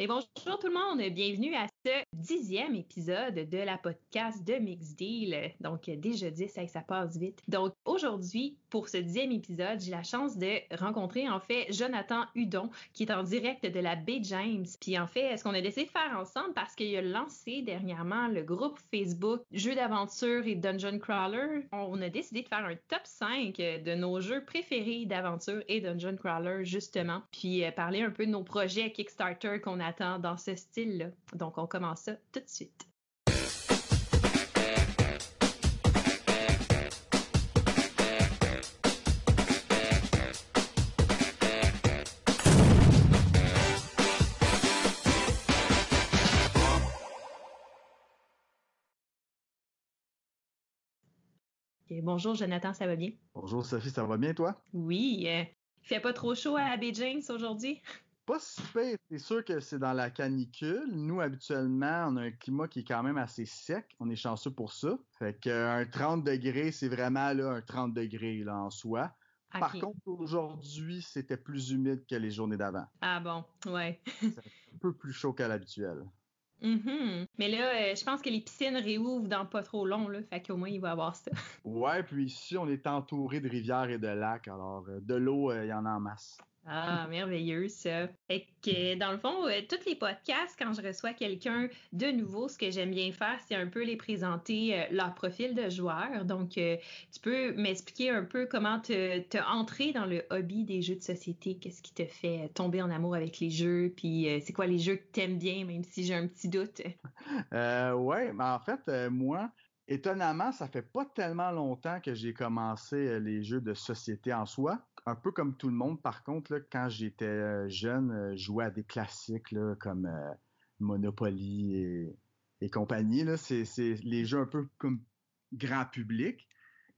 Et bonjour tout le monde, bienvenue à ce dixième épisode de la podcast de Mix Deal. Donc déjà dix, ça passe vite. Donc aujourd'hui, pour ce dixième épisode, j'ai la chance de rencontrer en fait Jonathan Hudon, qui est en direct de la Bay James. Puis en fait, ce qu'on a décidé de faire ensemble parce qu'il a lancé dernièrement le groupe Facebook Jeux d'aventure et Dungeon Crawler. On a décidé de faire un top 5 de nos jeux préférés d'aventure et Dungeon Crawler justement. Puis euh, parler un peu de nos projets Kickstarter qu'on a dans ce style-là. Donc, on commence ça tout de suite. bonjour Jonathan, ça va bien? Bonjour Sophie, ça va bien toi? Oui. Euh, il fait pas trop chaud à Abbey James aujourd'hui? Pas si C'est sûr que c'est dans la canicule. Nous, habituellement, on a un climat qui est quand même assez sec. On est chanceux pour ça. Fait qu'un 30 degrés, c'est vraiment là, un 30 degrés là, en soi. Par contre, aujourd'hui, c'était plus humide que les journées d'avant. Ah bon, ouais. c'est un peu plus chaud qu'à l'habituel. Mm-hmm. Mais là, euh, je pense que les piscines réouvrent dans pas trop long, là, fait qu'au moins il va y avoir ça. Ouais, puis ici, on est entouré de rivières et de lacs, alors euh, de l'eau, euh, il y en a en masse. Ah, merveilleux ça. Que dans le fond, euh, tous les podcasts, quand je reçois quelqu'un de nouveau, ce que j'aime bien faire, c'est un peu les présenter euh, leur profil de joueur. Donc, euh, tu peux m'expliquer un peu comment te, te entrer dans le hobby des jeux de société, qu'est-ce qui te fait tomber en amour avec les jeux, puis c'est quoi les jeux que t'aimes bien, même si j'ai un petit doute? Euh, ouais, mais en fait, moi, Étonnamment, ça fait pas tellement longtemps que j'ai commencé les jeux de société en soi un peu comme tout le monde, par contre, là, quand j'étais euh, jeune, euh, je jouais à des classiques là, comme euh, Monopoly et, et compagnie. Là, c'est, les jeux un peu comme grand public.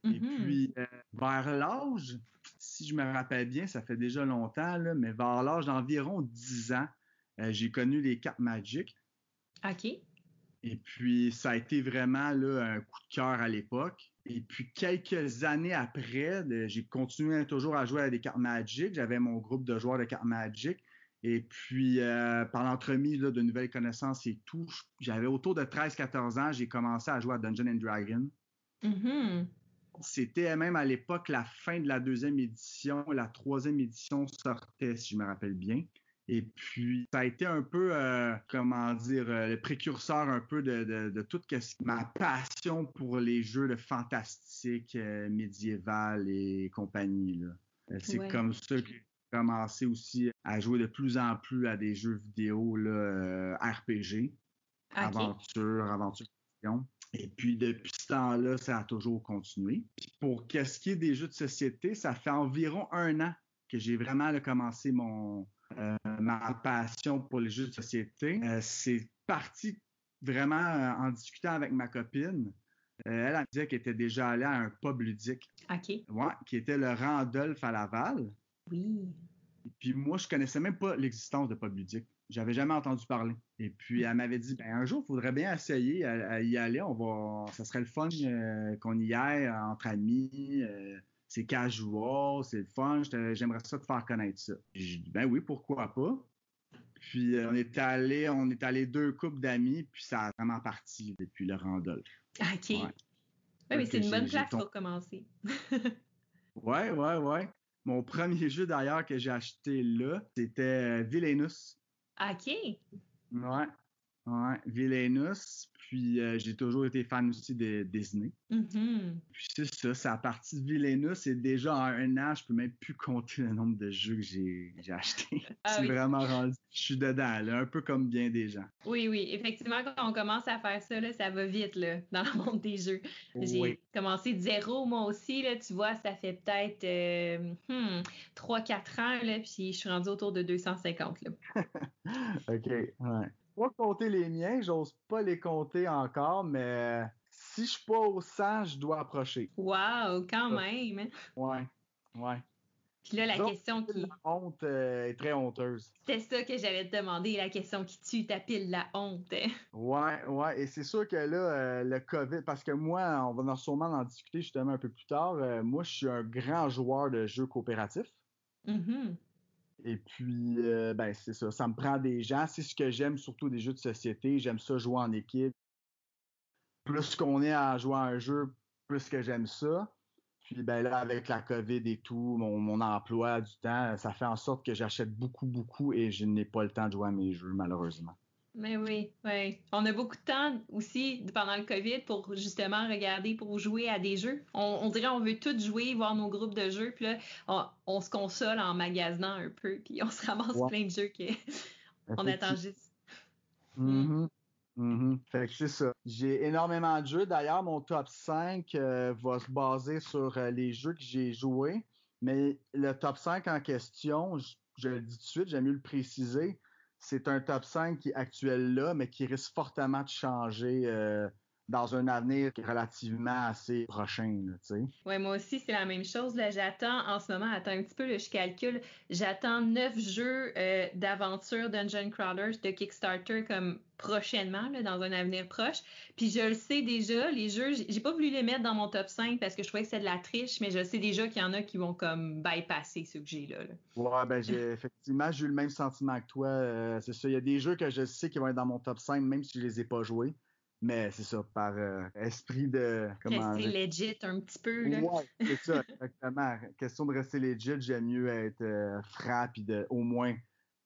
Et mm-hmm. puis, vers l'âge, si je me rappelle bien, ça fait déjà longtemps, là, mais vers l'âge d'environ 10 ans, j'ai connu les cartes Magic. OK. Et puis, ça a été vraiment là, un coup de cœur à l'époque. Et puis, quelques années après, j'ai continué toujours à jouer à des cartes Magic. J'avais mon groupe de joueurs de cartes Magic. Et puis, euh, par l'entremise de nouvelles connaissances et tout, j'avais autour de 13-14 ans, j'ai commencé à jouer à Dungeon and Dragon. Mm-hmm. C'était même à l'époque la fin de la deuxième édition. La troisième édition sortait, si je me rappelle bien. Et puis, ça a été un peu, euh, comment dire, euh, le précurseur un peu de, de, de toute ma passion pour les jeux de fantastique euh, médiéval et compagnie. C'est comme ça que j'ai commencé aussi à jouer de plus en plus à des jeux vidéo là, RPG, aventure, aventure et puis depuis ce temps-là, ça a toujours continué. pour qu'est-ce qui est des jeux de société, ça fait environ un an que j'ai vraiment commencé mon, ma passion pour les jeux de société. Euh, c'est parti vraiment euh, en discutant avec ma copine. elle, elle me disait qu'elle était déjà allée à un pub ludique. OK. Ouais, qui était le Randolph à Laval. Oui. Et puis moi, je connaissais même pas l'existence de pub ludique. J'avais jamais entendu parler. Et puis elle m'avait dit, ben un jour, il faudrait bien essayer à, y aller. On va, ça serait le fun qu'on y aille entre amis c'est casual, c'est le fun, j'aimerais ça te faire connaître ça. J'ai dit, ben oui, pourquoi pas? Puis euh, on est allé, on est allé deux couples d'amis, puis ça a vraiment parti depuis le Randolph. OK. Ouais. mais c'est une bonne place pour commencer. ouais, ouais, ouais. Mon premier jeu d'ailleurs que j'ai acheté là, c'était euh, Villainous. OK. Ouais. Ouais, Villainous. Puis euh, j'ai toujours été fan aussi de Disney. Mm-hmm. Puis c'est ça, c'est à partir de Villainous et déjà en un an, je peux même plus compter le nombre de jeux que j'ai, achetés. Ah c'est vraiment rendu. Je suis dedans, là, un peu comme bien des gens. Oui, oui. Effectivement, quand on commence à faire ça, là, ça va vite là, dans le monde des jeux. J'ai commencé de zéro, moi aussi. Là, tu vois, ça fait peut-être euh, 3-4 hmm, ans, là, puis je suis rendu autour de 250. Là. OK, ouais pas compter les miens, j'ose pas les compter encore, mais si je suis pas au 100, je dois approcher. Wow, quand même. Ouais, ouais. Puis là, la question qui. La honte euh, est très honteuse. C'était ça que j'allais te demander, la question qui tue ta pile, la honte. Ouais, ouais. Et c'est sûr que là, euh, le COVID, parce que moi, on va sûrement en discuter justement un peu plus tard. Euh, moi, je suis un grand joueur de jeux coopératifs. Mm Et puis, euh, ben, c'est ça. Ça me prend des gens. C'est ce que j'aime surtout des jeux de société. J'aime ça jouer en équipe. Plus qu'on est à jouer à un jeu, plus que j'aime ça. Puis ben là, avec la COVID et tout, mon, emploi du temps, ça fait en sorte que j'achète beaucoup, beaucoup et je n'ai pas le temps de jouer à mes jeux, malheureusement. Mais oui, oui. On a beaucoup de temps aussi pendant le COVID pour justement regarder, pour jouer à des jeux. On, dirait on veut tous jouer, voir nos groupes de jeux, puis là, on, se console en magasinant un peu, puis on se ramasse plein de jeux qu'on attend juste. Mm-hmm. Mm-hmm. Fait que c'est ça. J'ai énormément de jeux. D'ailleurs, mon top 5 euh, va se baser sur euh, les jeux que j'ai joués. Mais le top 5 en question, je, je le dis tout de suite, j'aime mieux le préciser c'est un top 5 qui est actuel là, mais qui risque fortement de changer euh, dans un avenir relativement assez prochain. Oui, moi aussi, c'est la même chose. J'attends en ce moment, attends un petit peu, je calcule, j'attends neuf jeux euh, d'aventure Dungeon Crawlers de Kickstarter comme prochainement, dans un avenir proche. Puis je le sais déjà, les jeux, j'ai pas voulu les mettre dans mon top 5 parce que je trouvais que c'est de la triche, mais je sais déjà qu'il y en a qui vont comme bypasser ceux que j'ai là, Ouais, ben j'ai effectivement j'ai eu le même sentiment que toi. Euh, c'est ça. Il y a des jeux que je sais qui vont être dans mon top 5, même si je les ai pas joués. Mais c'est ça, par euh, esprit de. Comment rester legit un petit peu. Là. Ouais, c'est ça, exactement. Question de rester legit, j'aime mieux être euh, franc et de au moins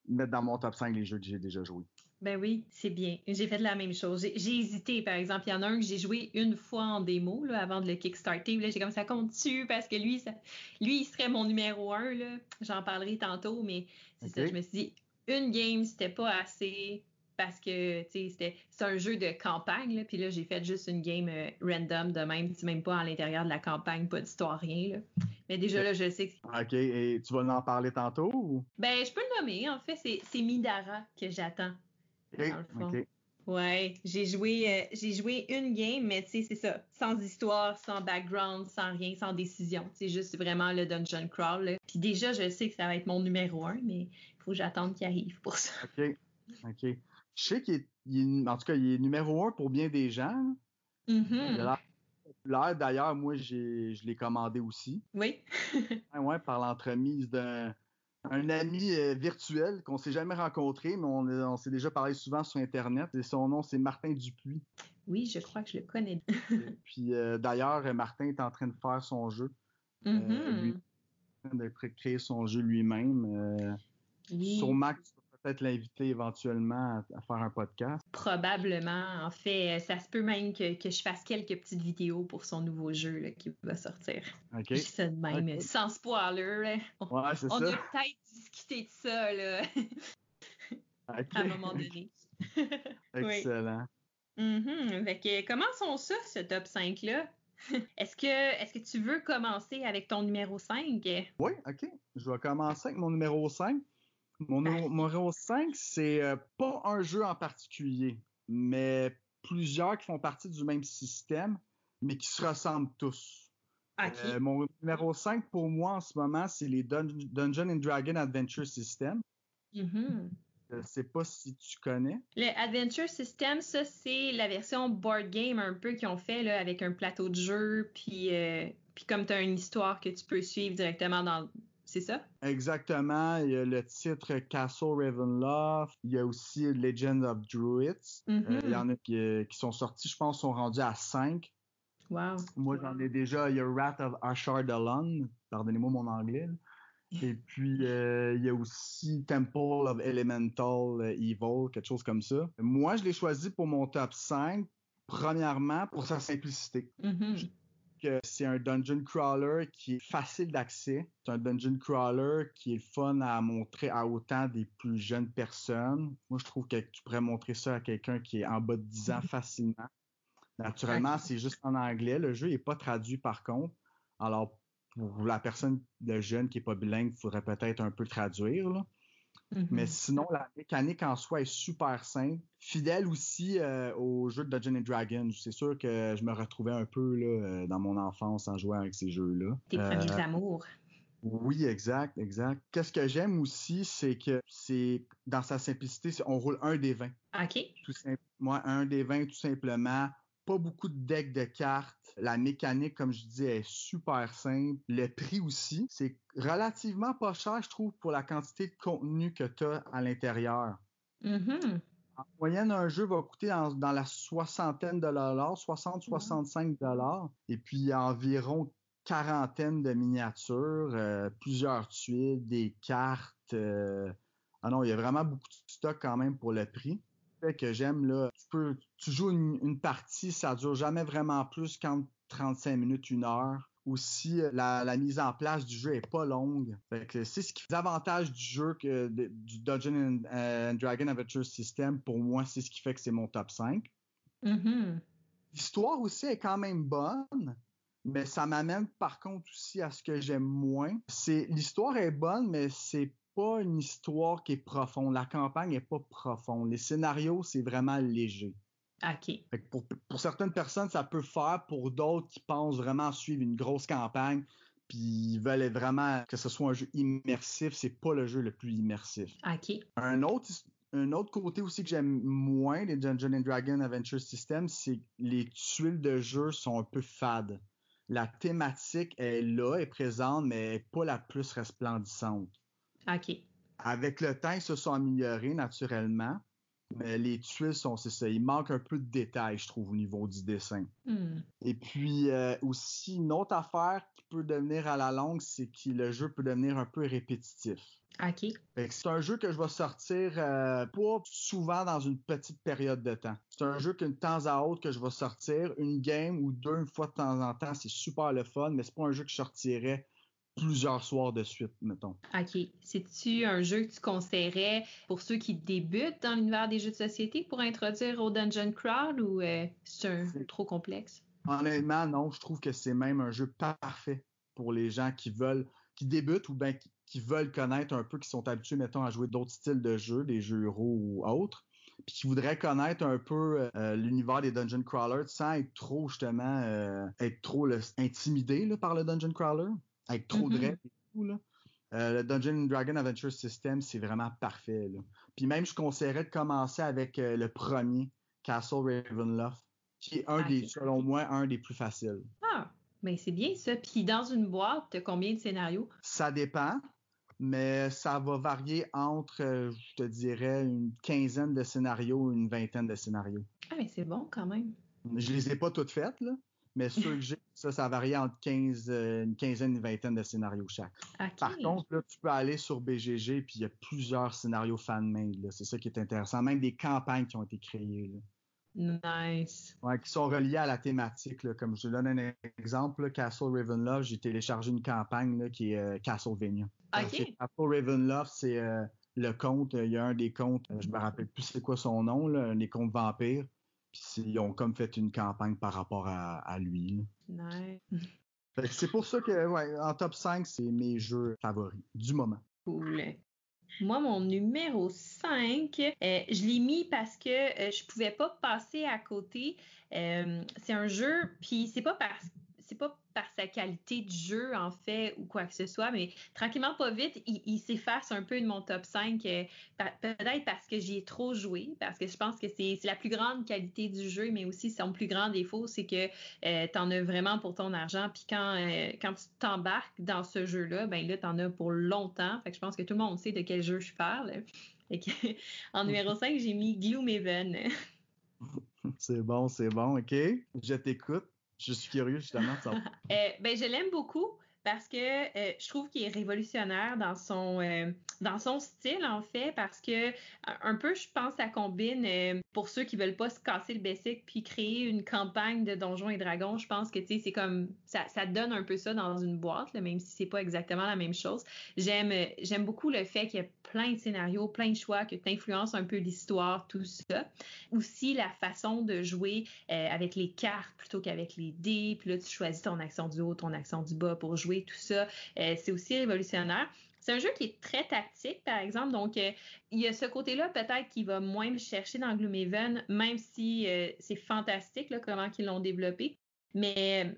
mettre dans mon top 5 les jeux que j'ai déjà joués. Ben oui, c'est bien. J'ai fait la même chose. J'ai hésité, par exemple. Il y en a un que j'ai joué une fois en démo là, avant de le kickstarter. Là, j'ai comme ça compte dessus parce que lui, ça, lui, il serait mon numéro un. J'en parlerai tantôt, mais c'est ça. Je me suis dit, une game, c'était pas assez parce que c'était c'est un jeu de campagne là, puis là j'ai fait juste une game euh, random de même, même pas à l'intérieur de la campagne, pas d'histoire rien là. Mais déjà là je sais que OK, et tu vas en parler tantôt ou? Ben je peux le nommer en fait, c'est Midara que j'attends. OK. Ouais, j'ai joué euh, j'ai joué une game mais tu sais c'est ça, sans histoire, sans background, sans rien, sans décision, c'est juste vraiment le dungeon crawl. Puis déjà je sais que ça va être mon numéro un mais il faut que j'attende qu'il arrive pour ça. OK. OK. Je sais qu'il est, en tout cas, il est numéro un pour bien des gens. Mm-hmm. Il D'ailleurs, moi, je l'ai commandé aussi. Oui. ouais, par l'entremise d'un ami euh, virtuel qu'on s'est jamais rencontré, mais on, s'est déjà parlé souvent sur Internet. Et son nom, c'est Martin Dupuis. Oui, je crois que je le connais. puis euh, d'ailleurs, Martin est en train de faire son jeu. Mm-hmm. Euh, de créer son jeu lui-même. Oui. Sur Mac, peut-être l'inviter éventuellement à, faire un podcast. Probablement. En fait, ça se peut même que, je fasse quelques petites vidéos pour son nouveau jeu qui va sortir. OK. Je ça de même, sans spoiler. On, ouais, c'est ça. On a peut-être discuté de ça là, à un moment donné. Excellent. Mm-hmm. comment sont ça, ce top 5-là? Est-ce que, est que tu veux commencer avec ton numéro 5? Oui, OK. Je vais commencer avec mon numéro 5. Mon numéro 5, c'est euh, pas un jeu en particulier, mais plusieurs qui font partie du même système, mais qui se ressemblent tous. Euh, mon numéro 5 pour moi en ce moment, c'est les Dungeon and Dragon Adventure System. Mm-hmm. Je sais pas si tu connais. Le Adventure System, ça, c'est la version board game un peu qu'ils ont fait là, avec un plateau de jeu, puis, euh, puis comme tu as une histoire que tu peux suivre directement dans, c'est ça? Exactement. Il y a le titre Castle Ravenloft. Il y a aussi Legend of Druids. Euh, mm-hmm. il y en a qui, sont sortis, je pense, sont rendus à 5. Wow. Moi, j'en ai déjà. Il y a Wrath of Ashardalon. Pardonnez-moi mon anglais. Et puis, euh, il y a aussi Temple of Elemental Evil, quelque chose comme ça. Moi, je l'ai choisi pour mon top 5. Premièrement, pour sa simplicité. Mm-hmm c'est un dungeon crawler qui est facile d'accès. C'est un dungeon crawler qui est fun à montrer à autant des plus jeunes personnes. Moi, je trouve que tu pourrais montrer ça à quelqu'un qui est en bas de 10 ans facilement. Naturellement, c'est juste en anglais. Le jeu n'est pas traduit par contre. Alors, pour la personne, le jeune qui n'est pas bilingue, il faudrait peut-être un peu traduire. Là. Mais mm-hmm. sinon, la mécanique en soi est super simple. Fidèle aussi euh, au jeu de Dungeons and Dragons. C'est sûr que je me retrouvais un peu là, euh, dans mon enfance en jouant avec ces jeux-là. Tes premiers euh, amours. Oui, exact, exact. Qu'est-ce que j'aime aussi, c'est que c'est dans sa simplicité, on roule un des 20. OK. Tout moi, un des 20, tout simplement. Pas beaucoup de decks de cartes. La mécanique, comme je dis, est super simple. Le prix aussi, c'est relativement pas cher, je trouve, pour la quantité de contenu que tu as à l'intérieur. Mm-hmm. En moyenne, un jeu va coûter dans, la soixantaine de dollars, 60-65 dollars, et puis environ quarantaine de miniatures, euh, plusieurs tuiles, des cartes. Euh, ah non, il y a vraiment beaucoup de stock quand même pour le prix. Que j'aime là, tu peux, tu joues une, partie, ça dure jamais vraiment plus qu'en 35 minutes, une heure. Aussi, la, mise en place du jeu est pas longue. Fait que c'est ce qui fait l'avantage du jeu que du Dungeon and, Dragon Adventure System. Pour moi, c'est ce qui fait que c'est mon top 5. Mm-hmm. L'histoire aussi est quand même bonne. Mais ça m'amène par contre aussi à ce que j'aime moins. C'est l'histoire est bonne, mais c'est pas une histoire qui est profonde. La campagne est pas profonde. Les scénarios, c'est vraiment léger. OK. pour, certaines personnes, ça peut faire. Pour d'autres qui pensent vraiment suivre une grosse campagne, puis ils veulent vraiment que ce soit un jeu immersif, c'est pas le jeu le plus immersif. OK. Un autre, un autre côté aussi que j'aime moins des Dungeons and Dragons Adventure System, c'est que les tuiles de jeu sont un peu fades la thématique est là, est présente, mais pas la plus resplendissante. OK. Avec le temps, ils se sont améliorés naturellement, mais les tuiles sont, c'est ça, il manque un peu de détails, je trouve, au niveau du dessin. Hmm. Et puis euh, aussi, une autre affaire qui peut devenir à la longue, c'est que le jeu peut devenir un peu répétitif. OK. C'est un jeu que je vais sortir euh, pas souvent dans une petite période de temps. C'est un jeu que de temps à autre que je vais sortir une game ou deux une fois de temps en temps. C'est super le fun, mais c'est pas un jeu que je sortirais plusieurs soirs de suite, mettons. OK. C'est-tu un jeu que tu conseillerais pour ceux qui débutent dans l'univers des jeux de société pour introduire au Dungeon Crawl ou euh, c'est un trop complexe? Honnêtement, non. Je trouve que c'est même un jeu parfait pour les gens qui veulent, qui débutent ou bien qui, qui veulent connaître un peu, qui sont habitués, mettons, à jouer d'autres styles de jeux, des jeux euros ou autres, puis qui voudraient connaître un peu euh, l'univers des dungeon crawlers sans être trop, justement, euh, être trop intimidé par le dungeon crawler, avec trop de mm-hmm. règles et tout, là. Euh, le Dungeon Dragon Adventure System, c'est vraiment parfait. Là. Puis même, je conseillerais de commencer avec le premier, Castle Ravenloft, qui est un des, selon moi, un des plus faciles. Ah, mais c'est bien ça. Puis dans une boîte, combien de scénarios? Ça dépend mais ça va varier entre, euh, je te dirais, une quinzaine de scénarios une vingtaine de scénarios. Ah, mais c'est bon quand même. Je les ai pas toutes faites, là, mais ceux que j'ai, ça, ça varie entre 15, euh, une quinzaine, une vingtaine de scénarios chaque. Par contre, là, tu peux aller sur BGG, puis il y a plusieurs scénarios fan-made. C'est ça qui est intéressant. Même des campagnes qui ont été créées. Nice. Ouais, qui sont reliés à la thématique. Comme je te donne un exemple, Castle Ravenloft, j'ai téléchargé une campagne qui est euh, Castlevania. Castle Ravenloft, c'est euh, le conte. Il y a un des contes, je me rappelle plus c'est quoi son nom, là, les contes vampires. Puis ils ont comme fait une campagne par rapport à, lui. Nice. C'est pour ça que, ouais, en top 5, c'est mes jeux favoris du moment. Cool. Moi, mon numéro 5, euh, je l'ai mis parce que euh, je pouvais pas passer à côté. Euh, c'est un jeu, puis c'est pas parce c'est pas par sa qualité de jeu, en fait, ou quoi que ce soit, mais tranquillement, pas vite, il, s'efface un peu de mon top 5, euh, peut-être parce que j'y ai trop joué, parce que je pense que c'est la plus grande qualité du jeu, mais aussi son plus grand défaut, c'est que euh, tu en as vraiment pour ton argent, puis quand, euh, quand tu t'embarques dans ce jeu-là, ben là, tu en as pour longtemps. Fait que je pense que tout le monde sait de quel jeu je parle. en numéro 5, j'ai mis Gloomhaven. C'est bon, c'est bon, OK. Je t'écoute. Je suis curieux justement de. Euh, ben, je l'aime beaucoup parce que euh, je trouve qu'il est révolutionnaire dans son euh, dans son style en fait parce que un peu je pense ça combine pour ceux qui veulent pas se casser le basic puis créer une campagne de donjons et dragons je pense que tu sais c'est comme ça, ça donne un peu ça dans une boîte même si c'est pas exactement la même chose. J'aime j'aime beaucoup le fait qu'il y a plein de scénarios plein de choix que tu influences un peu l'histoire tout ça. Aussi la façon de jouer avec les cartes plutôt qu'avec les dés puis là tu choisis ton action du haut ton action du bas pour jouer tout ça. Euh, c'est aussi révolutionnaire. C'est un jeu qui est très tactique, par exemple. Donc, euh, il y a ce côté-là peut-être qui va moins me chercher dans Gloomhaven, même si euh, c'est fantastique comment ils l'ont développé. Mais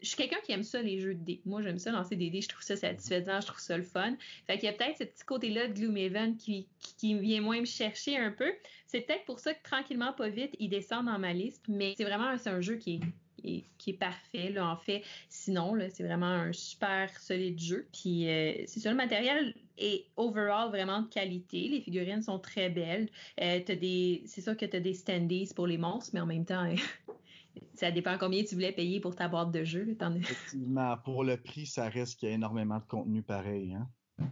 je suis quelqu'un qui aime ça, les jeux de dés. Moi, j'aime ça lancer des dés, je trouve ça satisfaisant, je trouve ça le fun. Fait qu'il y a peut-être ce petit côté-là de Gloomhaven qui, qui, vient moins me chercher un peu. C'est peut-être pour ça que tranquillement, pas vite, il descend dans ma liste, mais c'est vraiment c'est un jeu qui est, qui est parfait. Là, en fait, sinon, là, c'est vraiment un super solide jeu. Puis euh, c'est ça, le matériel est overall vraiment de qualité. Les figurines sont très belles. Euh, des, c'est sûr que tu as des standees pour les monstres, mais en même temps, ça dépend combien tu voulais payer pour ta boîte de jeu. Effectivement, pour le prix, ça reste qu'il y a énormément de contenu pareil. Hein?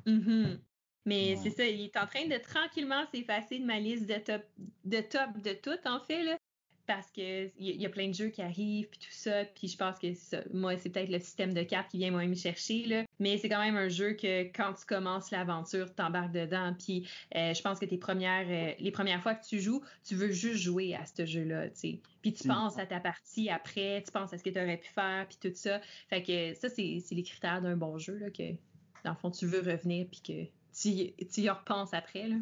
Mm-hmm. Mais c'est ça, il est en train de tranquillement s'effacer de ma liste de top de top de tout, en fait. Là parce que il y, a plein de jeux qui arrivent puis tout ça puis je pense que ça, moi c'est peut-être le système de cartes qui vient moi me chercher là. Mais c'est quand même un jeu que quand tu commences l'aventure t'embarques dedans puis euh, je pense que tes premières euh, les premières fois que tu joues tu veux juste jouer à ce jeu là tu sais. Puis tu mm. penses à ta partie après tu penses à ce que tu aurais pu faire puis tout ça. Fait que ça c'est les critères d'un bon jeu là que dans le fond tu veux revenir puis que tu, tu y repenses après là.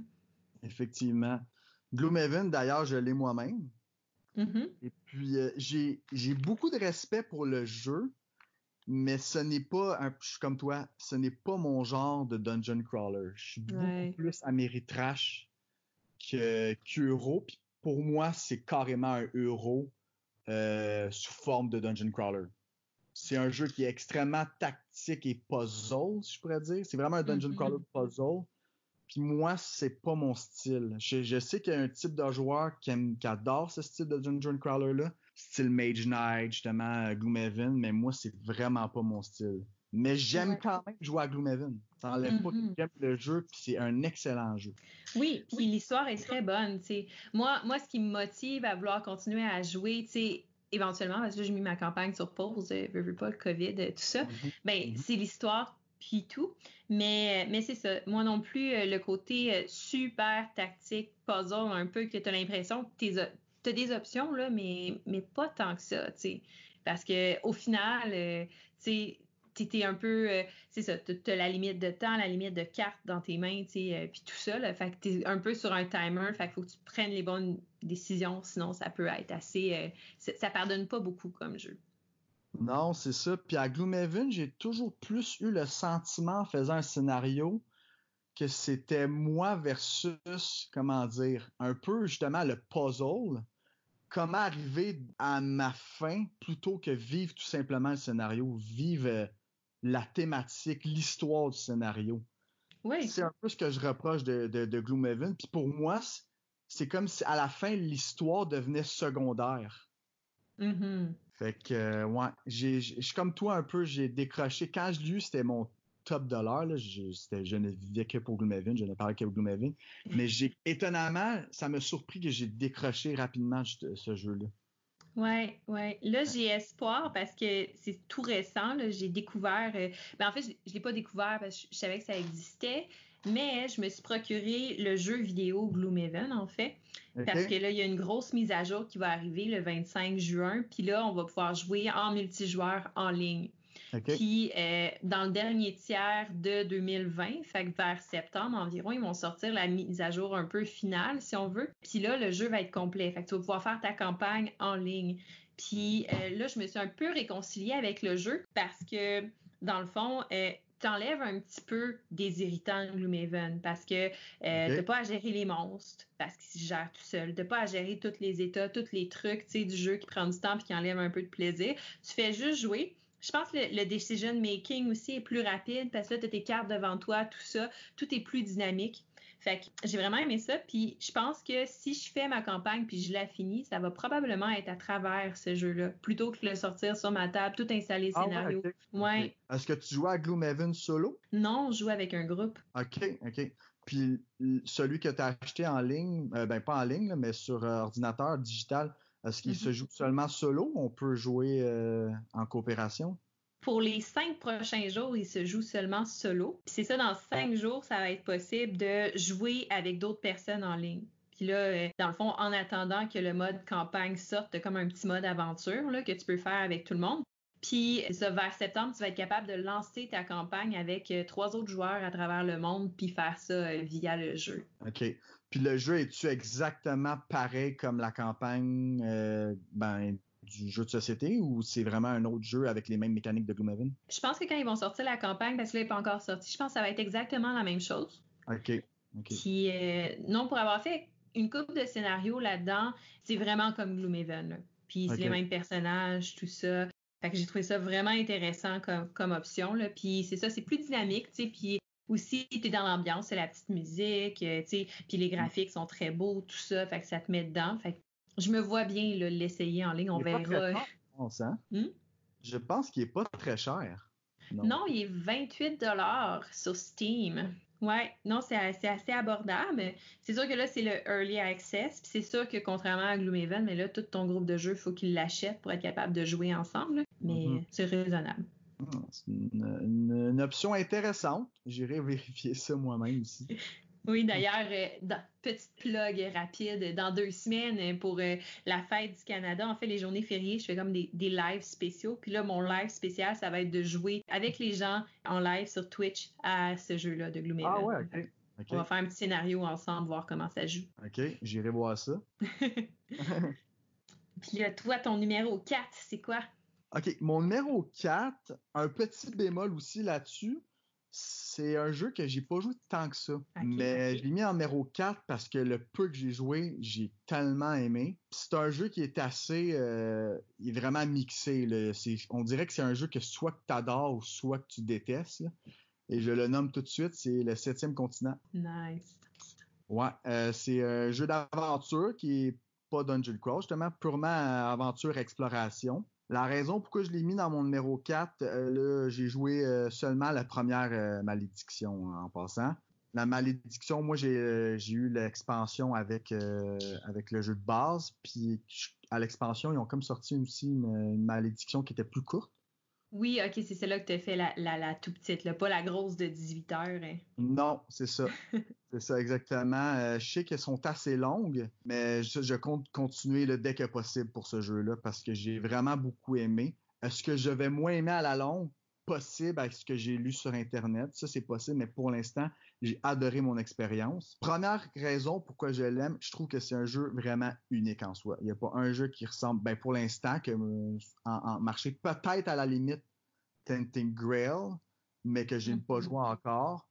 Effectivement. Gloomhaven d'ailleurs je l'ai moi-même Mm-hmm. Et puis, euh, j'ai beaucoup de respect pour le jeu, mais ce n'est pas, un, je suis comme toi, ce n'est pas mon genre de dungeon crawler. Je suis beaucoup plus Ameritrash que qu'Euro. Puis pour moi, c'est carrément un euro euh, sous forme de dungeon crawler. C'est un jeu qui est extrêmement tactique et puzzle, si je pourrais dire. C'est vraiment un dungeon mm-hmm. crawler puzzle. Puis moi, c'est pas mon style. Je, sais qu'il y a un type de joueur qui, adore ce style de Dungeon Crawler-là, style Mage Knight, justement, euh, Gloomhaven, mais moi, c'est vraiment pas mon style. Mais j'aime quand même jouer à Gloomhaven. Ça n'enlève pas que mm-hmm. j'aime le jeu, puis c'est un excellent jeu. Oui, puis l'histoire est très bonne. Moi, moi, ce qui me motive à vouloir continuer à jouer, éventuellement, parce que j'ai mis ma campagne sur pause, euh, veux, pas, le COVID, euh, tout ça, mm-hmm. ben, mm-hmm. c'est l'histoire puis tout. Mais, mais c'est ça. Moi non plus, euh, le côté euh, super tactique, puzzle, un peu que tu as l'impression que tu as des options, là, mais, mais pas tant que ça, tu sais. Parce que au final, euh, tu sais, un peu, c'est ça, tu as la limite de temps, la limite de cartes dans tes mains, tu puis tout ça, là, fait que tu es un peu sur un timer, fait faut que tu prennes les bonnes décisions, sinon ça peut être assez, ça pardonne pas beaucoup comme jeu. Non, c'est ça. Puis à Gloomhaven, j'ai toujours plus eu le sentiment en faisant un scénario que c'était moi versus, comment dire, un peu justement le puzzle. Comment arriver à ma fin plutôt que vivre tout simplement le scénario, vivre euh, la thématique, l'histoire du scénario. Oui. C'est un peu ce que je reproche de, de, Gloomhaven. Puis pour moi, c'est comme si à la fin, l'histoire devenait secondaire. Mm-hmm. Fait que, euh, ouais, je suis comme toi un peu, j'ai décroché. Quand je l'ai eu, c'était mon top dollar. Là. Je, je ne vivais que pour Gloomhaven, je ne parlais que pour Gloomhaven. Mais j'ai, étonnamment, ça m'a surpris que j'ai décroché rapidement ce jeu-là. Ouais, ouais. Là, j'ai espoir parce que c'est tout récent. J'ai découvert. Euh, ben, en fait, je ne l'ai pas découvert parce que je savais que ça existait, mais je me suis procuré le jeu vidéo Gloomhaven, en fait. Parce que là, il y a une grosse mise à jour qui va arriver le 25 juin. Puis là, on va pouvoir jouer en multijoueur en ligne. Puis euh, dans le dernier tiers de 2020, fait que vers septembre environ, ils vont sortir la mise à jour un peu finale, si on veut. Puis là, le jeu va être complet. Fait que tu vas pouvoir faire ta campagne en ligne. Puis euh, là, je me suis un peu réconciliée avec le jeu parce que, dans le fond, euh, t'enlèves un petit peu des irritants Gloomhaven parce que euh, t'as pas à gérer les monstres parce qu'ils se gèrent tout seul. T'as pas à gérer tous les états, tous les trucs du jeu qui prend du temps et qui enlèvent un peu de plaisir. Tu fais juste jouer. Je pense que le, decision making aussi est plus rapide parce que là, tu as tes cartes devant toi, tout ça. Tout est plus dynamique. Fait que j'ai vraiment aimé ça. Puis je pense que si je fais ma campagne puis je la finis, ça va probablement être à travers ce jeu-là, plutôt que de le sortir sur ma table, tout installer ah scénario. Ouais. Est-ce que tu joues à Gloomhaven solo? Non, je joue avec un groupe. OK, OK. Puis celui que tu as acheté en ligne, euh, ben pas en ligne, mais sur euh, ordinateur digital, est-ce qu'il se mm-hmm. joue seulement solo ou on peut jouer euh, en coopération? Pour les cinq prochains jours, il se joue seulement solo. C'est ça, dans cinq jours, ça va être possible de jouer avec d'autres personnes en ligne. Puis là, euh, dans le fond, en attendant que le mode campagne sorte, comme un petit mode aventure là, que tu peux faire avec tout le monde. Puis ça, vers septembre, tu vas être capable de lancer ta campagne avec euh, trois autres joueurs à travers le monde, puis faire ça euh, via le jeu. OK. Puis le jeu, est-tu exactement pareil comme la campagne ben, du jeu de société ou c'est vraiment un autre jeu avec les mêmes mécaniques de Gloomhaven? Je pense que quand ils vont sortir la campagne, parce que là, il n'est pas encore sorti, je pense que ça va être exactement la même chose. OK. Puis, euh, non, pour avoir fait une coupe de scénarios là-dedans, c'est vraiment comme Gloomhaven. Puis, c'est les mêmes personnages, tout ça. Fait que j'ai trouvé ça vraiment intéressant comme, comme option. Là. Puis, c'est ça, c'est plus dynamique, tu sais. Puis, aussi, tu es dans l'ambiance, c'est la petite musique, euh, tu sais. Puis, les graphiques sont très beaux, tout ça. Fait que ça te met dedans. Fait que je me vois bien l'essayer en ligne, on verra. Hein? Hmm? Je pense qu'il n'est pas très cher. Non. il est 28 sur Steam. Ouais, non, c'est assez, assez, abordable. C'est sûr que là, c'est le Early Access. c'est sûr que contrairement à Gloomhaven, mais là, tout ton groupe de jeux, il faut qu'il l'achète pour être capable de jouer ensemble. Mais mm-hmm. c'est raisonnable. Ah, c'est une, option intéressante. J'irai vérifier ça moi-même aussi. Oui, d'ailleurs, euh, petite plug rapide, dans deux semaines euh, pour euh, la fête du Canada, en fait, les journées fériées, je fais comme des, des, lives spéciaux. Puis là, mon live spécial, ça va être de jouer avec les gens en live sur Twitch à ce jeu-là de Gloomhaven. Ah ouais, OK. On va faire un petit scénario ensemble, voir comment ça joue. OK, j'irai voir ça. Puis là, toi, ton numéro 4, c'est quoi? OK, mon numéro 4, un petit bémol aussi là-dessus c'est un jeu que j'ai pas joué tant que ça. mais je l'ai mis en numéro 4 parce que le peu que j'ai joué, j'ai tellement aimé. C'est un jeu qui est assez. Euh, il est vraiment mixé. On dirait que c'est un jeu que soit que tu adores ou soit que tu détestes. Et je le nomme tout de suite, c'est le septième continent. Nice. Ouais, euh, c'est un jeu d'aventure qui est pas Dungeon Crawl, justement, purement aventure exploration. La raison pourquoi je l'ai mis dans mon numéro 4, euh, j'ai joué euh, seulement la première euh, malédiction en passant. La malédiction, moi, j'ai eu l'expansion avec, avec le jeu de base. Puis à l'expansion, ils ont comme sorti aussi une malédiction qui était plus courte. Oui, ok, c'est celle-là que tu as fait la, la, tout petite, pas la grosse de 18 heures. Hein. Non, c'est ça. c'est ça, exactement. Euh, je sais qu'elles sont assez longues, mais je, compte continuer le dès que possible pour ce jeu-là parce que j'ai vraiment beaucoup aimé. Est-ce que je vais moins aimer à la longue? Possible avec ce que j'ai lu sur Internet. Ça, c'est possible, mais pour l'instant, j'ai adoré mon expérience. Première raison pourquoi je l'aime, je trouve que c'est un jeu vraiment unique en soi. Il n'y a pas un jeu qui ressemble, ben pour l'instant, que euh, en, marché, peut-être à la limite Tenting Grail, mais que je n'ai pas mm-hmm. joué encore.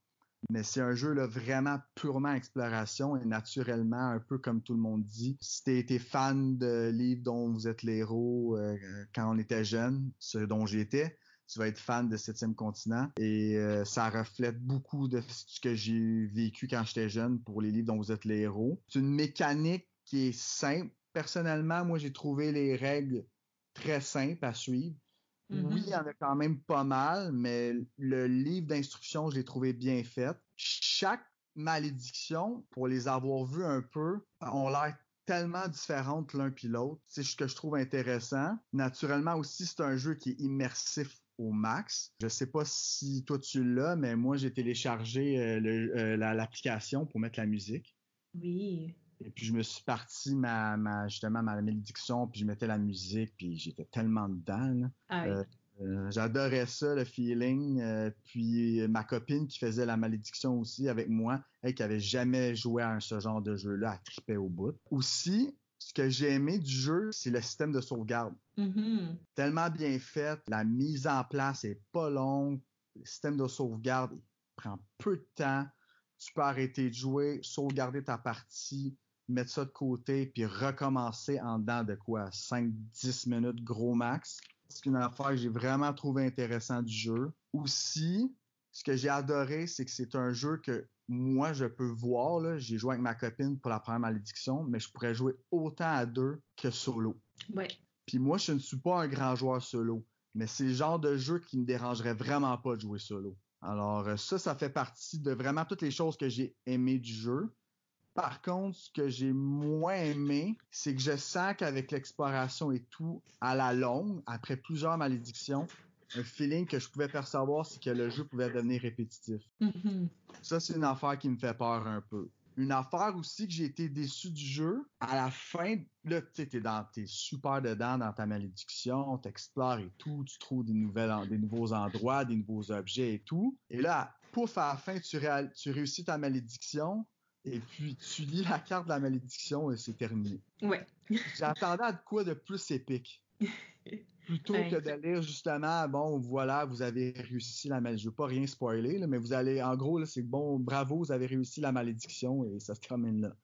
Mais c'est un jeu là, vraiment purement exploration et naturellement, un peu comme tout le monde dit. Si tu été fan de livres dont vous êtes les euh, quand on était jeune, ce dont j'étais, tu vas être fan de Septième Continent. Et euh, ça reflète beaucoup de ce que j'ai vécu quand j'étais jeune pour les livres dont vous êtes les héros. C'est une mécanique qui est simple. Personnellement, moi, j'ai trouvé les règles très simples à suivre. Oui, il y en a quand même pas mal, mais le livre d'instructions, je l'ai trouvé bien fait. Chaque malédiction, pour les avoir vues un peu, ont l'air tellement différentes l'un puis l'autre. C'est ce que je trouve intéressant. Naturellement aussi, c'est un jeu qui est immersif au max. Je sais pas si toi tu l'as, mais moi j'ai téléchargé euh, euh, l'application pour mettre la musique. Oui. Et puis je me suis parti ma, justement ma malédiction, puis je mettais la musique, puis j'étais tellement dedans. Ah euh, j'adorais ça, le feeling. puis ma copine qui faisait la malédiction aussi avec moi, elle qui avait jamais joué à ce genre de jeu-là, elle tripait au bout. Aussi, ce que j'ai aimé du jeu, c'est le système de sauvegarde. Mm-hmm. Tellement bien fait, la mise en place est pas longue, le système de sauvegarde prend peu de temps. Tu peux arrêter de jouer, sauvegarder ta partie, mettre ça de côté, puis recommencer en dedans de quoi? 5-10 minutes gros max. C'est une affaire que j'ai vraiment trouvé intéressant du jeu. Aussi, ce que j'ai adoré, c'est que c'est un jeu que moi, je peux voir, j'ai joué avec ma copine pour la première malédiction, mais je pourrais jouer autant à deux que solo. Ouais. Puis moi, je ne suis pas un grand joueur solo, mais c'est le genre de jeu qui me dérangerait vraiment pas de jouer solo. Alors euh, ça, ça fait partie de vraiment toutes les choses que j'ai aimées du jeu. Par contre, ce que j'ai moins aimé, c'est que je sens qu'avec l'exploration et tout, à la longue, après plusieurs malédictions, un feeling que je pouvais percevoir, c'est que le jeu pouvait devenir répétitif. Mm-hmm. Ça, c'est une affaire qui me fait peur un peu. Une affaire aussi que j'ai été déçu du jeu, à la fin, là, tu t'es dans, t'es super dedans dans ta malédiction, t'explores et tout, tu trouves des nouvelles, des nouveaux endroits, des nouveaux objets et tout. Et là, pouf, à la fin, tu, tu réussis ta malédiction, et puis tu lis la carte de la malédiction et c'est terminé. Ouais. J'attendais à quoi de plus épique? Plutôt que de lire justement, bon, voilà, vous avez réussi la malédiction. Je veux pas rien spoiler, mais vous allez, en gros, c'est bon, bravo, vous avez réussi la malédiction et ça se termine là.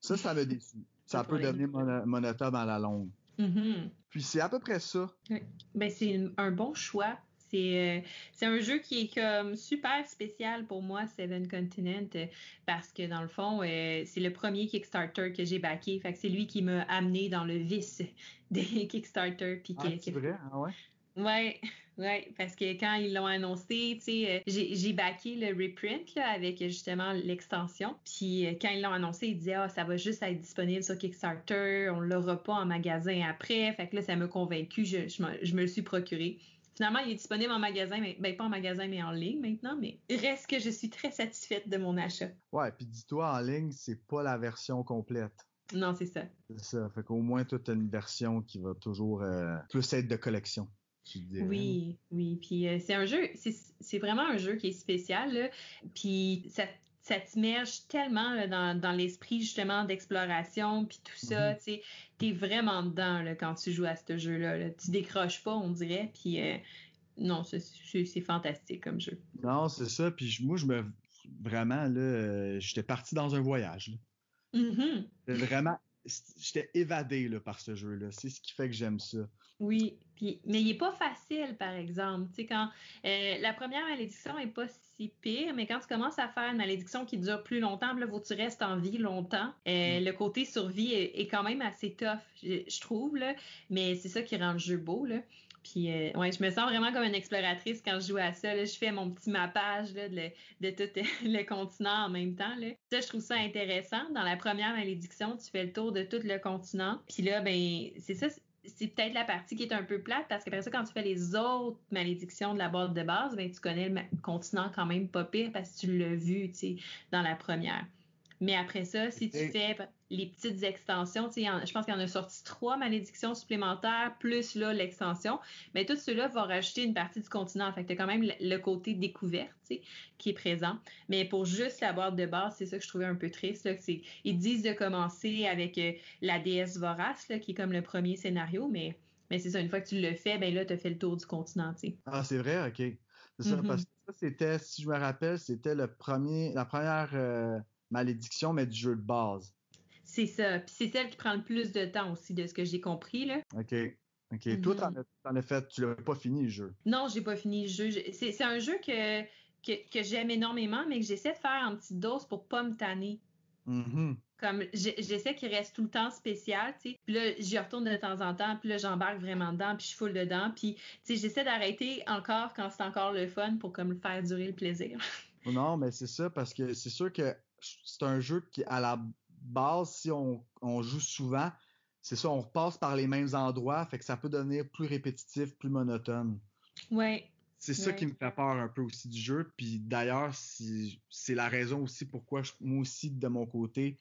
Ça, ça m'a déçu. Ça peut devenir monotone dans la longue. Mm-hmm. Puis c'est à peu près ça. Ben, c'est un bon choix. Euh, c'est un jeu qui est comme super spécial pour moi, Seven Continent, parce que dans le fond, euh, c'est le premier Kickstarter que j'ai backé. Fait que c'est lui qui m'a amené dans le vice des Kickstarter. Puis ah, c'est vrai? Ah ouais? Ouais, ouais, parce que quand ils l'ont annoncé, tu sais, euh, j'ai backé le reprint là, avec justement l'extension. Puis quand ils l'ont annoncé, ils disaient ah ça va juste être disponible sur Kickstarter, on l'aura pas en magasin après. Fait que là ça m'a convaincu, je, je, me le suis procuré. Finalement, il est disponible en magasin, mais ben, pas en magasin, mais en ligne maintenant. Mais reste que je suis très satisfaite de mon achat. Ouais, puis dis-toi, en ligne, c'est pas la version complète. Non, c'est ça. C'est ça. Fait qu'au moins, tu as une version qui va toujours euh, plus être de collection. Oui, oui. Puis euh, c'est un jeu, c'est vraiment un jeu qui est spécial. Là. Puis ça ça t'immerge tellement dans, l'esprit justement d'exploration puis tout ça, mm-hmm. tu t'es vraiment dedans là, quand tu joues à ce jeu-là. Tu décroches pas, on dirait, puis euh, non, c'est fantastique comme jeu. Non, c'est ça, puis moi, je me... Vraiment, là, euh, j'étais parti dans un voyage. Mm-hmm. Vraiment, j'étais évadé là, par ce jeu-là. C'est ce qui fait que j'aime ça. Oui, puis, mais il n'est pas facile, par exemple. Tu sais, quand euh, la première malédiction n'est pas si pire, mais quand tu commences à faire une malédiction qui dure plus longtemps, là, faut que tu restes en vie longtemps, euh, mm. le côté survie est, quand même assez tough, je, trouve, là, mais c'est ça qui rend le jeu beau. Là. Puis, euh, ouais, je me sens vraiment comme une exploratrice quand je joue à ça. Là. Je fais mon petit mappage là, de, de, tout le continent en même temps. Là. Ça, je trouve ça intéressant. Dans la première malédiction, tu fais le tour de tout le continent. Puis là, ben, c'est ça, c'est peut-être la partie qui est un peu plate parce qu'après ça, quand tu fais les autres malédictions de la boîte de base, ben, tu connais le continent quand même pas pire parce que tu l'as vu, tu sais, dans la première. Mais après ça, si tu fais les petites extensions, je pense qu'il y en a sorti trois malédictions supplémentaires, plus là l'extension, mais tout cela va rajouter une partie du continent. Fait que as quand même le côté découverte qui est présent. Mais pour juste la boîte de base, c'est ça que je trouvais un peu triste. Là, ils disent de commencer avec euh, la déesse vorace, là, qui est comme le premier scénario, mais, mais c'est ça, une fois que tu le fais, ben là, tu as fait le tour du continent. Ah, c'est vrai, OK. C'est ça, parce mm-hmm. que ça, c'était, si je me rappelle, c'était le premier, la première. Euh, malédiction, mais du jeu de base. C'est ça. Puis c'est celle qui prend le plus de temps aussi, de ce que j'ai compris. Là. OK. OK. Toi, t'en as, fait, tu l'as pas fini le jeu. Non, j'ai pas fini le jeu. C'est un jeu que, que, j'aime énormément, mais que j'essaie de faire en petite dose pour pas me tanner. Mm-hmm. Comme j'essaie qu'il reste tout le temps spécial, tu sais. Puis là, j'y retourne de temps en temps, puis là, j'embarque vraiment dedans, puis je full dedans. Puis, tu sais, j'essaie d'arrêter encore quand c'est encore le fun pour comme faire durer le plaisir. non, mais c'est ça, parce que c'est sûr que c'est un jeu qui, à la base, si on, joue souvent, c'est ça, on repasse par les mêmes endroits, fait que ça peut devenir plus répétitif, plus monotone. Ouais. C'est ça qui me fait peur un peu aussi du jeu. Puis d'ailleurs, c'est la raison aussi pourquoi moi aussi, de mon côté,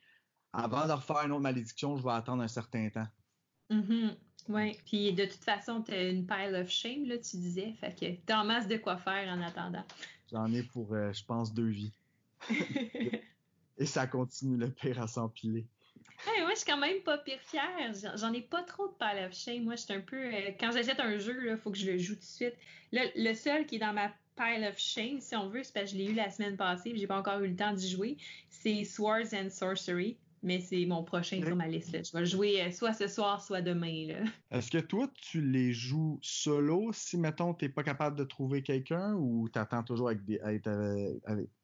avant de refaire une autre malédiction, je vais attendre un certain temps. Mm-hmm. Oui. Puis de toute façon, tu as une pile of shame, là, tu disais. Fait que tu en masse de quoi faire en attendant. J'en ai pour, euh, je pense, deux vies. Et ça continue le pire à s'empiler. moi, je suis quand même pas pire fière. J'en ai pas trop de Pile of Shame. Moi, je suis un peu. Euh, quand j'achète un jeu, il faut que je le joue tout de suite. le seul qui est dans ma Pile of Shame, si on veut, c'est parce que je l'ai eu la semaine passée et j'ai pas encore eu le temps d'y jouer. C'est Swords and Sorcery mais c'est mon prochain sur ma liste. Je vais le jouer euh, soit ce soir, soit demain. Est-ce que toi, tu les joues solo si, mettons, tu n'es pas capable de trouver quelqu'un ou tu attends toujours avec des, être,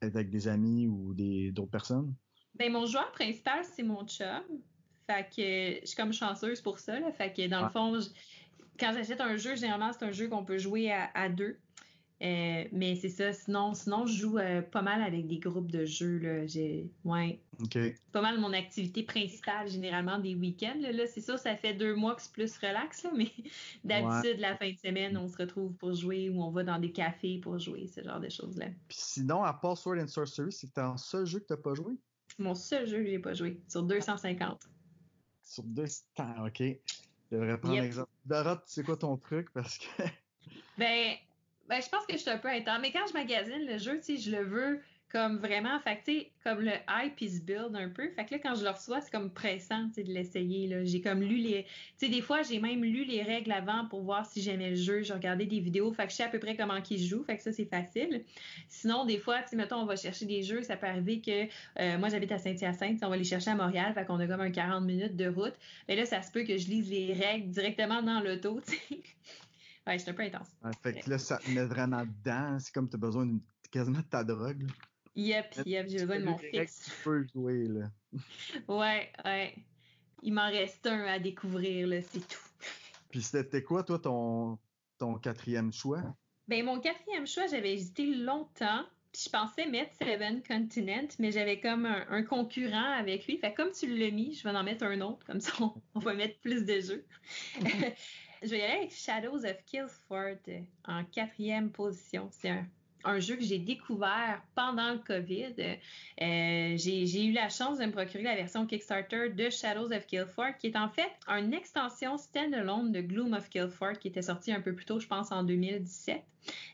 avec, des amis ou d'autres personnes? Ben, mon joueur principal, c'est mon chum. Fait que je suis comme chanceuse pour ça. Fait que dans le fond, quand j'achète un jeu, généralement, c'est un jeu qu'on peut jouer à deux. Euh, mais c'est ça. Sinon, sinon, je joue euh, pas mal avec des groupes de jeux. Là. J'ai, ouais. C'est pas mal mon activité principale, généralement, des week-ends. Là, c'est sûr, ça fait deux mois que c'est plus relax, mais d'habitude, la fin de semaine, on se retrouve pour jouer ou on va dans des cafés pour jouer, ce genre de choses-là. Puis sinon, à part Sword and Sorcery, c'est ton seul jeu que t'as pas joué? Mon seul jeu que j'ai pas joué, sur 250. Sur 200, ok. Je devrais prendre l'exemple. Doroth, c'est quoi ton truc? Parce que. ben, ben, je pense que je suis un peu intense. Mais quand je magasine le jeu, je le veux Comme vraiment, fait sais, comme le hype is build un peu. Fait que là, quand je le reçois, c'est comme pressant, de l'essayer. J'ai comme lu les, tu sais, des fois, j'ai même lu les règles avant pour voir si j'aimais le jeu. J'ai regardé des vidéos, fait que je sais à peu près comment qui joue. Fait que ça, c'est facile. Sinon, des fois, tu mettons, on va chercher des jeux. Ça peut arriver que, euh, moi, j'habite à Saint-Hyacinthe, on va les chercher à Montréal. Fait qu'on a comme un 40 minutes de route. Mais là, ça se peut que je lise les règles directement dans l'auto. Ouais, c'est un peu intense. fait que là, ça te met vraiment dedans. C'est comme tu as besoin quasiment de ta drogue. Yep, yep, j'ai besoin de mon fixe. Tu peux jouer, là. ouais, ouais. Il m'en reste un à découvrir, là, c'est tout. Puis c'était quoi, toi, ton, ton quatrième choix? Ben, mon quatrième choix, j'avais hésité longtemps. Puis je pensais mettre Seven Continent, mais j'avais comme un, concurrent avec lui. Fait comme tu l'as mis, je vais en mettre un autre, comme ça on, va mettre plus de jeux. je vais y aller avec Shadows of Killford en quatrième position. C'est un jeu que j'ai découvert pendant le COVID. Euh, j'ai eu la chance de me procurer la version Kickstarter de Shadows of Killfort, qui est en fait une extension standalone de Gloom of Killfort, qui était sorti un peu plus tôt, je pense, en 2017.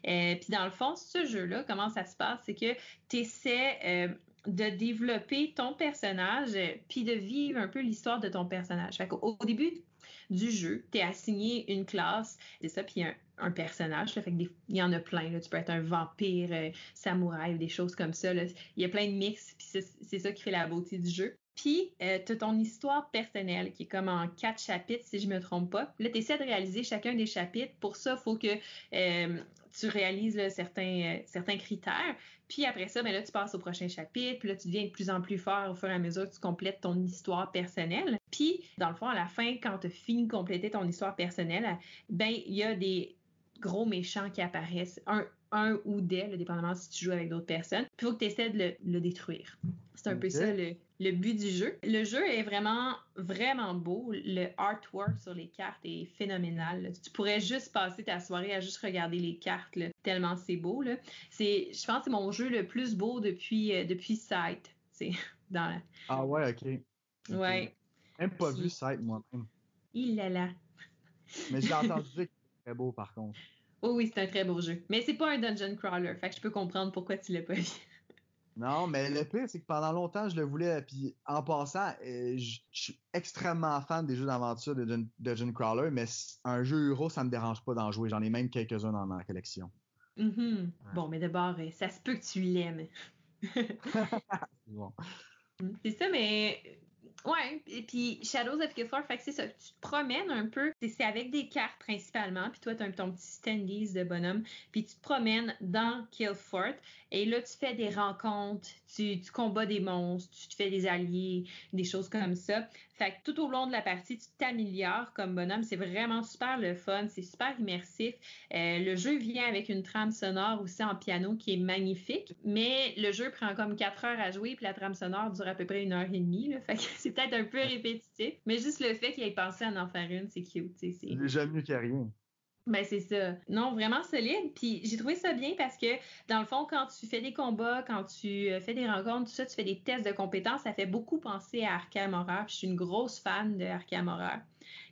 Euh, Puis dans le fond, ce jeu-là, comment ça se passe, c'est que tu essaies euh, de développer ton personnage, puis de vivre un peu l'histoire de ton personnage. Fait au début du jeu, tu es assigné une classe, c'est ça, puis un, personnage. Là, fait que il y en a plein. Tu peux être un vampire, euh, samouraï ou des choses comme ça. Il y a plein de mix, puis c'est ça qui fait la beauté du jeu. Puis, euh, tu as ton histoire personnelle qui est comme en quatre chapitres, si je me trompe pas. Là, tu essaies de réaliser chacun des chapitres. Pour ça, il faut que euh, tu réalises certains, euh, certains critères. Puis après ça, ben là, tu passes au prochain chapitre. Puis là, tu deviens de plus en plus fort au fur et à mesure que tu complètes ton histoire personnelle. Puis, dans le fond, à la fin, quand tu as fini de compléter ton histoire personnelle, ben il y a des gros méchants qui apparaissent, un ou des, dépendamment si tu joues avec d'autres personnes. Puis il faut que tu essaies de le, détruire. C'est un peu ça le, le, but du jeu. Le jeu est vraiment, vraiment beau. Le artwork sur les cartes est phénoménal. Tu pourrais juste passer ta soirée à juste regarder les cartes, tellement c'est beau. Là. C'est, je pense que c'est mon jeu le plus beau depuis, euh, depuis Sight. C'est dans Ah ouais, ok. Ouais. Même pas vu Sight moi-même. Il est là. Mais j'ai entendu dire très beau par contre. Oh oui, c'est un très beau jeu. Mais c'est pas un dungeon crawler, fait que je peux comprendre pourquoi tu l'as pas vu. Non, mais le pire, c'est que pendant longtemps, je le voulais. Puis en passant, euh, je suis extrêmement fan des jeux d'aventure de Dungeon Crawler, mais un jeu Euro, ça me dérange pas d'en jouer. J'en ai même quelques-uns dans ma collection. Mm-hmm. Bon, mais d'abord, euh, ça se peut que tu l'aimes. bon. C'est ça, mais Ouais, et puis Shadows of Killfort, fait que c'est ça, tu te promènes un peu, c'est avec des cartes principalement, puis toi tu as ton petit standees de bonhomme, puis tu te promènes dans Killfort et là tu fais des rencontres, tu, combats des monstres, tu te fais des alliés, des choses comme ça. Fait que tout au long de la partie, tu t'améliores comme bonhomme. C'est vraiment super le fun, c'est super immersif. Euh, le jeu vient avec une trame sonore aussi en piano qui est magnifique, mais le jeu prend comme quatre heures à jouer, puis la trame sonore dure à peu près une heure et demie. c'est peut-être un peu répétitif, mais juste le fait qu'il ait pensé à en faire une, c'est cute. C'est déjà mieux qu'il rien. Ben c'est ça. Non, vraiment solide. Puis j'ai trouvé ça bien parce que dans le fond, quand tu fais des combats, quand tu euh, fais des rencontres, tout ça, tu fais des tests de compétences, ça fait beaucoup penser à Arkham Horror. je suis une grosse fan de Arkham Horror.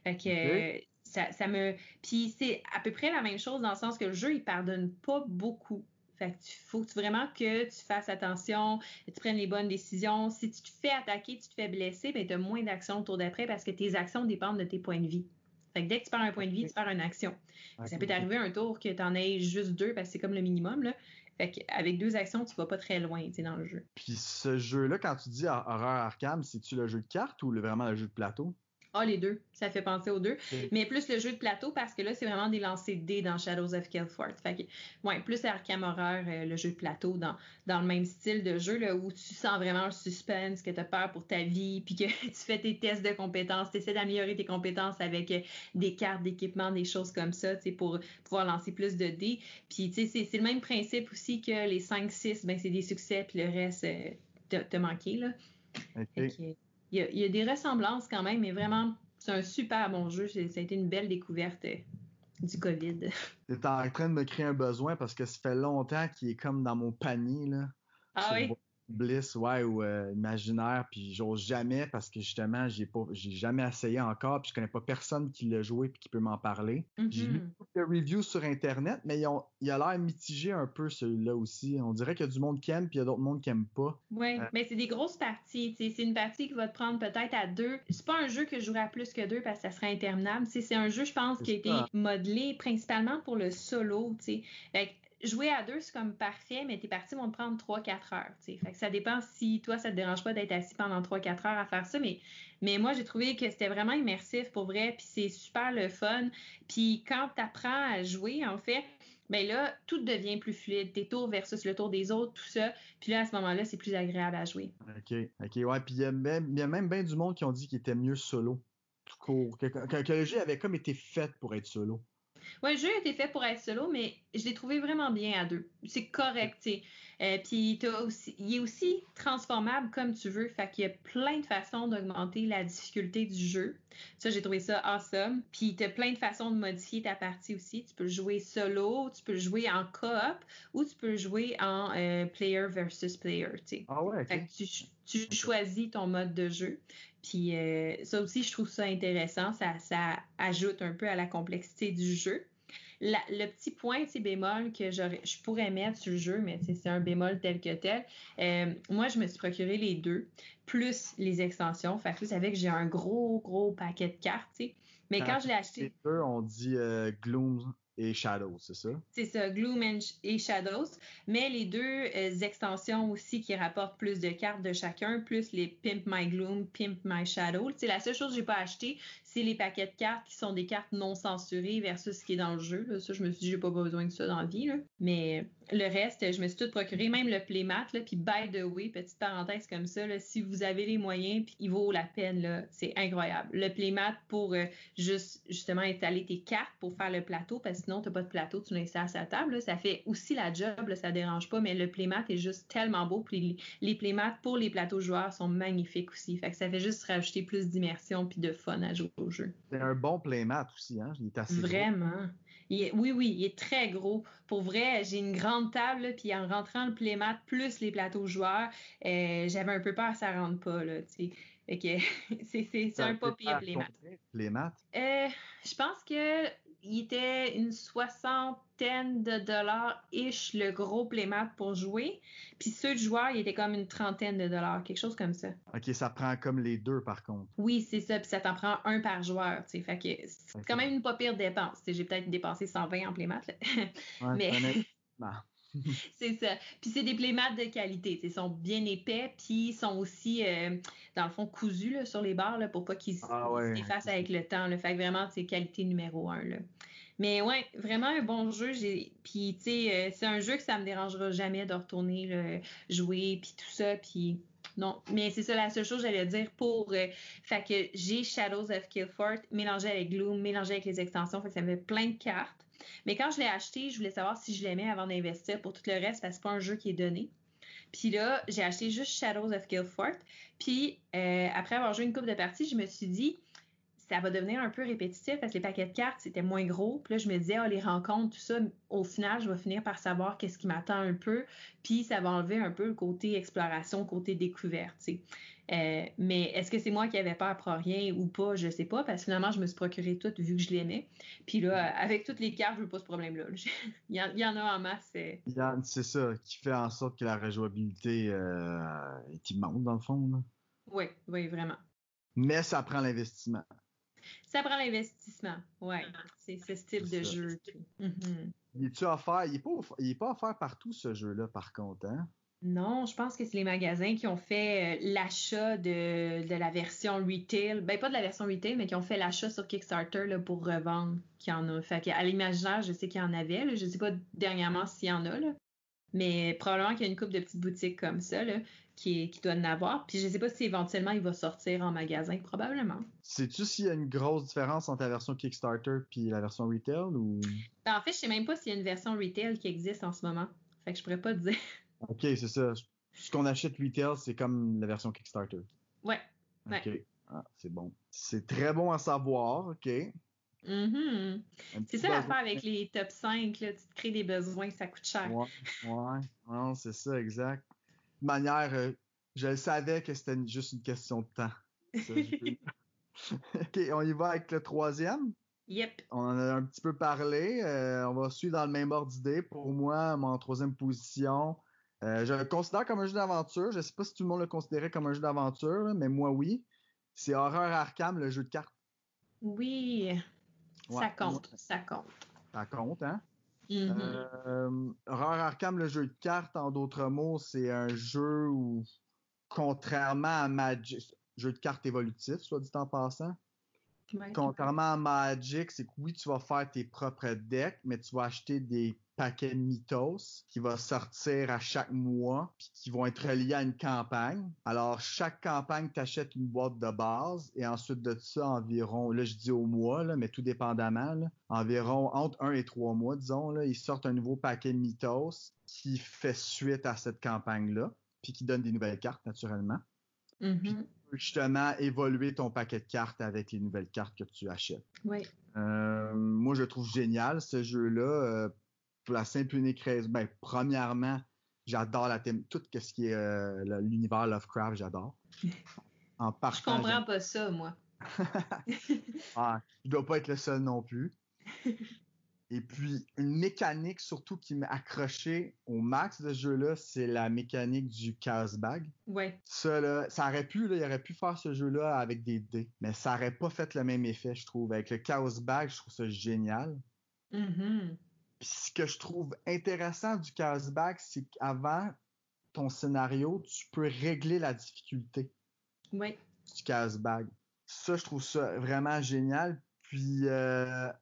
Fait que ça, ça, me. Puis c'est à peu près la même chose dans le sens que le jeu, il pardonne pas beaucoup. Fait que tu faut vraiment que tu fasses attention, que tu prennes les bonnes décisions. Si tu te fais attaquer, tu te fais blesser, ben tu as moins d'actions autour d'après parce que tes actions dépendent de tes points de vie. Fait que dès que tu perds un point de vie, tu perds une action. Ça peut t'arriver un tour que tu en aies juste deux parce que c'est comme le minimum. Là. Fait qu'avec deux actions, tu vas pas très loin dans le jeu. Puis ce jeu-là, quand tu dis horreur Arkham, c'est-tu le jeu de cartes ou vraiment le jeu de plateau? Ah, les deux. Ça fait penser aux deux. Mais plus le jeu de plateau parce que là, c'est vraiment des lancers de dés dans Shadows of Killfort. Fait que, ouais, plus Arkham Horror, euh, le jeu de plateau dans, dans le même style de jeu là, où tu sens vraiment le suspense, que tu as peur pour ta vie, puis que tu fais tes tests de compétences, tu essaies d'améliorer tes compétences avec euh, des cartes d'équipement, des choses comme ça, pour pouvoir lancer plus de dés. Puis, tu sais, c'est le même principe aussi que les 5-6, ben, c'est des succès, puis le reste, euh, t'as manqué, là. Il y, a, des ressemblances quand même, mais vraiment, c'est un super bon jeu. Ça a été une belle découverte euh, du COVID. Tu en train de me créer un besoin parce que ça fait longtemps qu'il est comme dans mon panier. Là. Ah oui? Bliss, ouais, ou euh, Imaginaire, puis j'ose jamais parce que justement, j'ai pas j'ai jamais essayé encore, puis je connais pas personne qui l'a joué puis qui peut m'en parler. J'ai lu Mhm. beaucoup de reviews sur Internet, mais ils ont- il a l'air mitigé un peu celui-là aussi. On dirait qu'il y a du monde qui aime, puis il y a d'autres mondes qui aiment pas. Oui, Euh, mais c'est des grosses parties. tu sais. C'est une partie qui va te prendre peut-être à deux. C'est pas un jeu que je jouerais à plus que deux parce que ça serait interminable. C'est un jeu, je pense, qui a été ça. modelé principalement pour le solo. tu sais. Fait jouer à deux, c'est comme parfait, mais tes parties vont te prendre 3-4 heures. Fait que ça dépend si toi, ça te dérange pas d'être assis pendant 3-4 heures à faire ça. Mais, mais moi, j'ai trouvé que c'était vraiment immersif pour vrai, puis c'est super le fun. Puis quand tu apprends à jouer, en fait, ben là, tout devient plus fluide. Tes tours versus le tour des autres, tout ça. Puis là, à ce moment-là, c'est plus agréable à jouer. OK. OK, ouais. Puis il y a même, il y a même bien du monde qui ont dit qu'il était mieux solo. Tout court. Que, que- que le jeu avait comme été fait pour être solo. Ouais, le jeu a été fait pour être solo, mais je l'ai trouvé vraiment bien à deux. C'est correct, tu sais. Euh, puis il est aussi transformable comme tu veux. Fait qu'il y a plein de façons d'augmenter la difficulté du jeu. Ça, j'ai trouvé ça awesome. Puis t'as plein de façons de modifier ta partie aussi. Tu peux le jouer solo, tu peux le jouer en coop ou tu peux le jouer en euh, player versus player, tu sais. Ah ouais, Fait que tu, tu choisis ton mode de jeu. Puis euh, ça aussi, je trouve ça intéressant. Ça, ça ajoute un peu à la complexité du jeu. La- le petit point, c'est bémol que je pourrais mettre sur le jeu, mais c'est un bémol tel que tel. Euh, moi, je me suis procuré les deux, plus les extensions. Fait que ça fait que j'ai un gros, gros paquet de cartes. Mais quand je l'ai acheté, Les deux, on dit euh, Gloom et Shadow, c'est ça? c'est ça, Gloom and- et Shadows, mais les deux euh, extensions aussi qui rapportent plus de cartes de chacun, plus les Pimp My Gloom, Pimp My Shadow. C'est la seule chose que j'ai pas acheté, c'est les paquets de cartes qui sont des cartes non censurées versus ce qui est dans le jeu. Ça, je me suis dit, j'ai pas besoin de ça dans la vie. là. Mais le reste, je me suis tout procuré, même le playmat. Puis by the way, petite parenthèse comme ça, si vous avez les moyens, puis il vaut la peine, c'est incroyable. Le playmat pour euh, juste justement étaler tes cartes pour faire le plateau, parce que sinon, tu n'as pas de plateau, tu l'installes à sa table. Ça fait aussi la job, là, ça dérange pas, mais le playmat est juste tellement beau. Puis les, playmats pour les plateaux joueurs sont magnifiques aussi. Fait que ça fait juste rajouter plus d'immersion puis de fun à jouer jeu. C'est un bon playmat aussi, hein? Il est assez gros. Vraiment. Il est- oui, oui, il est très gros. Pour vrai, j'ai une grande table, là, puis en rentrant le playmat plus les plateaux joueurs, euh, j'avais un peu peur que ça rentre pas, là, tu sais. Fait que c'est- c'est c'est un pas pire playmat. Playmat. Euh, je pense que il était une soixantaine de dollars ish le gros playmat pour jouer. Puis ceux de joueurs, il était comme une trentaine de dollars, quelque chose comme ça. Ok, ça prend comme les deux par contre. Oui, c'est ça. Puis ça t'en prend un par joueur. Fait que c'est quand même une pas pire dépense. J'ai peut-être dépensé 120 en playmat, là. Ouais, Mais-. c'est ça. Puis c'est des playmats de qualité. Ils sont bien épais, puis ils sont aussi, euh, dans le fond, cousus là, sur les barres là, pour pas qu'ils Ah ouais. avec le temps. Là. Fait que vraiment, c'est qualité numéro un. Là. Mais ouais, vraiment un bon jeu. Puis, tu sais, euh, c'est un jeu que ça me dérangera jamais de retourner là, jouer, puis tout ça. Puis, non. Mais c'est ça la seule chose que j'allais dire pour. euh, fait que j'ai Shadows of Killfort mélangé avec Gloom, mélangé avec les extensions. Fait que ça me fait plein de cartes. Mais quand je l'ai acheté, je voulais savoir si je l'aimais avant d'investir pour tout le reste parce que c'est pas un jeu qui est donné. Puis là, j'ai acheté juste Shadows of Guildford. Puis euh, après avoir joué une coupe de parties, je me suis dit, ça va devenir un peu répétitif parce que les paquets de cartes, c'était moins gros. Puis là, je me disais, ah, les rencontres, tout ça, au final, je vais finir par savoir qu'est-ce qui m'attend un peu. Puis ça va enlever un peu le côté exploration, côté découverte. tu sais. Euh, mais est-ce que c'est moi qui avais peur pour rien ou pas, je sais pas, parce que finalement, je me suis procuré tout vu que je l'aimais. Puis là, avec toutes les cartes, je veux pas ce problème-là. il, y en, a en masse. euh. C'est ça qui fait en sorte que la rejouabilité euh, est immense dans le fond. là. Oui, oui, vraiment. Mais ça prend l'investissement. Ça prend l'investissement. Ouais, c'est ce style de ça. jeu. Mhm. Il est-tu offert? Il est pas, off- il est pas offert partout ce jeu-là, par contre, hein? Non, je pense que c'est les magasins qui ont fait euh, l'achat de, de la version retail. Ben, pas de la version retail, mais qui ont fait l'achat sur Kickstarter là, pour revendre. Qui en a. Fait qu'à l'imaginaire, je sais qu'il y en avait. Là. Je sais pas dernièrement s'il y en a. Là. Mais probablement qu'il y a une couple de petites boutiques comme ça là, qui, qui doivent en avoir. Puis je sais pas si éventuellement il va sortir en magasin. Probablement. Sais-tu s'il y a une grosse différence entre la version Kickstarter puis la version retail ou? Ben, en fait, je sais même pas s'il y a une version retail qui existe en ce moment. Fait que je pourrais pas te dire. Ok, c'est ça. Ce qu'on achète retail, c'est comme la version Kickstarter. Ouais. Ouais. Ok. Ah, c'est bon. C'est très bon à savoir, ok. Mhm. Un C'est ça l'affaire avec les top 5, là, tu te crées des besoins, ça coûte cher. Ouais, c'est ça, exact. De manière, euh, je le savais que c'était juste une question de temps. ok, on y va avec le troisième? Yep. On en a un petit peu parlé. Euh, on va suivre dans le même ordre d'idée. Pour moi, mon troisième position, euh, je le considère comme un jeu d'aventure. Je sais pas si tout le monde le considérait comme un jeu d'aventure, mais moi, oui. C'est Horror Arkham, le jeu de cartes. Oui. Ça compte, ça compte. Ça compte, hein? Mm-hmm. Euh, Horror Arkham, le jeu de cartes, en d'autres mots, c'est un jeu où, contrairement à Magic, jeu de cartes évolutif, soit dit en passant, Contrairement à Magic, c'est que oui, tu vas faire tes propres decks, mais tu vas acheter des paquets mythos qui vont sortir à chaque mois puis qui vont être reliés à une campagne. Alors, chaque campagne, t'achètes une boîte de base et ensuite de ça, environ, là, je dis au mois, là, mais tout dépendamment, là, environ entre un et trois mois, disons, là, ils sortent un nouveau paquet mythos qui fait suite à cette campagne-là puis qui donne des nouvelles cartes, naturellement. Mm-hmm justement évoluer ton paquet de cartes avec les nouvelles cartes que tu achètes. Oui. Euh, moi, je trouve génial ce jeu-là. Euh, pour la simple unique raison, ben, premièrement, j'adore la thème, tout ce qui est euh, l'univers Lovecraft, j'adore. En je comprends pas ça, moi. ah, je dois pas être le seul non plus. Et puis, une mécanique surtout qui m'a accroché au max de ce jeu-là, c'est la mécanique du chaos bag. Ouais. Ça, là, ça aurait pu, là, il aurait pu faire ce jeu-là avec des dés, mais ça aurait pas fait le même effet, je trouve. Avec le chaos bag, je trouve ça génial. Mm-hmm. ce que je trouve intéressant du chaos bag, c'est qu'avant ton scénario, tu peux régler la difficulté. Oui. Du chaos bag. Ça, je trouve ça vraiment génial. Puis, euh,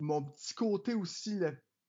mon petit côté aussi,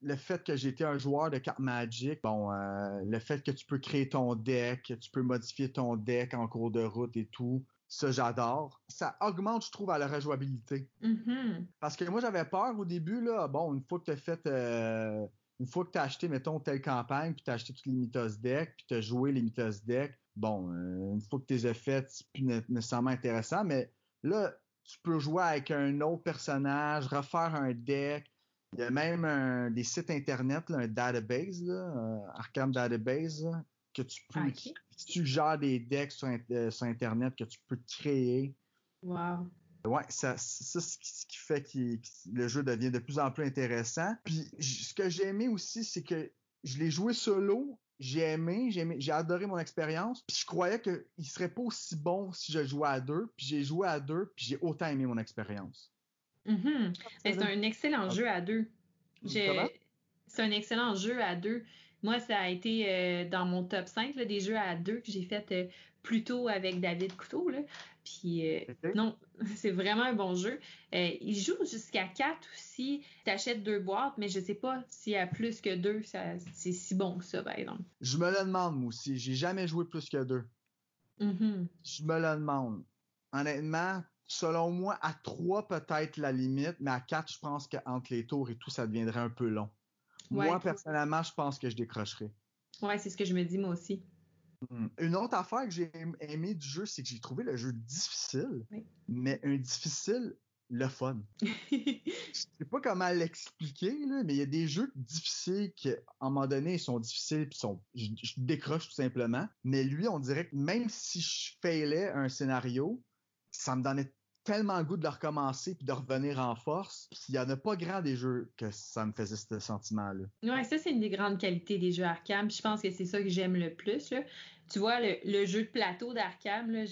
le, fait que j'étais un joueur de cartes Magic, bon, euh, le fait que tu peux créer ton deck, que tu peux modifier ton deck en cours de route et tout, ça j'adore. Ça augmente, je trouve, à la rejouabilité. Mm-hmm. Parce que moi j'avais peur au début, là, bon, une fois que tu as fait. Euh, une fois que tu as acheté, mettons, telle campagne, puis tu as acheté tous les Mythos decks, puis tu as joué les Mythos decks, bon, euh, une fois que tu les as faites, c'est plus nécessairement intéressant, mais là, tu peux jouer avec un autre personnage, refaire un deck. Il y a même des sites internet, un database, là, Arkham Database, que tu peux. Okay. Tu gères des decks euh, sur, internet que tu peux créer. Wow. Ouais, ça, c'est ce qui fait que le jeu devient de plus en plus intéressant. Puis ce que j'ai aimé aussi, c'est que je l'ai joué solo j'ai aimé, j'ai adoré mon expérience. Puis je croyais qu'il serait pas aussi bon si je jouais à deux. Puis j'ai joué à deux, puis j'ai autant aimé mon expérience. Mm-hmm. C'est un excellent jeu à deux. C'est un excellent jeu à deux. Moi, ça a été euh, dans mon top 5 des jeux à deux que j'ai fait euh, plus tôt avec David Couteau. Là. Puis euh, non, c'est vraiment un bon jeu. il joue jusqu'à 4 aussi. Tu achètes deux boîtes, mais je sais pas s'il y a plus que deux, c'est si bon que ça, par exemple. Je me le demande, moi aussi. J'ai jamais joué plus que deux. Mm-hmm. Je me le demande. Honnêtement, selon moi, à trois peut-être la limite, mais à quatre, je pense qu'entre les tours et tout, ça deviendrait un peu long moi, personnellement, je pense que je décrocherai. Ouais, c'est ce que je me dis, moi aussi. Hmm. Une autre affaire que j'ai aimé du jeu, c'est que j'ai trouvé le jeu difficile, mais un difficile le fun. je sais pas comment l'expliquer, mais il y a des jeux difficiles qui, à un moment donné, ils sont difficiles puis sont, je, décroche tout simplement. Mais lui, on dirait que même si je failais un scénario, ça me donnait tellement le goût de le recommencer puis de revenir en force. Il n'y en a pas grand des jeux que ça me faisait ce sentiment-là. Ouais, ça, c'est une des grandes qualités des jeux Arkham. Je pense que c'est ça que j'aime le plus. Tu vois, le, jeu de plateau d'Arkham,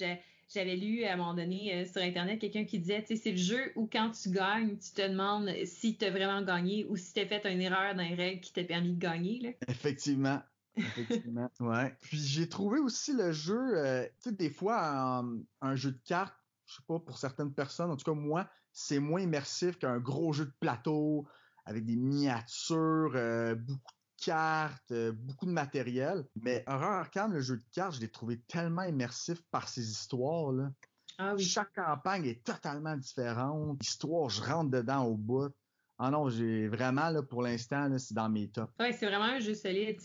j'avais lu à un moment donné euh, sur Internet quelqu'un qui disait, c'est le jeu où quand tu gagnes, tu te demandes si tu as vraiment gagné ou si tu as fait une erreur dans les règles qui t'a permis de gagner. Effectivement. Effectivement. ouais. Puis j'ai trouvé aussi le jeu, euh, tu sais, des fois, un jeu de cartes, je sais pas, pour certaines personnes, en tout cas moi, c'est moins immersif qu'un gros jeu de plateau avec des miniatures, euh, beaucoup de cartes, euh, beaucoup de matériel. Mais Horror Arkham, le jeu de cartes, je l'ai trouvé tellement immersif par ses histoires. Là. Ah oui. Chaque campagne est totalement différente. L'histoire, je rentre dedans au bout. Ah non, j'ai vraiment, là, pour l'instant, c'est dans mes tops. Ouais, c'est vraiment un jeu solide.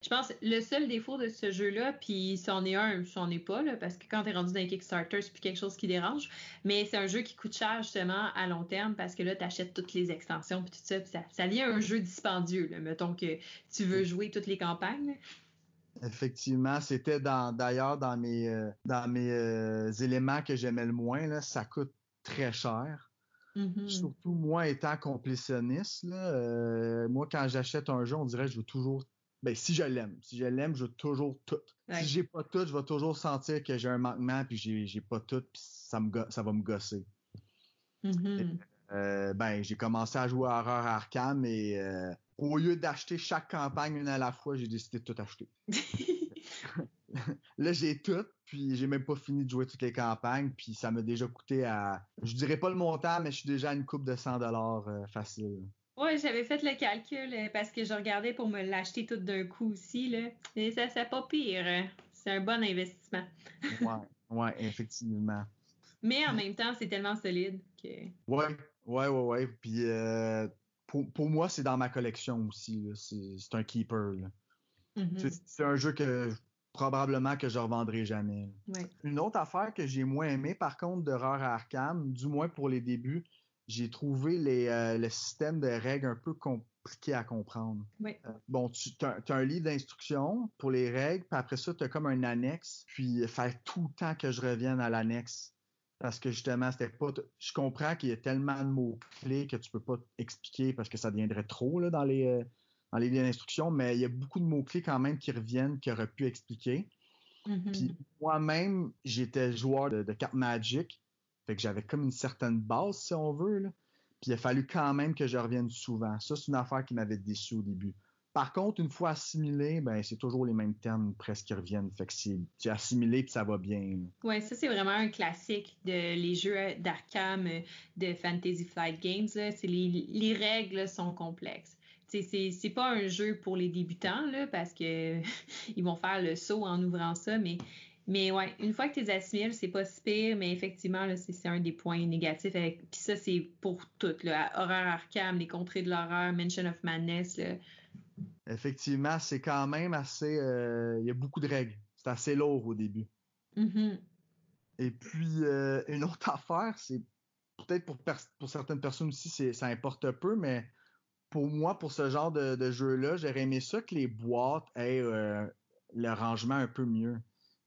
Je pense que le seul défaut de ce jeu-là, puis c'en est un, c'en est pas, là, parce que quand tu es rendu dans un Kickstarter, c'est plus quelque chose qui dérange, mais c'est un jeu qui coûte cher justement à long terme parce que là, tu achètes toutes les extensions puis tout ça, puis ça, ça devient un jeu dispendieux, là, mettons que tu veux jouer toutes les campagnes. Effectivement, c'était dans d'ailleurs dans mes euh, dans mes euh, éléments que j'aimais le moins. Là, ça coûte très cher. Mhm. Surtout moi étant complétionniste. Là, euh, moi, quand j'achète un jeu, on dirait que je veux toujours. Ben, si je l'aime. Si je l'aime, je veux toujours tout. Ouais. Si j'ai pas tout, je vais toujours sentir que j'ai un manquement puis j'ai, j'ai pas tout, puis ça, me, ça va me gosser. Mhm. Euh, ben, j'ai commencé à jouer à Horror Arkham et euh, au lieu d'acheter chaque campagne une à la fois, j'ai décidé de tout acheter. Là, j'ai tout, puis j'ai même pas fini de jouer toutes les campagnes, puis ça m'a déjà coûté à, je dirais pas le montant, mais je suis déjà à une coupe de 100 dollars euh, facile. Ouais, j'avais fait le calcul euh, parce que je regardais pour me l'acheter tout d'un coup aussi, là. Et ça, c'est pas pire. C'est un bon investissement. Ouais, ouais, effectivement. Mais en même temps, c'est tellement solide que. Ouais, ouais, ouais, ouais. Puis euh, pour, pour moi, c'est dans ma collection aussi. C'est un keeper. Mhm. C'est- un jeu que probablement que je revendrai jamais. Ouais. Une autre affaire que j'ai moins aimé, par contre, d'horreur à Arkham, du moins pour les débuts, j'ai trouvé les, euh, le système de règles un peu compliqué à comprendre. Ouais. Euh, bon, tu as, un livre d'instructions pour les règles, puis après ça, tu as comme un annexe, puis fallait tout le temps que je revienne à l'annexe. Parce que justement, c'était pas. Je comprends qu'il y a tellement de mots-clés que tu peux pas expliquer parce que ça deviendrait trop là, dans les. euh, dans les livres d'instructions, mais il y a beaucoup de mots-clés quand même qui reviennent, qui auraient pu expliquer. Mhm. Puis moi-même, j'étais joueur de, de cartes Magic. Fait que j'avais comme une certaine base, si on veut. Là. Puis il a fallu quand même que je revienne souvent. Ça, c'est une affaire qui m'avait déçu au début. Par contre, une fois assimilé, ben c'est toujours les mêmes termes presque qui reviennent. Fait que c'est assimilé puis ça va bien. Ouais, ça c'est vraiment un classique de les jeux d'Arkham de Fantasy Flight Games. C'est les, les règles sont complexes. C'est c'est pas un jeu pour les débutants là, parce que ils vont faire le saut en ouvrant ça, mais mais ouais, une fois que tu les assimiles, c'est pas si pire, mais effectivement, là, c'est c'est un des points négatifs. Puis ça, c'est pour tout. Là. Horreur Arkham, les contrées de l'horreur, Mansion of Madness. Là. Effectivement, c'est quand même assez. euh, Il y a beaucoup de règles. C'est assez lourd au début. Mhm. Et puis, euh, une autre affaire, c'est peut-être pour, pers- pour certaines personnes aussi, c'est, ça importe peu, mais pour moi, pour ce genre de, de jeu-là, j'aurais aimé ça que les boîtes aient euh, le rangement un peu mieux.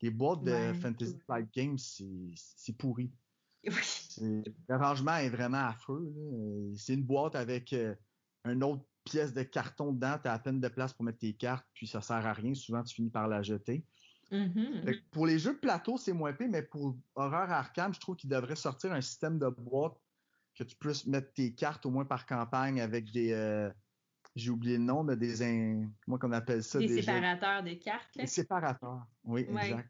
Les boîtes de Ouais. Fantasy Flight Games, c'est, pourri. Oui. C'est- le rangement est vraiment affreux. C'est une boîte avec euh, une autre pièce de carton dedans, tu as à peine de place pour mettre tes cartes, puis ça sert à rien. Souvent, tu finis par la jeter. Mhm. Fait que pour les jeux de plateau, c'est moins pire, mais pour Horreur Arkham, je trouve qu'il devrait sortir un système de boîte que tu puisses mettre tes cartes au moins par campagne avec des. euh, J'ai oublié le nom, mais des. in- Comment qu'on appelle ça Des déjà? séparateurs de cartes. là. Des séparateurs. Oui, Ouais. exact.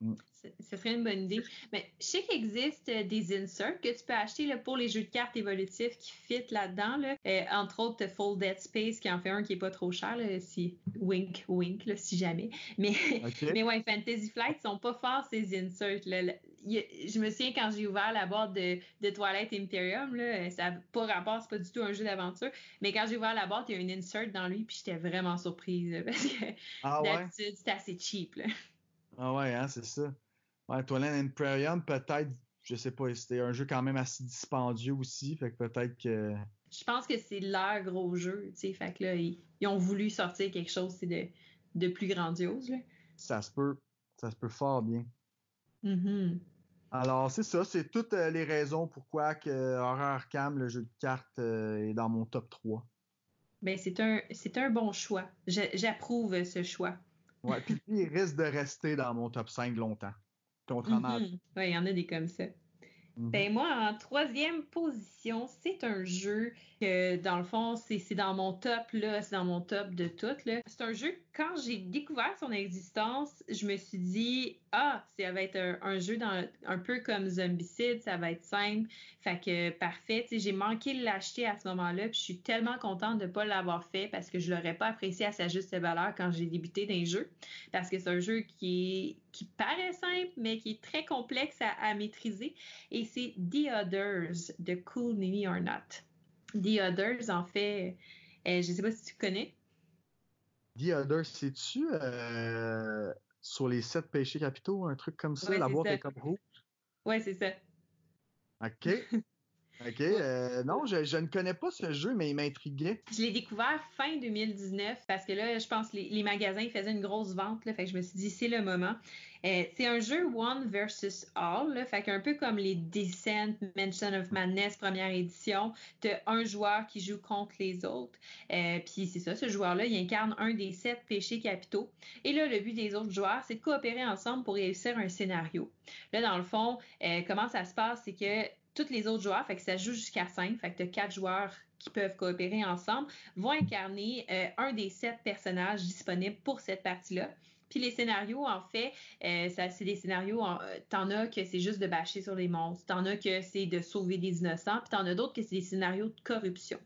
Ce ce serait une bonne idée. Mais je sais qu'il existe euh, des inserts que tu peux acheter là, pour les jeux de cartes évolutifs qui fit là-dedans. Là. Euh, entre autres, Full Dead Space qui en fait un qui est pas trop cher, là, si wink wink, là, si jamais. Mais, ouais, Fantasy Flight sont pas forts ces inserts. Là. Je me souviens quand j'ai ouvert la boîte de, de Twilight Imperium, là, ça n'a pas rapport, c'est pas du tout un jeu d'aventure. Mais quand j'ai ouvert la boîte, il y a une insert dans lui, puis j'étais vraiment surprise. parce que Ah ouais? d'habitude, c'est assez cheap. Là. Ah ouais, hein, c'est ça. Ouais, Twilight Imperium, peut-être, je sais pas, c'était un jeu quand même assez dispendieux aussi, fait que peut-être que. Je pense que c'est leur gros jeu, tu sais. Fait que là, ils, ils ont voulu sortir quelque chose de, de plus grandiose, là. Ça se peut. Ça se peut fort bien. Mhm. Alors, c'est ça, c'est toutes euh, les raisons pourquoi que Horror Arkham, le jeu de cartes, euh, est dans mon top 3. Ben, c'est un, c'est un bon choix. J'approuve ce choix. Ouais, puis il risque de rester dans mon top 5 longtemps. Contrairement à... Mhm. Ouais, il y en a des comme ça. Mhm. Ben moi, en troisième position, c'est un jeu que, dans le fond, c'est dans mon top, là, c'est dans mon top de tout. C'est un jeu, quand j'ai découvert son existence, je me suis dit, ah, ça va être un, jeu dans, un peu comme Zombicide, ça va être simple, fait que parfait, j'ai manqué de l'acheter à ce moment-là, puis je suis tellement contente de ne pas l'avoir fait parce que je l'aurais pas apprécié à sa juste valeur quand j'ai débuté les jeux, parce que c'est un jeu qui, qui paraît simple, mais qui est très complexe à, à maîtriser, et c'est The Others de Cool Mini or Not. The Others, en fait, euh, je sais pas si tu connais. The Other, c'est-tu euh, sur les sept péchés capitaux, un truc comme ça? Ouais, la boîte ça. est comme rouge? Ouais, c'est ça. OK. OK. Euh, non, je, ne connais pas ce jeu, mais il m'intriguait. Je l'ai découvert fin 2019 parce que là, je pense que les, magasins faisaient une grosse vente. Fait que je me suis dit, c'est le moment. Euh, c'est un jeu One versus All. Là, fait qu'un peu comme les Descent, Mansion of Madness, première édition. Tu un joueur qui joue contre les autres. Euh, Puis c'est ça, ce joueur-là, il incarne un des sept péchés capitaux. Et là, le but des autres joueurs, c'est de coopérer ensemble pour réussir un scénario. Là, dans le fond, comment ça se passe, c'est que tous les autres joueurs, fait que ça joue jusqu'à 5, fait que 4 joueurs qui peuvent coopérer ensemble, vont incarner euh, un des sept personnages disponibles pour cette partie-là. Puis les scénarios, en fait, euh, ça, c'est des scénarios, euh, t'en as que c'est juste de bâcher sur les monstres, t'en as que c'est de sauver des innocents, puis t'en as d'autres que c'est des scénarios de corruption.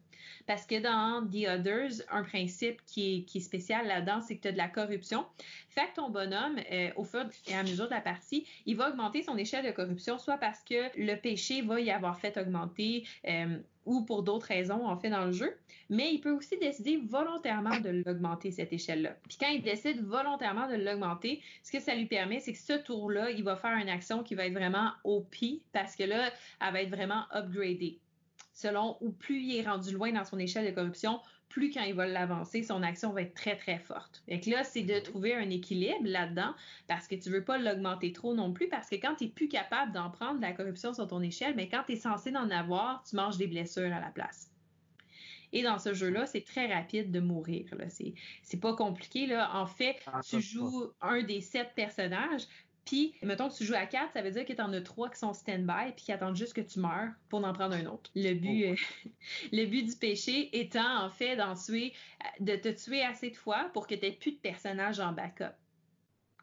Parce que dans The Others, un principe qui est, spécial là-dedans, c'est que tu as de la corruption. Fait que ton bonhomme, euh, au fur et à mesure de la partie, il va augmenter son échelle de corruption, soit parce que le péché va y avoir fait augmenter, euh, ou pour d'autres raisons, en fait, dans le jeu. Mais il peut aussi décider volontairement de l'augmenter, cette échelle-là. Puis quand il décide volontairement de l'augmenter, ce que ça lui permet, c'est que ce tour-là, il va faire une action qui va être vraiment OP, parce que là, elle va être vraiment upgradée selon ou plus il est rendu loin dans son échelle de corruption, plus quand il va l'avancer, son action va être très, très forte. Et là, c'est de trouver un équilibre là-dedans parce que tu veux pas l'augmenter trop non plus parce que quand tu n'es plus capable d'en prendre de la corruption sur ton échelle, mais quand tu es censé en avoir, tu manges des blessures à la place. Et dans ce jeu-là, c'est très rapide de mourir. C'est, c'est pas compliqué. Là. En fait, ah, tu joues un des sept personnages. Puis, mettons que tu joues à 4, ça veut dire que tu en as 3 qui sont stand-by puis qui attendent juste que tu meurs pour en prendre un autre. Le but, oh. euh, le but du péché étant, en fait, d'en tuer, de te tuer assez de fois pour que tu n'aies plus de personnages en backup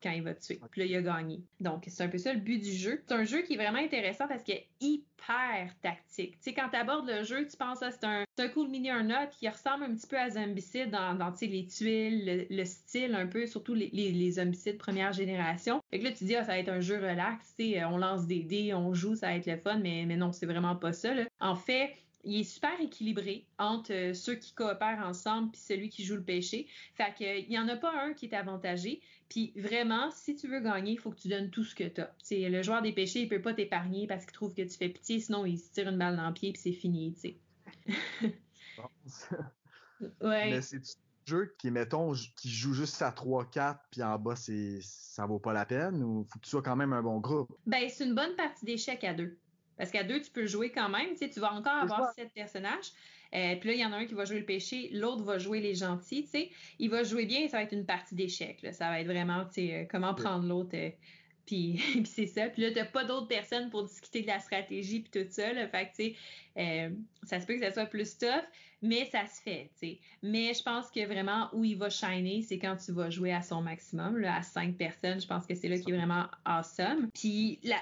quand il va te tuer. Puis là, il a gagné. Donc, c'est un peu ça le but du jeu. C'est un jeu qui est vraiment intéressant parce qu'il est hyper tactique. Tu sais, quand tu abordes le jeu, tu penses, que c'est un, un cool mini un note qui ressemble un petit peu à Zombicide dans, dans les tuiles, le, style un peu, surtout les, les, les Zombicides première génération. Fait que là, tu dis, ah, ça va être un jeu relax, tu sais, on lance des dés, on joue, ça va être le fun, mais, mais non, c'est vraiment pas ça. Là. En fait, il est super équilibré entre euh, ceux qui coopèrent ensemble puis celui qui joue le péché. Fait que il y en a pas un qui est avantagé. Puis vraiment, si tu veux gagner, il faut que tu donnes tout ce que tu as. le joueur des péchés, il peut pas t'épargner parce qu'il trouve que tu fais pitié, sinon il se tire une balle dans le pied puis c'est fini, tu ouais. Mais c'est un jeu qui, mettons, qui joue juste à 3-4 puis en bas, c'est ça vaut pas la peine ou faut que tu sois quand même un bon groupe? Ben, c'est une bonne partie d'échecs à deux. Parce qu'à deux, tu peux jouer quand même. Tu, sais, tu vas encore avoir sept personnages. Euh, puis là, il y en a un qui va jouer le péché, l'autre va jouer les gentils. Tu sais. Il va jouer bien, ça va être une partie d'échecs. Ça va être vraiment tu sais, euh, comment prendre l'autre. Euh, puis, puis c'est ça. Puis là, tu n'as pas d'autres personnes pour discuter de la stratégie puis tout ça. Là. Fait que, tu sais, ça se peut que ça soit plus tough, mais ça se fait, tu sais. Mais je pense que vraiment où il va shiner, c'est quand tu vas jouer à son maximum, là, à cinq personnes. Je pense que c'est là qui est vraiment awesome. Puis la,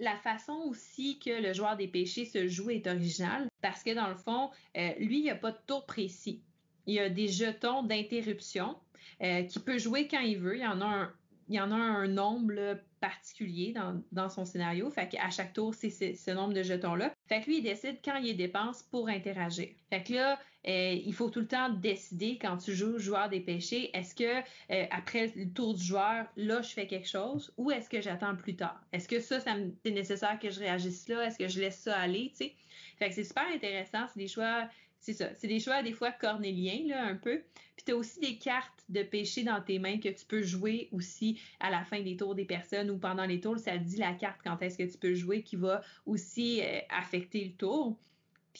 la façon aussi que le joueur des péchés se joue est originale parce que dans le fond, euh, lui, il n'y a pas de tour précis. Il y a des jetons d'interruption euh, qu'il peut jouer quand il veut. Il y en a un, il y en a un nombre particulier dans, dans, son scénario. Fait qu'à chaque tour, c'est ce, nombre de jetons-là. Fait que lui, il décide quand il dépense pour interagir. Fait que là, euh, il faut tout le temps décider quand tu joues joueur des péchés, est-ce que euh, après le tour du joueur, là, je fais quelque chose ou est-ce que j'attends plus tard? Est-ce que ça, c'est nécessaire que je réagisse là? Est-ce que je laisse ça aller? Fait que c'est super intéressant. C'est des choix c'est ça. C'est des choix des fois cornéliens, là, un peu. Puis tu as aussi des cartes de péché dans tes mains que tu peux jouer aussi à la fin des tours des personnes ou pendant les tours. Ça dit la carte quand est-ce que tu peux jouer qui va aussi euh, affecter le tour.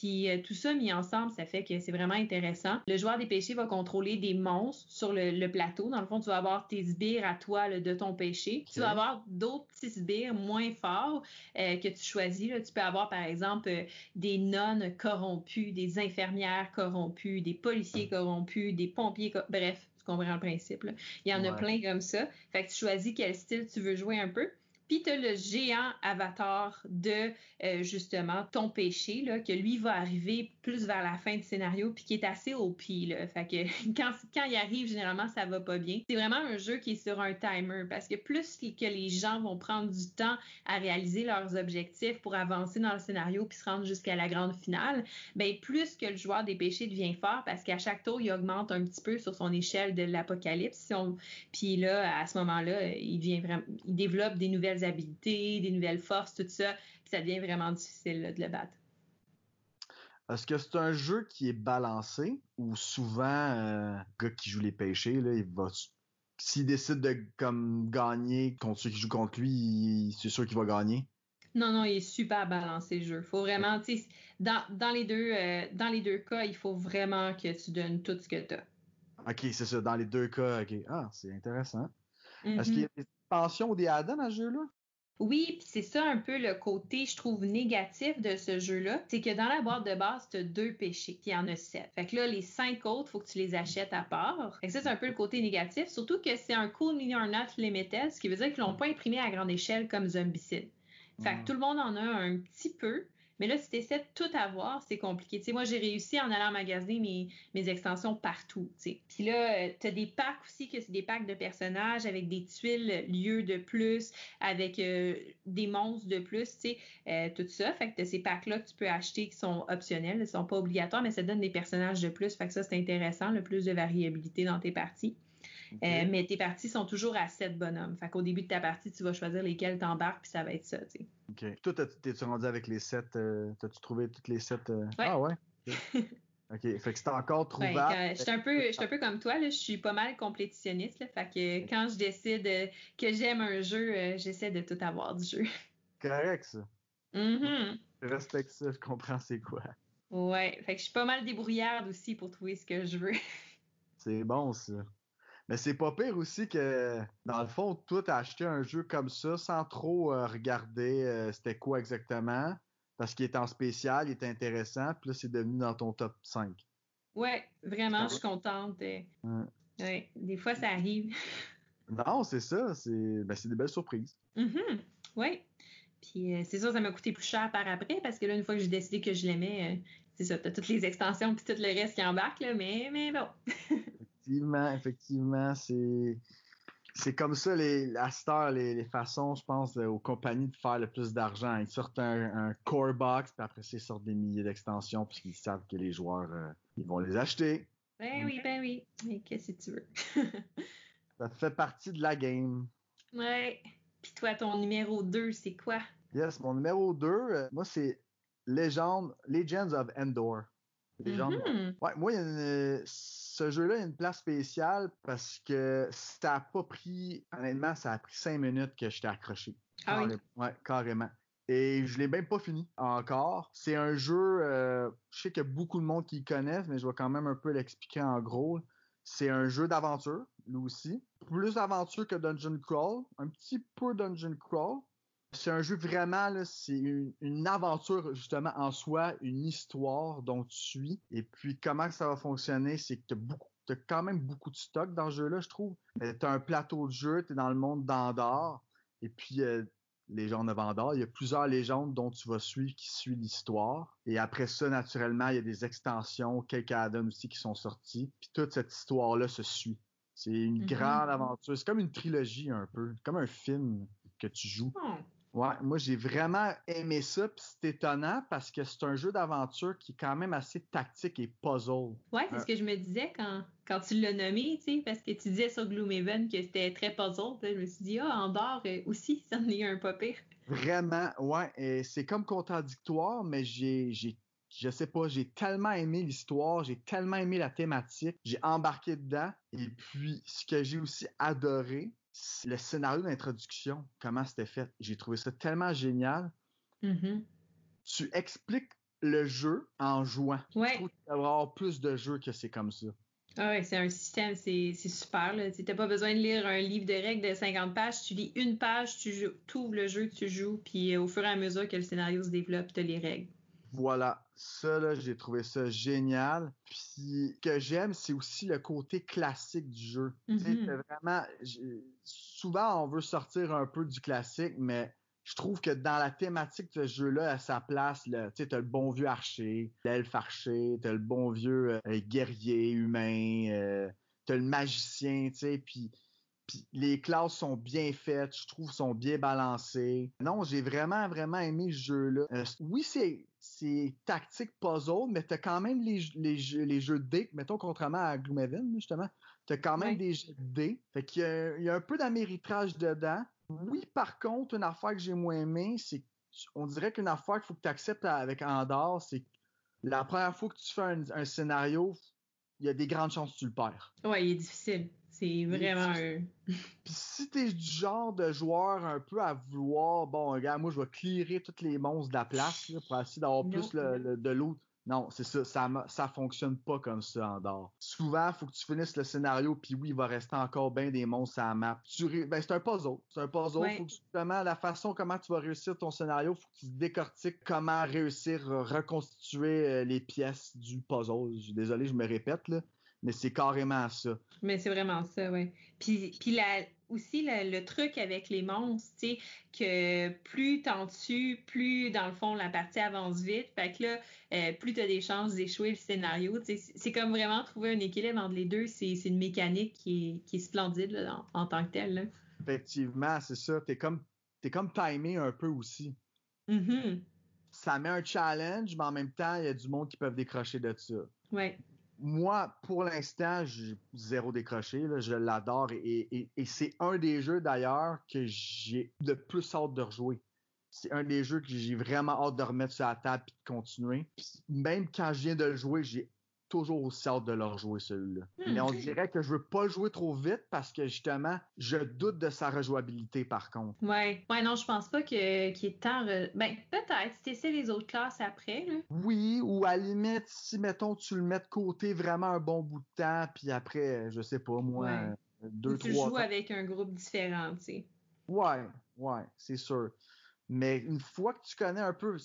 Puis euh, tout ça mis ensemble, ça fait que c'est vraiment intéressant. Le joueur des péchés va contrôler des monstres sur le, plateau. Dans le fond, tu vas avoir tes sbires à toi de ton péché. Tu vas avoir d'autres petits sbires moins forts euh, que tu choisis. Tu peux avoir, par exemple, euh, des nonnes corrompues, des infirmières corrompues, des policiers corrompus, des pompiers Bref, tu comprends le principe. Il y en a plein comme ça. Fait que tu choisis quel style tu veux jouer un peu. Puis tu le géant avatar de euh, justement ton péché, là, que lui va arriver plus vers la fin du scénario, puis qui est assez au pied. Fait que quand, quand il arrive, généralement, ça va pas bien. C'est vraiment un jeu qui est sur un timer, parce que plus que les gens vont prendre du temps à réaliser leurs objectifs pour avancer dans le scénario puis se rendre jusqu'à la grande finale, ben plus que le joueur des péchés devient fort, parce qu'à chaque tour, il augmente un petit peu sur son échelle de l'apocalypse. Puis là, à ce moment-là, il, vient vraiment, il développe des nouvelles habilités, des nouvelles forces, tout ça, puis ça devient vraiment difficile de le battre. Est-ce que c'est un jeu qui est balancé ou souvent, euh, le gars qui joue les péchés, là, il va s'il décide de comme gagner contre ceux qui jouent contre lui, c'est sûr qu'il va gagner? Non, non, il est super balancé le jeu. Faut vraiment, tu sais, dans, dans, les deux, euh, dans les deux cas, il faut vraiment que tu donnes tout ce que tu as. Ok, c'est ça, dans les deux cas, ok. Ah, c'est intéressant. Mm-hmm. Est-ce qu'il y a des expansions ou des add-ons à ce jeu-là? Oui, puis c'est ça un peu le côté, je trouve, négatif de ce jeu-là. C'est que dans la boîte de base, tu as deux péchés, puis il y en a sept. Fait que là, les cinq autres, faut que tu les achètes à part. Fait que ça, c'est un peu le côté négatif, surtout que c'est un Cool Mini or Not Limited, ce qui veut dire qu'ils l'ont pas imprimé à grande échelle comme Zombicide. Fait que Mm. tout le monde en a un petit peu. Mais là, si tu essaies de tout avoir, c'est compliqué. Tu sais, moi, j'ai réussi en allant magasiner mes, mes extensions partout. tu sais. Puis là, tu as des packs aussi, que c'est des packs de personnages avec des tuiles lieux de plus, avec euh, des monstres de plus, tu sais, euh, tout ça. Fait que tu as ces packs-là que tu peux acheter qui sont optionnels, ils sont pas obligatoires, mais ça donne des personnages de plus. Fait que ça, c'est intéressant, le plus de variabilité dans tes parties. Euh, mais tes parties sont toujours à 7 bonhommes. Fait qu'au début de ta partie, tu vas choisir lesquels t'embarques, puis ça va être ça, tu sais. Ok. Toi, t'es-tu rendu avec les sept euh, T'as-tu trouvé toutes les sept euh? Ouais. Ah ouais? Ok. Fait que c'est encore Ouais, trouvable. quand- j'étais un peu, j'étais un peu comme toi, là, je suis pas mal complétitionniste. Là, fait que quand je décide euh, que j'aime un jeu, j'essaie de tout avoir du jeu. Correct, ça. Mhm. Je respecte ça, je comprends c'est quoi. Ouais, fait que je suis pas mal débrouillarde aussi pour trouver ce que je veux. C'est bon, ça. Mais c'est pas pire aussi que, dans le fond, toi, t'as acheté un jeu comme ça sans trop euh, regarder euh, c'était quoi exactement, parce qu'il est en spécial, il est intéressant, puis là, c'est devenu dans ton top 5. Ouais, vraiment, je suis contente. euh. Ouais. Des fois, ça arrive. Non, c'est ça, c'est ben, c'est des belles surprises. Mhm. Ouais. Puis euh, c'est sûr, ça m'a coûté plus cher par après parce que là, une fois que j'ai décidé que je l'aimais, euh, c'est ça, t'as toutes les extensions puis tout le reste qui embarque, là, mais, mais bon. Effectivement, effectivement, c'est c'est comme ça les à cette heure, les, les façons, je pense, euh, aux compagnies de faire le plus d'argent. Ils sortent un, un core box, puis après ça, ils sortent des milliers d'extensions, puisqu'ils savent que les joueurs euh, ils vont les acheter. Ben oui, ben oui. Mais qu'est-ce que tu veux? Ça fait partie de la game. ouais. Puis toi, ton numéro 2, c'est quoi? Yes, mon numéro 2, moi, c'est Legend, Legends of Endor. Legend- Mhm. Ouais, moi, il y a une- ce jeu-là, a une place spéciale parce que ça a pas pris, honnêtement, ça a pris cinq minutes que j'étais accroché. Ah oui? Ouais, carrément. Et je l'ai même pas fini encore. C'est un jeu, euh, je sais qu'il y a beaucoup de monde qui le connaissent, mais je vais quand même un peu l'expliquer en gros. C'est un jeu d'aventure, lui aussi. Plus aventure que Dungeon Crawl. Un petit peu Dungeon Crawl. C'est un jeu vraiment, c'est une, une aventure justement en soi, une histoire dont tu suis. Et puis comment ça va fonctionner, c'est que tu as, quand même beaucoup de stock dans ce jeu-là, je trouve. Tu as un plateau de jeu, tu es dans le monde d'Andorre. Et puis, euh, légendes de Vandor, il y a plusieurs légendes dont tu vas suivre qui suit l'histoire. Et après ça, naturellement, il y a des extensions, quelques add-ons aussi qui sont sortis. Puis toute cette histoire-là se suit. C'est une Mhm. grande aventure. C'est comme une trilogie un peu, comme un film que tu joues. Oh. Ouais, moi j'ai vraiment aimé ça, puis c'est étonnant parce que c'est un jeu d'aventure qui est quand même assez tactique et puzzle. Ouais, c'est Euh. ce que je me disais quand, quand tu l'as nommé, tu sais, parce que tu disais sur Gloomhaven que c'était très puzzle. je me suis dit, ah, Andorre euh, aussi, ça en est un pas pire. Vraiment, ouais, et c'est comme contradictoire, mais j'ai, j'ai, je sais pas, j'ai tellement aimé l'histoire, j'ai tellement aimé la thématique, j'ai embarqué dedans. Et puis, ce que j'ai aussi adoré, le scénario d'introduction, comment c'était fait. J'ai trouvé ça tellement génial. Mhm. Tu expliques le jeu en jouant. Ouais. Je trouve qu'il avoir plus de jeux que c'est comme ça. Ah ouais, c'est un système, c'est c'est super. Tu n'as pas besoin de lire un livre de règles de 50 pages. Tu lis une page, tu joues, ouvres le jeu, tu joues, puis euh, au fur et à mesure que le scénario se développe, tu as les règles. Voilà, ça là, j'ai trouvé ça génial. Puis ce que j'aime, c'est aussi le côté classique du jeu. Sais, Mhm. c'est vraiment, souvent on veut sortir un peu du classique, mais je trouve que dans la thématique de ce jeu-là, à sa place, là, tu sais, t'as le bon vieux archer, l'elfe archer, t'as le bon vieux euh, guerrier humain, euh, t'as le magicien, tu sais, puis puis les classes sont bien faites, je trouve, sont bien balancées. Non, j'ai vraiment, vraiment aimé ce jeu-là. Euh, oui, c'est, c'est tactique puzzle, mais t'as quand même les, les, jeux, les jeux de dés, mettons, contrairement à Gloomhaven, justement, t'as quand même des jeux de dés. Fait qu'il y a, il y a un peu d'améritrage dedans. Oui, par contre, une affaire que j'ai moins aimé, c'est on dirait qu'une affaire qu'il faut que tu acceptes avec Andorre, c'est la première fois que tu fais un, scénario, il y a des grandes chances que tu le perds. Ouais, il est difficile. C'est vraiment un. Puis si t'es du genre de joueur un peu à vouloir, bon, regarde, moi je vais clearer toutes les monstres de la place pour essayer d'avoir plus de l'autre. Non, c'est ça, ça, ça fonctionne pas comme ça en dehors. Souvent, il faut que tu finisses le scénario, puis oui, il va rester encore bien des monstres à la map. Ben, c'est un puzzle. C'est un puzzle. Faut que justement, la façon comment tu vas réussir ton scénario, faut que tu décortiques comment réussir à reconstituer euh, les pièces du puzzle. Désolé, je me répète, là mais c'est carrément ça. Mais c'est vraiment ça, oui. Puis, puis la, aussi le truc avec les monstres, tu sais, que plus t'en tues, plus dans le fond la partie avance vite. Fait que là, euh, plus t'as des chances d'échouer le scénario. C'est comme vraiment trouver un équilibre entre les deux. C'est une mécanique qui est, splendide en, tant que telle. Effectivement, c'est ça. T'es comme, comme timé un peu aussi. Mm-hmm. Ça met un challenge, mais en même temps, il y a du monde qui peuvent décrocher de ça. Ouais moi, pour l'instant, j'ai zéro décroché. Je l'adore et, c'est un des jeux d'ailleurs que j'ai de plus hâte de rejouer. C'est un des jeux que j'ai vraiment hâte de remettre sur la table et de continuer. même quand je viens de le jouer, j'ai toujours aussi hâte de leur jouer celui-là. Hmm. Mais on dirait que je veux pas le jouer trop vite parce que justement, je doute de sa rejouabilité par contre. Ouais, ouais, non, je pense pas qu'il y ait tant. Ben, peut-être, si essaies les autres classes après. Là. Oui, ou à la limite, si mettons, tu le mets de côté vraiment un bon bout de temps, puis après, je sais pas, moi, deux, trois. Tu joues avec un groupe différent, tu sais. Ouais, ouais, c'est sûr. Mais une fois que tu connais un peu,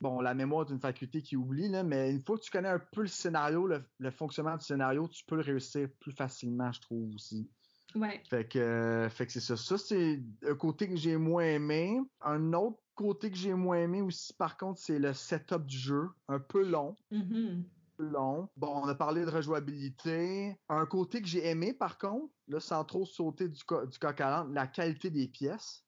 bon, la mémoire d'une faculté qui oublie, là, mais une fois que tu connais un peu le scénario, le, fonctionnement du scénario, tu peux le réussir plus facilement, je trouve aussi. Ouais. Fait que, fait que c'est ça. Ça, c'est un côté que j'ai moins aimé. Un autre côté que j'ai moins aimé aussi, par contre, c'est le setup du jeu. Un peu long. Mm-hmm. Long. Bon, on a parlé de rejouabilité. Un côté que j'ai aimé, par contre, là, sans trop sauter du, du coq à la qualité des pièces.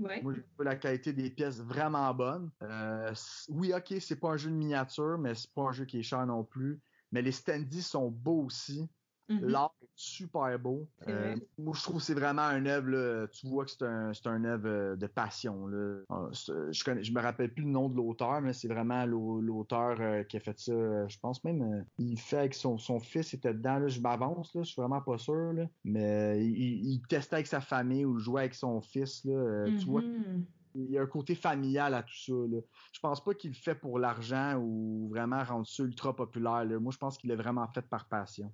Moi, j'ai trouvé la qualité des pièces vraiment bonne. Euh, oui, ok, c'est pas un jeu de miniature, mais c'est pas un jeu qui est cher non plus. Mais les standees sont beaux aussi. Mm-hmm. L'art est super beau. Euh, moi, je trouve que c'est vraiment un œuvre. tu vois que c'est un, c'est un œuvre euh, de passion. Là. Ah, je, connais, je me rappelle plus le nom de l'auteur, mais c'est vraiment l'auteur euh, qui a fait ça. Je pense même il fait avec son, son fils était dedans. Là, je m'avance, là, je suis vraiment pas sûr. Là, mais il, testait avec sa famille ou jouait avec son fils. Là, Tu vois mm-hmm. il y a un côté familial à tout ça. Là. Je pense pas qu'il le fait pour l'argent ou vraiment rendre ça ultra populaire. Là. Moi, je pense qu'il est vraiment fait par passion.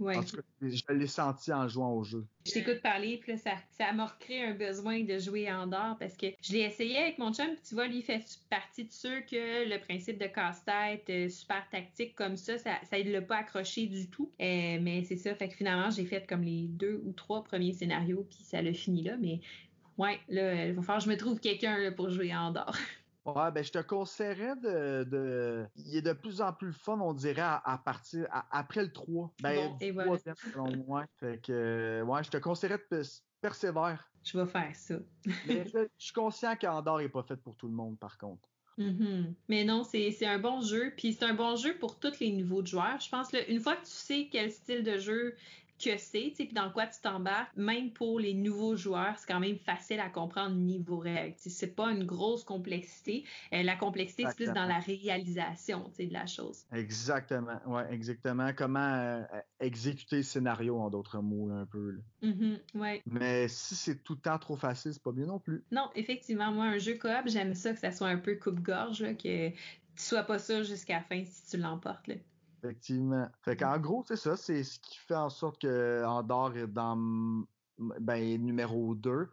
Ouais. je l'ai senti en jouant au jeu. Je t'écoute parler, puis là, ça, ça m'a recréé un besoin de jouer en dehors parce que je l'ai essayé avec mon chum, puis tu vois, lui, fait partie de ceux que le principe de casse-tête, euh, super tactique comme ça, ça, ça ne l'a pas accroché du tout. Euh, mais c'est ça, fait que finalement, j'ai fait comme les deux ou trois premiers scénarios, puis ça l'a fini là. Mais ouais, là, il va falloir que je me trouve quelqu'un pour jouer en dehors. Ouais, ben je te conseillerais de, de, Il est de plus en plus fun, on dirait, à, partir après le 3. Ben, et voilà. moi. Fait que ouais, je te conseillerais de persévère. Je vais faire ça. Mais je, suis conscient qu'Andorre n'est pas fait pour tout le monde, par contre. Mm-hmm. Mais non, c'est un bon jeu. Puis c'est un bon jeu pour tous les niveaux de joueurs. Je pense une fois que tu sais quel style de jeu que c'est, puis dans quoi tu t'embarques, même pour les nouveaux joueurs, c'est quand même facile à comprendre niveau réel. C'est pas une grosse complexité. Euh, la complexité, c'est plus dans la réalisation de la chose. Exactement. Ouais, exactement. Comment euh, exécuter le scénario, en d'autres mots, un peu. Mm-hmm, Mais si c'est tout le temps trop facile, c'est pas bien non plus. Non, effectivement. Moi, un jeu coop, j'aime ça que ça soit un peu coupe-gorge, que tu sois pas sûr jusqu'à la fin si tu l'emportes. Effectivement. Fait qu'en gros, c'est ça, c'est ce qui fait en sorte que Andorre est dans ben, numéro 2.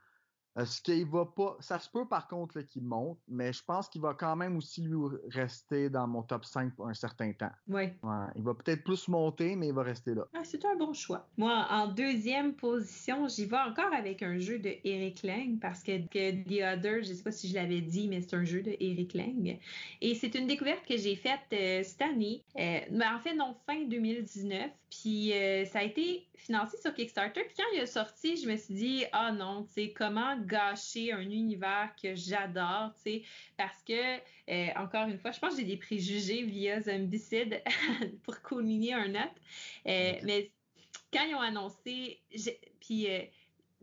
Euh, ce qu'il va pas. Ça se peut par contre qu'il monte, mais je pense qu'il va quand même aussi lui rester dans mon top 5 pour un certain temps. Oui. il va peut-être plus monter, mais il va rester là. Ah, c'est un bon choix. Moi, en deuxième position, j'y vais encore avec un jeu de Eric Lang parce que, The Other, je sais pas si je l'avais dit, mais c'est un jeu de Eric Lang. Et c'est une découverte que j'ai faite euh, cette année. Euh, mais en fait, non, fin 2019. Puis ça a été financé sur Kickstarter. Puis quand il est sorti, je me suis dit, ah non, tu sais, comment gâcher un univers que j'adore, tu sais, parce que, euh, encore une fois, je pense que j'ai des préjugés via Zombicide pour culminer un autre. Euh, mais quand ils ont annoncé, puis euh,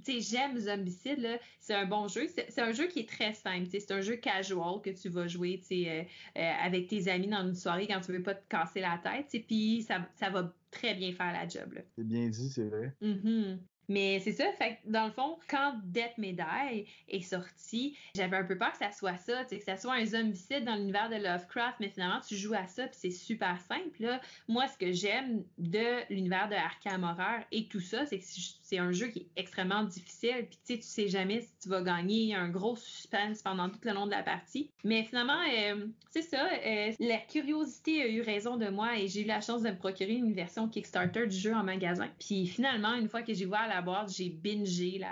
tu sais, j'aime Zombicide, c'est un bon jeu. C'est un jeu qui est très simple. C'est un jeu casual que tu vas jouer euh, euh, avec tes amis dans une soirée quand tu veux pas te casser la tête. Puis ça, ça va très bien faire la job. C'est bien dit, c'est vrai. Mm-hmm. Mais c'est ça, fait dans le fond, quand Death Medaille est sorti, j'avais un peu peur que ça soit ça, que ça soit un zombicide dans l'univers de Lovecraft, mais finalement, tu joues à ça, puis c'est super simple. Moi, ce que j'aime de l'univers de Arkham Horror et tout ça, c'est que c'est un jeu qui est extrêmement difficile, puis tu sais, tu sais jamais si tu vas gagner, un gros suspense pendant tout le long de la partie. Mais finalement, euh, c'est ça, euh, la curiosité a eu raison de moi et j'ai eu la chance de me procurer une version Kickstarter du jeu en magasin. Puis finalement, une fois que j'ai voir la boîte, j'ai bingé la,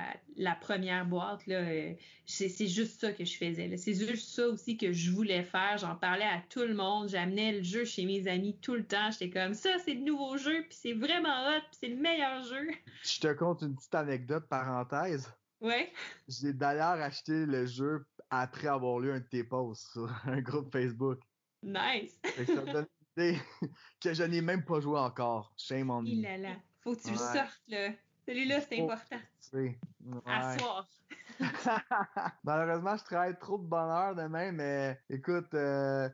première boîte. Là, euh, c'est, juste ça que je faisais. C'est juste ça aussi que je voulais faire. J'en parlais à tout le monde. J'amenais le jeu chez mes amis tout le temps. J'étais comme ça, c'est le nouveau jeu, puis c'est vraiment hot, puis c'est le meilleur jeu. Je te conte une petite anecdote, parenthèse. Ouais. J'ai d'ailleurs acheté le jeu après avoir lu un de tes posts sur un groupe Facebook. Nice. ça me donne l'idée que je n'ai même pas joué encore. Shame on me. Il là là. Faut que tu le sortes, là. Celui-là, c'est important. Oui. À soir. Malheureusement, je travaille trop de bonheur demain, mais écoute, euh,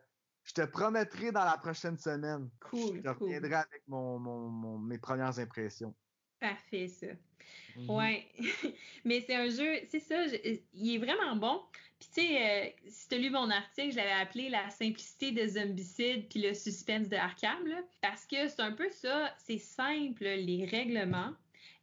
je te promettrai dans la prochaine semaine. Cool. Je reviendrai avec mon, mon, mes premières impressions. Parfait, ça. Mm-hmm. Ouais. mais c'est un jeu, c'est ça, il est vraiment bon. Puis tu sais, euh, si tu as lu mon article, je l'avais appelé La simplicité de Zombicide puis le suspense de Arkham, là, parce que c'est un peu ça, c'est simple, les règlements.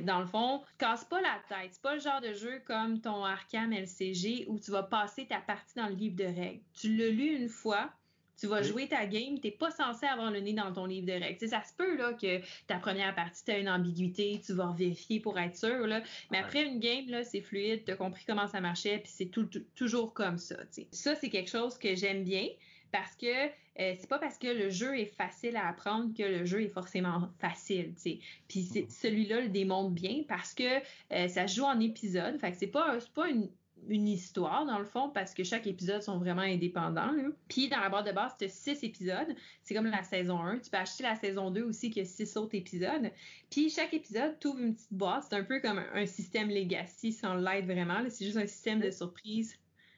Dans le fond, casse pas la tête. C'est pas le genre de jeu comme ton Arkham LCG où tu vas passer ta partie dans le livre de règles. Tu l'as lu une fois, tu vas jouer ta game, t'es pas censé avoir le nez dans ton livre de règles. ça se peut là, que ta première partie, t'as une ambiguïté, tu vas vérifier pour être sûr. Là. Mais après une game, là, c'est fluide, t'as compris comment ça marchait, puis c'est toujours comme ça. Ça, c'est quelque chose que j'aime bien parce que euh, c'est pas parce que le jeu est facile à apprendre que le jeu est forcément facile, tu Puis mm-hmm. celui-là le démontre bien parce que euh, ça se joue en épisode. Fait que c'est pas, pas une, histoire dans le fond parce que chaque épisode sont vraiment indépendants. Puis dans la boîte de base, tu as six épisodes. C'est comme la saison 1. Tu peux acheter la saison 2 aussi qui a six autres épisodes. Puis chaque épisode, tu ouvres une petite boîte. C'est un peu comme un, système legacy sans l'aide vraiment. C'est juste un système de surprise.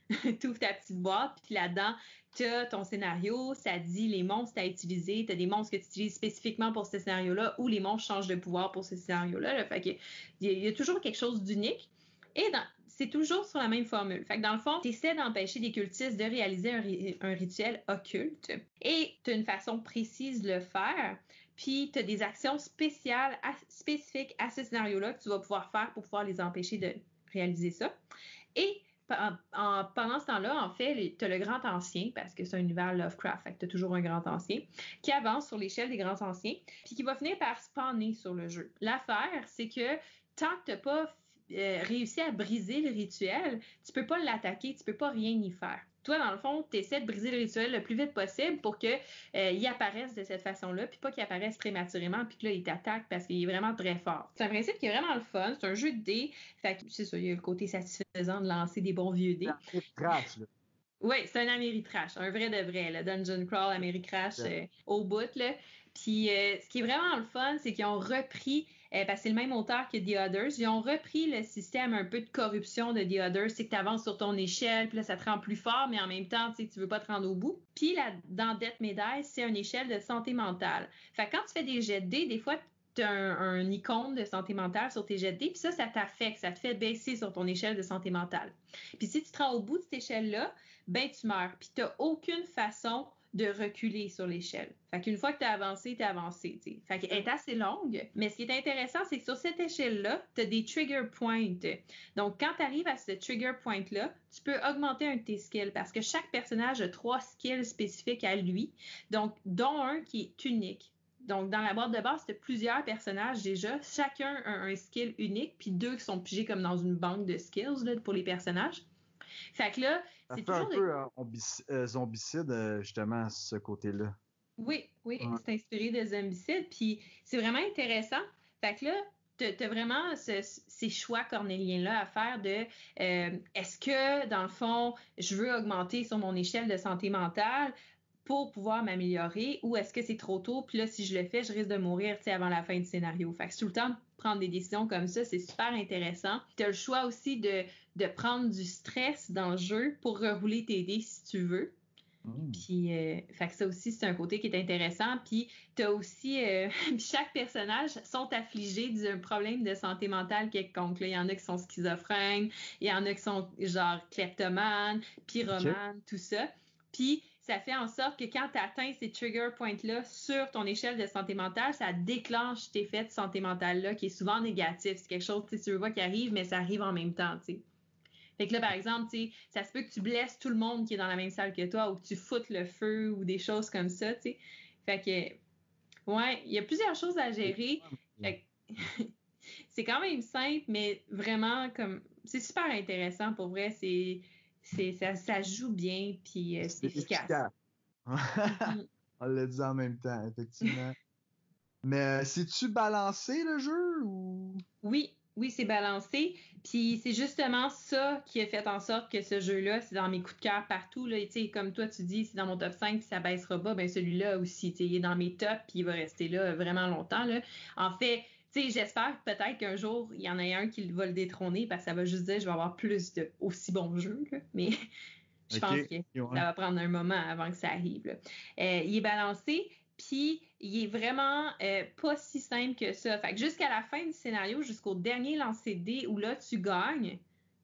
tu ouvres ta petite boîte, puis là-dedans, tu as ton scénario, ça dit les monstres à utiliser, tu as des monstres que tu utilises spécifiquement pour ce scénario-là ou les monstres changent de pouvoir pour ce scénario-là. Fait il y, a toujours quelque chose d'unique. Et c'est toujours sur la même formule. Fait que dans le fond, tu essaies d'empêcher des cultistes de réaliser un, rituel occulte et tu as une façon précise de le faire. Puis tu as des actions spéciales, spécifiques à ce scénario-là que tu vas pouvoir faire pour pouvoir les empêcher de réaliser ça. Pendant ce temps-là, en fait, tu as le grand ancien, parce que c'est un univers Lovecraft, tu as toujours un grand ancien, qui avance sur l'échelle des grands anciens, puis qui va finir par spawner sur le jeu. L'affaire, c'est que tant que tu n'as pas euh, réussi à briser le rituel, tu peux pas l'attaquer, tu peux pas rien y faire toi, dans le fond, tu essaies de briser le rituel le plus vite possible pour qu'il euh, apparaisse de cette façon-là, puis pas qu'il apparaisse prématurément, puis que là, il t'attaque parce qu'il est vraiment très fort. C'est un principe qui est vraiment le fun. C'est un jeu de dés. Fait que, c'est ça, il y a le côté satisfaisant de lancer des bons vieux dés. Trash, Oui, c'est un Ameritrash, un vrai de vrai, le Dungeon Crawl Ameritrash euh, au bout. Là. Puis euh, ce qui est vraiment le fun, c'est qu'ils ont repris euh, que c'est le même auteur que The Others. Ils ont repris le système un peu de corruption de The Others. C'est que tu avances sur ton échelle, puis là, ça te rend plus fort, mais en même temps, tu sais, veux pas te rendre au bout. Puis là, dans Death Medaille, c'est une échelle de santé mentale. Fait quand tu fais des jets de dés, des fois, tu as un, icône de santé mentale sur tes jets de dés, puis ça, ça t'affecte, ça te fait baisser sur ton échelle de santé mentale. Puis si tu te rends au bout de cette échelle-là, ben tu meurs. Puis tu n'as aucune façon de reculer sur l'échelle. Fait qu'une fois que tu as avancé, tu as avancé. T'sais. Fait qu'elle est assez longue. Mais ce qui est intéressant, c'est que sur cette échelle-là, tu as des trigger points. Donc, quand tu arrives à ce trigger point-là, tu peux augmenter un de tes skills parce que chaque personnage a trois skills spécifiques à lui, donc dont un qui est unique. Donc, dans la boîte de base, tu as plusieurs personnages déjà. Chacun a un skill unique, puis deux qui sont pigés comme dans une banque de skills là, pour les personnages. Fait que là, c'est toujours. un peu euh, zombicide, euh, justement, ce côté-là. Oui, oui, c'est inspiré de zombicide. Puis c'est vraiment intéressant. Fait que là, tu as vraiment ces choix cornéliens-là à faire de euh, est-ce que, dans le fond, je veux augmenter sur mon échelle de santé mentale pour pouvoir m'améliorer ou est-ce que c'est trop tôt, puis là, si je le fais, je risque de mourir avant la fin du scénario. Fait que tout le temps, prendre des décisions comme ça, c'est super intéressant. Tu as le choix aussi de, de prendre du stress dans le jeu pour rerouler tes dés si tu veux. Mm. Puis, euh, fait que ça aussi, c'est un côté qui est intéressant. Puis, tu as aussi, euh, chaque personnage sont affligés d'un problème de santé mentale quelconque. Il y en a qui sont schizophrènes, il y en a qui sont genre kleptomanes, pyromanes, tout ça. Puis, ça fait en sorte que quand tu atteins ces trigger points-là sur ton échelle de santé mentale, ça déclenche cet effet de santé mentale-là qui est souvent négatif. C'est quelque chose, tu veux voir qui arrive, mais ça arrive en même temps, tu sais. Fait que là, par exemple, ça se peut que tu blesses tout le monde qui est dans la même salle que toi ou que tu foutes le feu ou des choses comme ça, tu sais. Fait que, ouais, il y a plusieurs choses à gérer. c'est quand même simple, mais vraiment, comme, c'est super intéressant pour vrai. C'est, ça, ça joue bien, puis euh, c'est efficace. Mm-hmm. On l'a dit en même temps, effectivement. Mais c'est-tu euh, balancé le jeu ou? Oui, oui, c'est balancé. Puis c'est justement ça qui a fait en sorte que ce jeu-là, c'est dans mes coups de cœur partout. Là. Et comme toi, tu dis, c'est dans mon top 5 puis ça baissera pas. Ben celui-là aussi, il est dans mes tops puis il va rester là vraiment longtemps. Là. En fait, j'espère peut-être qu'un jour, il y en a un qui va le détrôner parce que ça va juste dire je vais avoir plus de aussi bons jeux. Mais je pense que ça va prendre un moment avant que ça arrive. Euh, il est balancé. Puis, il est vraiment euh, pas si simple que ça. Fait que jusqu'à la fin du scénario, jusqu'au dernier lancer de dés où là, tu gagnes,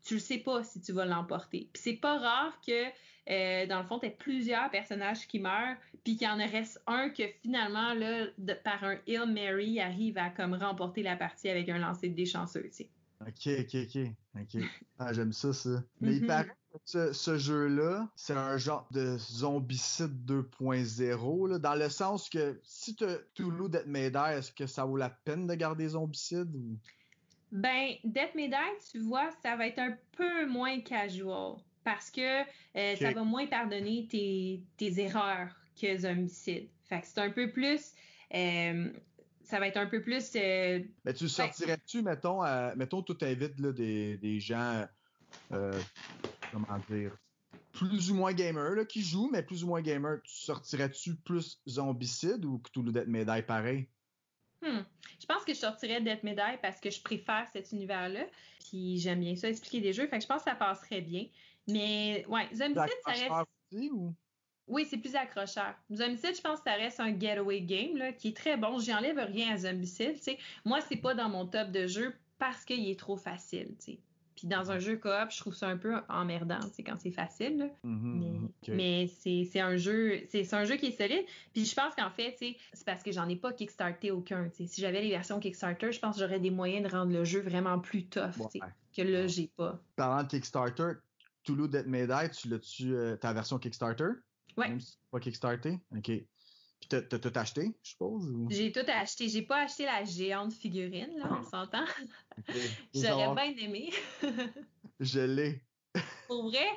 tu ne sais pas si tu vas l'emporter. Puis c'est pas rare que, euh, dans le fond, tu aies plusieurs personnages qui meurent, puis qu'il y en reste un que finalement, là, par un Hail Mary, arrive à comme remporter la partie avec un lancer de dés chanceux, tu sais. OK, OK, OK. OK. Ah, j'aime ça, ça. Mais il mm-hmm. paraît ce, jeu-là, c'est un genre de zombicide 2.0, dans le sens que si tu as Toulouse Death Mayday, est-ce que ça vaut la peine de garder zombicide? Ou... Ben, Death Mayday, tu vois, ça va être un peu moins casual parce que euh, ça va moins pardonner tes, erreurs que zombicide. Fait que c'est un peu plus. Euh, ça va être un peu plus. Euh, Mais tu sortirais-tu, mettons, mettons, tout invite là, des, des gens comment dire, plus ou moins gamer, là, qui joue, mais plus ou moins gamer, tu sortirais-tu plus zombicide ou Cthulhu Death Médaille pareil? Hmm. Je pense que je sortirais Death Médaille parce que je préfère cet univers-là. Puis j'aime bien ça, expliquer des jeux. Fait que je pense que ça passerait bien. Mais ouais, Zombicide, ça reste. Oui, c'est plus accrocheur. Zombicide, je pense que ça reste un getaway game là, qui est très bon. J'enlève rien à Zombicide. Moi, Moi, c'est pas dans mon top de jeu parce qu'il est trop facile. Sais dans un jeu coop, je trouve ça un peu emmerdant, c'est quand c'est facile. Mm-hmm, mais, c'est un jeu, c'est un jeu qui est solide. Puis je pense qu'en fait, c'est parce que j'en ai pas kickstarté aucun. Si j'avais les versions Kickstarter, je pense que j'aurais des moyens de rendre le jeu vraiment plus tough que là, j'ai pas. Parlant de Kickstarter, Toulouse Dead Mayday, tu l'as-tu euh, ta version Kickstarter? Ouais. Même si pas Kickstarter? OK. Puis t'as tout acheté, je suppose? J'ai tout acheté. J'ai pas acheté la géante figurine, là, on s'entend. J'aurais bien aimé. je l'ai. Pour vrai?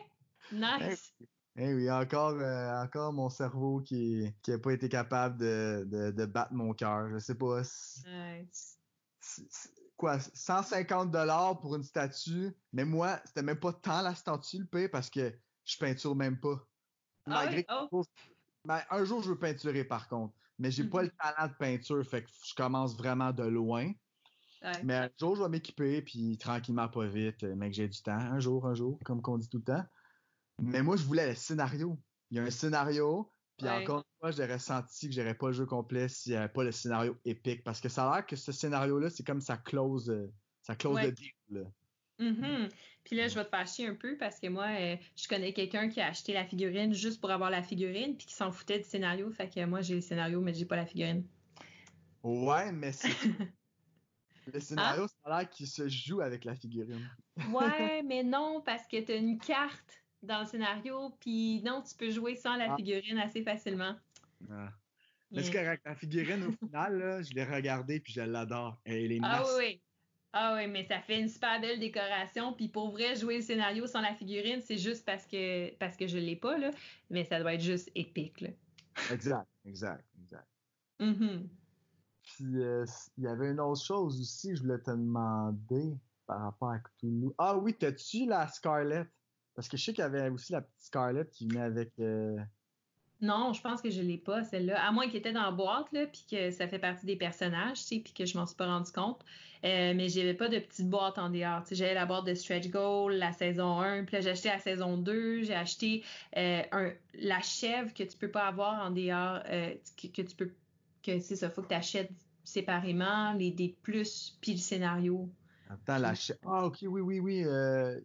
Nice. Eh oui, encore, euh, encore mon cerveau qui n'a pas été capable de, de, battre mon cœur. Je sais pas. quoi, 150 dollars pour une statue. Mais moi, c'était même pas tant la statue le pire parce que je peinture même pas. Ah Malgré oh. Ben, un jour, je veux peinturer par contre. Mais j'ai pas le mm-hmm. talent de peinture, fait que je commence vraiment de loin. Mais un jour, je vais m'équiper, puis tranquillement, pas vite, mais que j'ai du temps. Un jour, un jour, comme qu'on dit tout le temps. Mais moi, je voulais le scénario. Il y a un scénario, puis encore une fois, j'aurais senti que j'aurais pas le jeu complet s'il n'y avait pas le scénario épique. Parce que ça a l'air que ce scénario-là, c'est comme ça close, euh, ça close le deal. Mm-hmm. Puis là, je vais te fâcher un peu parce que moi, euh, je connais quelqu'un qui a acheté la figurine juste pour avoir la figurine puis qui s'en foutait du scénario. Fait que moi, j'ai le scénario, mais j'ai pas la figurine. Ouais, mais c'est. le scénario, ah? ça a l'air qu'il se joue avec la figurine. ouais, mais non, parce que t'as une carte dans le scénario, puis non, tu peux jouer sans la ah. figurine assez facilement. Ah. Mais c'est correct. La figurine, au final, là, je l'ai regardée puis je l'adore. Elle est Ah oui, ah oui, mais ça fait une super belle décoration. Puis pour vrai, jouer le scénario sans la figurine, c'est juste parce que parce que je l'ai pas, là. Mais ça doit être juste épique, là. Exact, exact, exact. Mm-hmm. Puis euh, il y avait une autre chose aussi je voulais te demander par rapport à Cthulhu. Ah oui, t'as-tu la Scarlett? Parce que je sais qu'il y avait aussi la petite Scarlett qui venait avec. Euh, Non, je pense que je l'ai pas, celle-là. À moins qu'elle était dans la boîte, là, puis que ça fait partie des personnages, tu sais, puis que je m'en suis pas rendu compte. Euh, mais j'avais pas de petite boîte en dehors. Tu sais, j'avais la boîte de Stretch Goal, la saison 1, puis là, j'ai acheté la saison 2, j'ai acheté euh, un, la chèvre que tu peux pas avoir en dehors, euh, que, que, tu peux, que c'est ça, faut que tu achètes séparément, les des plus, puis le scénario. Attends, la chèvre. Ah, ok, oui, oui, oui. Euh,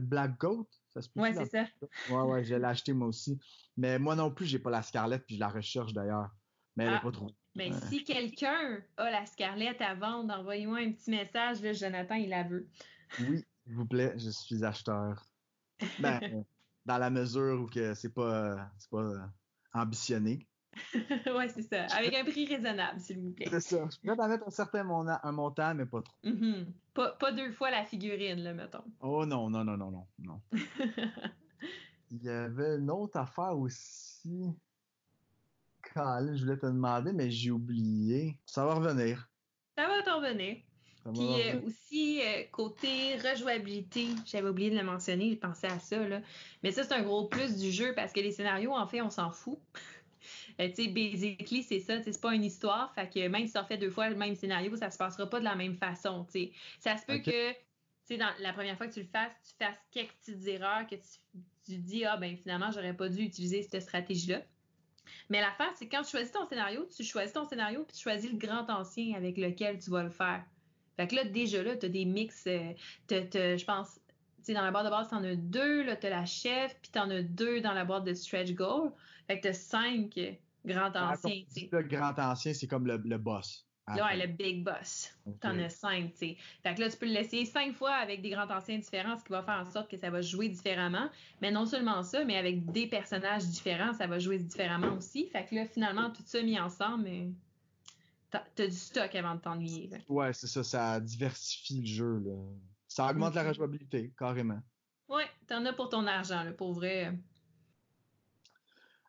Black Goat, ça se Ouais, c'est ça. Ouais, ouais, je l'ai acheté moi aussi. Mais moi non plus, j'ai pas la Scarlett, puis je la recherche d'ailleurs. Mais elle Ah. est pas trop. Mais si quelqu'un a la Scarlett à vendre, envoyez-moi un petit message, là, Jonathan, il la veut. Oui, s'il vous plaît, je suis acheteur. Ben, dans la mesure où que c'est pas, c'est pas euh, ambitionné. ouais, c'est ça. Avec un prix raisonnable, s'il vous plaît. C'est ça. Je à mettre un certain un montant, mais pas trop. Mhm. pas, pas deux fois la figurine, là, mettons. Oh non, non, non, non, non, non. Il y avait une autre affaire aussi. Colin, je voulais te demander, mais j'ai oublié. Ça va revenir. Ça va t'en revenir. Puis euh, aussi, euh, côté rejouabilité, j'avais oublié de le mentionner, j'ai pensé à ça, là. Mais ça, c'est un gros plus du jeu parce que les scénarios, en fait, on s'en fout. Euh, tu sais, basically, c'est ça, tu c'est pas une histoire, fait que même si tu refais deux fois le même scénario, ça se passera pas de la même façon, tu sais. Ça se peut que, tu sais, dans la première fois que tu le fasses, tu fasses quelques petites erreurs, que tu, tu dis, ah, ben finalement, j'aurais pas dû utiliser cette stratégie-là. Mais l'affaire, c'est quand tu choisis ton scénario, tu choisis ton scénario, puis tu choisis le grand ancien avec lequel tu vas le faire. Fait que là, déjà là, t'as des mix, euh, je pense, tu sais, dans la boîte de base, t'en as deux, là, t'as la chef, puis t'en as deux dans la boîte de stretch goal. Fait que t'as cinq tu sais. dis, Le grand ancien, c'est comme le, le boss. Là, ouais, le big boss. T'en as cinq, tu sais. Fait que là, tu peux le laisser cinq fois avec des grands anciens différents, ce qui va faire en sorte que ça va jouer différemment. Mais non seulement ça, mais avec des personnages différents, ça va jouer différemment aussi. Fait que là, finalement, tout ça mis ensemble, t'as du stock avant de t'ennuyer. Ouais, c'est ça, ça diversifie le jeu. Là. Ça augmente la Mhm. rejouabilité, carrément. Ouais, t'en as pour ton argent, là, pour vrai.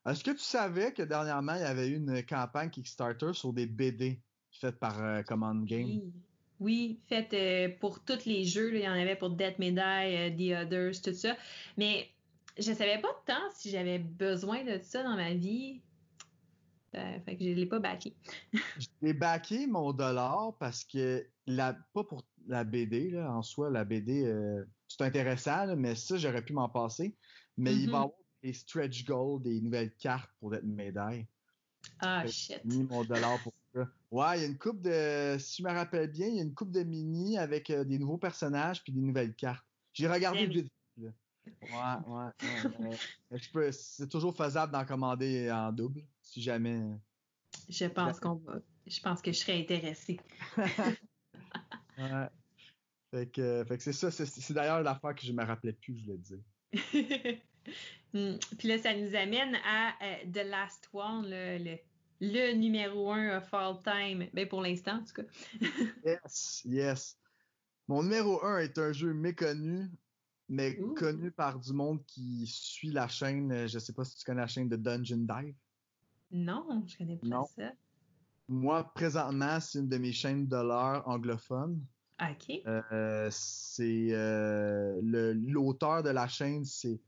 Est-ce que tu savais que dernièrement, il y avait eu une campagne Kickstarter sur des BD faites par euh, Command Game? Oui, oui fait euh, pour tous les jeux, là, il y en avait pour Death Medai, euh, The Others, tout ça. Mais je savais pas tant si j'avais besoin de ça dans ma vie. Euh, fait que je l'ai pas backé. J'ai backé mon dollar parce que, la, pas pour la BD, là, en soi, la BD, euh, c'est intéressant, là, mais ça, j'aurais pu m'en passer. Mais il Mhm. va y avoir des stretch goals, des nouvelles cartes pour être médaille. Ah, Fait- shit. J'ai mis mon dollar pour ça. Ouais, il y a une coupe de, si je me rappelle bien, il y a une coupe de mini avec euh, des nouveaux personnages puis des nouvelles cartes. J'ai regardé le là. Ouais, ouais, c'est toujours faisable d'en commander en double, si jamais. Je pense qu'on va. Je pense que je serais intéressée. Ouais. Fait que, fait que c'est ça, c'est, c'est d'ailleurs l'affaire que je me rappelais plus, je le dis. Hmm. Puis là, ça nous amène à euh, The Last One, le, le, le numéro un of all time. Ben, pour l'instant, en tout cas. Yes, yes. Mon numéro 1 est un jeu méconnu, mais connu par du monde qui suit la chaîne. euh, Je sais pas si tu connais la chaîne de Dungeon Dive. Non, je connais pas Non. ça. Moi, présentement, c'est une de mes chaînes de l'heure anglophones. OK. Euh, c'est euh, l'auteur de la chaîne, c'est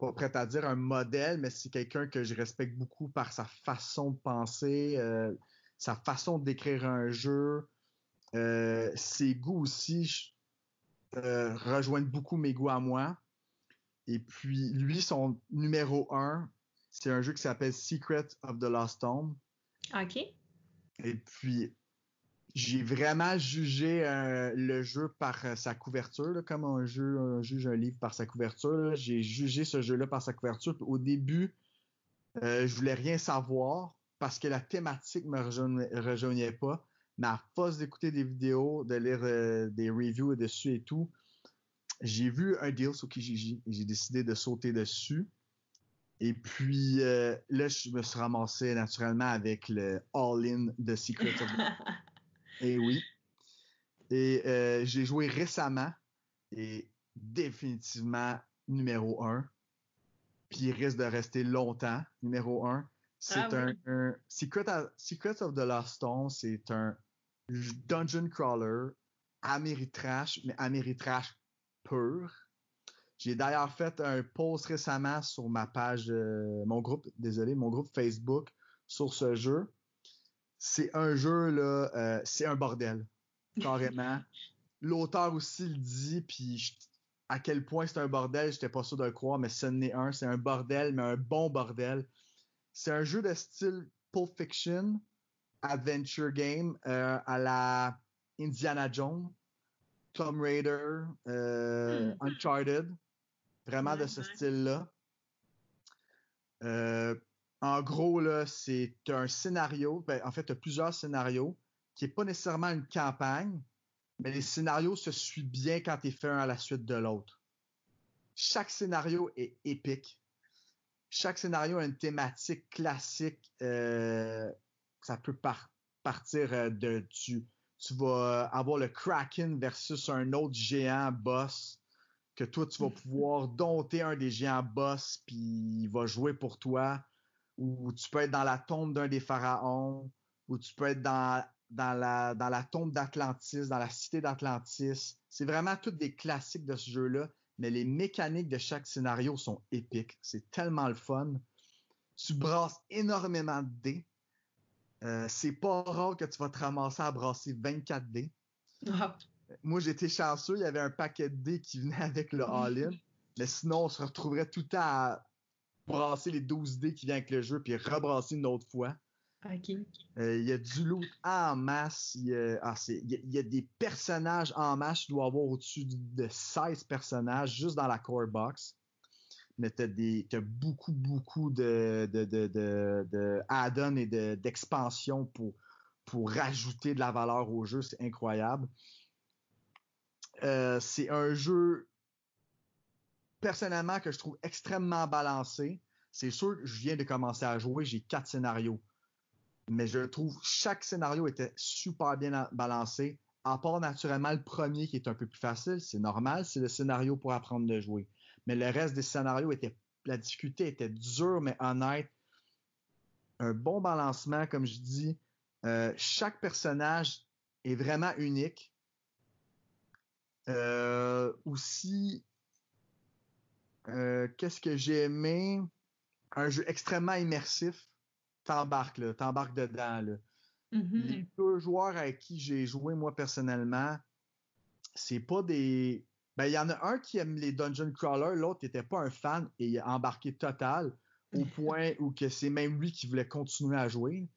pas prêt à dire un modèle, mais c'est quelqu'un que je respecte beaucoup par sa façon de penser, euh, sa façon décrire un jeu. Euh, ses goûts aussi euh, rejoignent beaucoup mes goûts à moi. Et puis, lui, son numéro un, c'est un jeu qui s'appelle Secret of the Lost Tomb. OK. Et puis, j'ai vraiment jugé euh, le jeu par euh, sa couverture, comme un jeu juge un livre par sa couverture. J'ai jugé ce jeu-là par sa couverture. Au début, euh, je voulais rien savoir parce que la thématique me rejoignait, pas. Mais à force d'écouter des vidéos, de lire euh, des reviews dessus et tout, j'ai vu un deal sur Kijiji j'ai décidé de sauter dessus. Et puis là, je me suis ramassé naturellement avec le All-In de Secret of Et oui. Et euh, j'ai joué récemment et définitivement numéro un. Puis il risque de rester longtemps numéro un. C'est Ah un, oui. un- Secret, of, Secret of the Lost Stone, c'est un dungeon crawler Ameritrash, mais Ameritrash pur. J'ai d'ailleurs fait un post récemment sur ma page, euh, mon groupe, désolé, mon groupe Facebook sur ce jeu. C'est un jeu, là, euh, c'est un bordel, carrément. L'auteur aussi le dit, puis à quel point c'est un bordel, j'étais pas sûr de le croire, mais ce n'est un. C'est un bordel, mais un bon bordel. C'est un jeu de style Pulp Fiction, Adventure Game, euh, à la Indiana Jones, Tomb Raider, euh, hmm. Uncharted. Vraiment de ce style-là. Euh, en gros, là, c'est un scénario, ben, en fait, tu as plusieurs scénarios, qui n'est pas nécessairement une campagne, mais les scénarios se suivent bien quand tu es fait un à la suite de l'autre. Chaque scénario est épique. Chaque scénario a une thématique classique. Euh, ça peut partir euh, de tu, tu vas avoir le Kraken versus un autre géant boss que toi, tu vas pouvoir dompter un des géants boss, puis il va jouer pour toi. Ou tu peux être dans la tombe d'un des pharaons, ou tu peux être dans, dans, la, dans la tombe d'Atlantis, dans la cité d'Atlantis. C'est vraiment tous des classiques de ce jeu-là, mais les mécaniques de chaque scénario sont épiques. C'est tellement le fun. Tu brasses énormément de dés. Euh, c'est pas rare que tu vas te ramasser à brasser 24 dés. Ah. Moi, j'étais chanceux, il y avait un paquet de dés qui venait avec le all-in. mais sinon, on se retrouverait tout le temps à brasser les 12 dés qui viennent avec le jeu, puis rebrasser une autre fois. OK. Euh, il y a du loot en masse. Il y, a, ah, il, y a, des personnages en masse. Tu dois avoir au-dessus de 16 personnages juste dans la core box. Mais tu as, beaucoup, beaucoup de, de, de, de add-ons et d'expansions pour, pour rajouter de la valeur au jeu. C'est incroyable. Euh, c'est un jeu, personnellement, que je trouve extrêmement balancé. C'est sûr que je viens de commencer à jouer, j'ai quatre scénarios. Mais je trouve chaque scénario était super bien balancé, à part naturellement le premier qui est un peu plus facile. C'est normal, c'est le scénario pour apprendre de jouer. Mais le reste des scénarios était, la difficulté était dure mais honnête. Un bon balancement, comme je dis. Euh, chaque personnage est vraiment unique. Euh, aussi, euh, qu'est-ce que j'ai aimé? Un jeu extrêmement immersif. T'embarques, là. T'embarques dedans, là. Mm-hmm. Les deux joueurs avec qui j'ai joué, moi, personnellement, c'est pas des. Ben, il y en a un qui aime les dungeon crawlers, l'autre n'était pas un fan et il a embarqué total au point où que c'est même lui qui voulait continuer à jouer.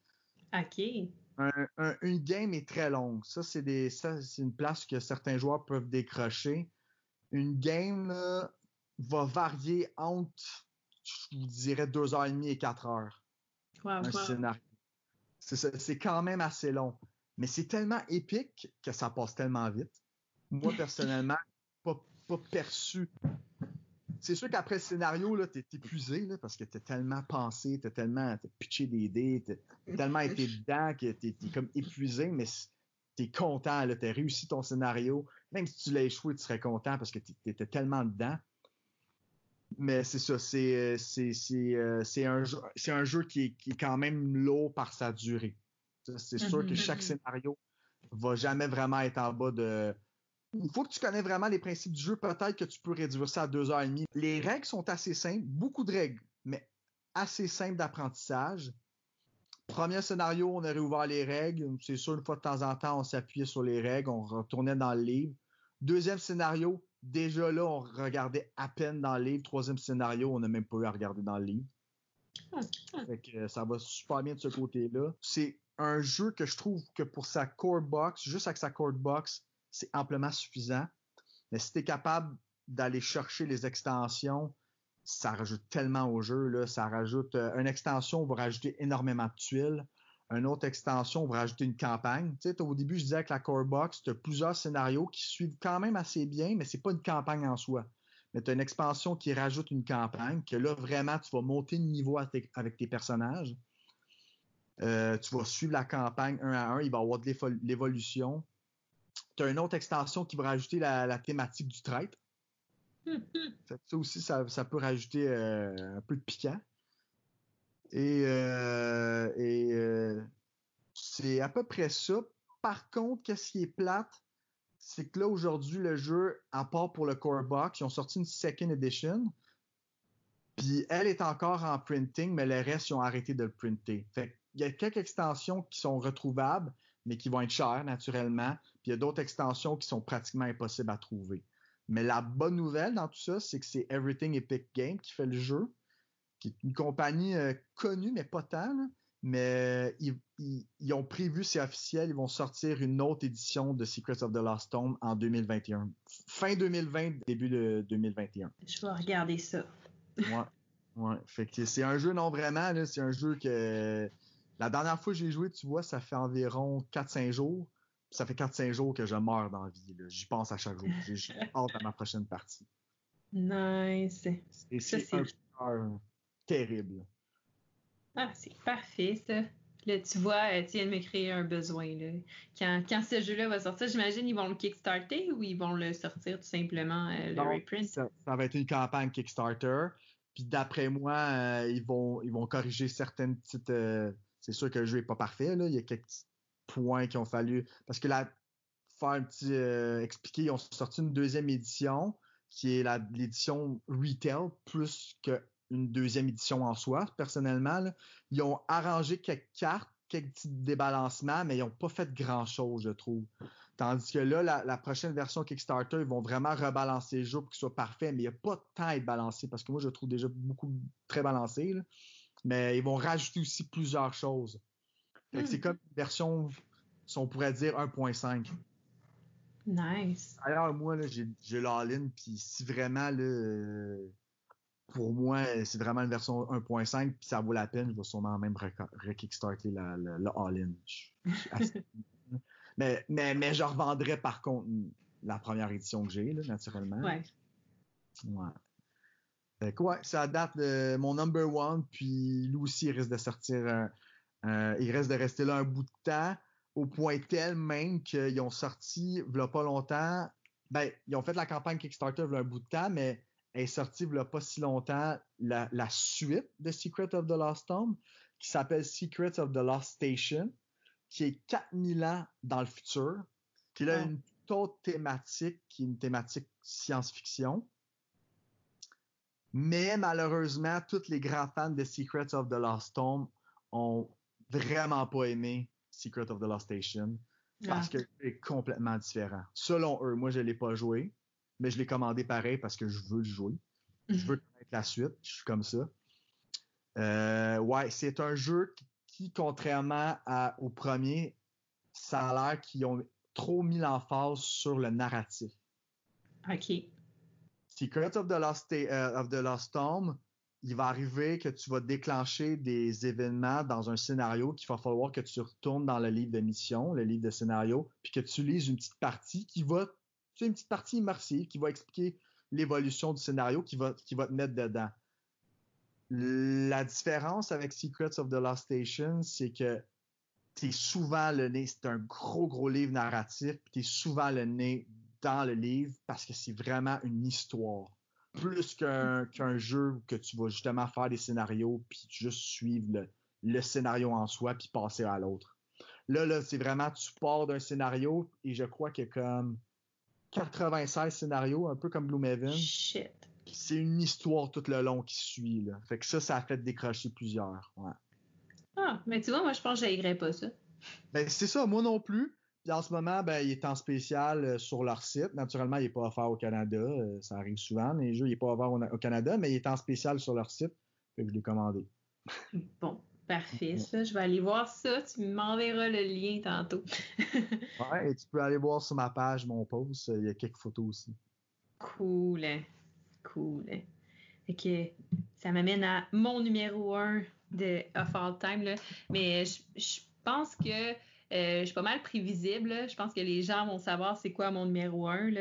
OK une game est très longue. Ça, c'est des, c'est une place que certains joueurs peuvent décrocher. Une game va varier entre, je vous dirais, deux heures et demie et quatre heures. un scénario. C'est, quand même assez long. Mais c'est tellement épique que ça passe tellement vite. Moi, personnellement, pas, pas perçu c'est sûr qu'après le scénario, là, t'es épuisé, là, parce que t'as tellement pensé, t'as tellement t'as pitché des dés, t'as tellement été dedans que t'es es comme épuisé, mais t'es content, là, t'as réussi ton scénario. Même si tu l'as échoué, tu serais content parce que t'étais tellement dedans. Mais c'est ça, c'est euh, un, jeu, un jeu qui est, qui est quand même lourd par sa durée. C'est sûr que mm-hmm. chaque scénario va jamais vraiment être en bas de il faut que tu connais vraiment les principes du jeu. Peut-être que tu peux réduire ça à deux heures et demie. Les règles sont assez simples, beaucoup de règles, mais assez simples d'apprentissage. Premier scénario, on a réouvert les règles. C'est sûr, une fois de temps en temps, on s'appuyait sur les règles, on retournait dans le livre. Deuxième scénario, déjà là, on regardait à peine dans le livre. Troisième scénario, on n'a même pas eu à regarder dans le livre. Euh, ça va super bien de ce côté-là. C'est un jeu que je trouve que pour sa core box, juste avec sa core box, c'est amplement suffisant. Mais si tu es capable d'aller chercher les extensions, ça rajoute tellement au jeu. Là. Ça rajoute euh, une extension, on va rajouter énormément de tuiles. Une autre extension, on va rajouter une campagne. Tu sais, au début, je disais que la core box, tu as plusieurs scénarios qui suivent quand même assez bien, mais c'est pas une campagne en soi. Mais tu as une expansion qui rajoute une campagne, que là, vraiment, tu vas monter le niveau avec tes personnages. Euh, tu vas suivre la campagne un à un, il va y avoir de l'évolution tu as une autre extension qui va rajouter la, thématique du traître. ça aussi, ça, peut rajouter euh, un peu de piquant. Et, euh, euh, c'est à peu près ça. Par contre, qu'est-ce qui est plate, c'est que là, aujourd'hui, le jeu, à part pour le core box, ils ont sorti une second edition. Puis elle est encore en printing, mais le reste, ils ont arrêté de le printer. Il y a quelques extensions qui sont retrouvables, mais qui vont être chères, naturellement. Puis il y a d'autres extensions qui sont pratiquement impossibles à trouver. Mais la bonne nouvelle dans tout ça, c'est que c'est Everything Epic Game qui fait le jeu, qui est une compagnie euh, connue, mais pas tant. Mais ils, ils, ont prévu, c'est officiel, ils vont sortir une autre édition de Secrets of the Lost Tome en 2021. Fin 2020, début de 2021. Je vais regarder ça. ouais. Ouais. Fait que c'est un jeu, non vraiment, c'est un jeu que la dernière fois que j'ai joué, tu vois, ça fait environ 4-5 jours. Ça fait 4-5 jours que je meurs dans la vie. J'y pense à chaque jour. J'ai hâte à ma prochaine partie. Nice. c'est un terrible. Ah, c'est parfait, ça. Là, tu vois, euh, tu viens de me créer un besoin. Là. Quand, quand ce jeu-là va sortir, j'imagine ils vont le kickstarter ou ils vont le sortir tout simplement, euh, le reprint? Ça, va être une campagne Kickstarter. Puis d'après moi, euh, ils, vont, ils vont corriger certaines petites c'est sûr que le jeu n'est pas parfait. Là. Il y a quelques points qui ont fallu. Parce que là, faire un petit euh, expliquer, ils ont sorti une deuxième édition qui est l'édition retail plus qu'une deuxième édition en soi, personnellement. Ils ont arrangé quelques cartes, quelques petits débalancements, mais ils n'ont pas fait grand-chose, je trouve. Tandis que là, la, prochaine version Kickstarter, ils vont vraiment rebalancer le jeu pour qu'il soit parfait, mais il n'y a pas de temps à être balancé parce que moi, je le trouve déjà beaucoup très balancé mais ils vont rajouter aussi plusieurs choses. C'est hmm. comme une version, si on pourrait dire 1.5. Nice. Alors, moi, j'ai l'all-in, puis si vraiment, là, pour moi, c'est vraiment une version 1.5, puis ça vaut la peine, je vais sûrement même re-kickstarter le all-in. mais, mais, mais je revendrai par contre la première édition que j'ai, naturellement. Ouais. Ouais. Ouais, ça date de mon number one, puis lui aussi, il risque de sortir, il reste de rester là un bout de temps, au point tel même qu'ils ont sorti, il a pas longtemps, ben, ils ont fait la campagne Kickstarter il un bout de temps, mais est sortie il a pas si longtemps la, suite de Secret of the Lost Tomb, qui s'appelle Secrets of the Lost Station, qui est 4000 ans dans le futur, qui a une toute thématique, qui est une thématique science-fiction. Mais malheureusement, tous les grands fans de Secrets of the Lost Tomb ont vraiment pas aimé Secret of the Lost Station parce ah. que c'est complètement différent. Selon eux, moi je l'ai pas joué, mais je l'ai commandé pareil parce que je veux le jouer. Je veux mhm. connaître la suite, je suis comme ça. Euh, ouais, c'est un jeu qui, contrairement au premier, ça a l'air qu'ils ont trop mis l'emphase sur le narratif. OK. Secret of the Lost, uh, of the Lost Tomb, il va arriver que tu vas déclencher des événements dans un scénario qu'il va falloir que tu retournes dans le livre de mission, le livre de scénario, puis que tu lises une petite partie qui va, tu sais, une petite partie immersive qui va expliquer l'évolution du scénario qui va, qui va te mettre dedans. La différence avec Secrets of the Lost Station, c'est que tu es souvent le nez, c'est un gros, gros livre narratif, puis tu es souvent le nez dans le livre parce que c'est vraiment une histoire. Plus qu'un jeu que tu vas justement faire des scénarios puis juste suivre le, scénario en soi puis passer à l'autre. Là, là, c'est vraiment, tu pars d'un scénario et je crois a comme 96 scénarios, un peu comme Gloomhaven. Shit. C'est une histoire tout le long qui suit. Là. Fait que ça, ça a fait décrocher plusieurs. Ouais. Ah, mais tu vois, moi, je pense que j'aillerais pas ça. Ben, c'est ça, moi non plus. Puis en ce moment, ben, il est en spécial euh, sur leur site. Naturellement, il n'est pas offert au Canada. Euh, ça arrive souvent, les jeux, il n'est pas offert au, Canada, mais il est en spécial sur leur site. Fait que je l'ai commandé. Bon, parfait. Ça, je vais aller voir ça. Tu m'enverras le lien tantôt. ouais, et tu peux aller voir sur ma page mon post. Il y a quelques photos aussi. Cool. Cool. Fait que ça m'amène à mon numéro 1 de Of All Time. Là. Mais je pense que euh, je suis pas mal prévisible. Je pense que les gens vont savoir c'est quoi mon numéro un.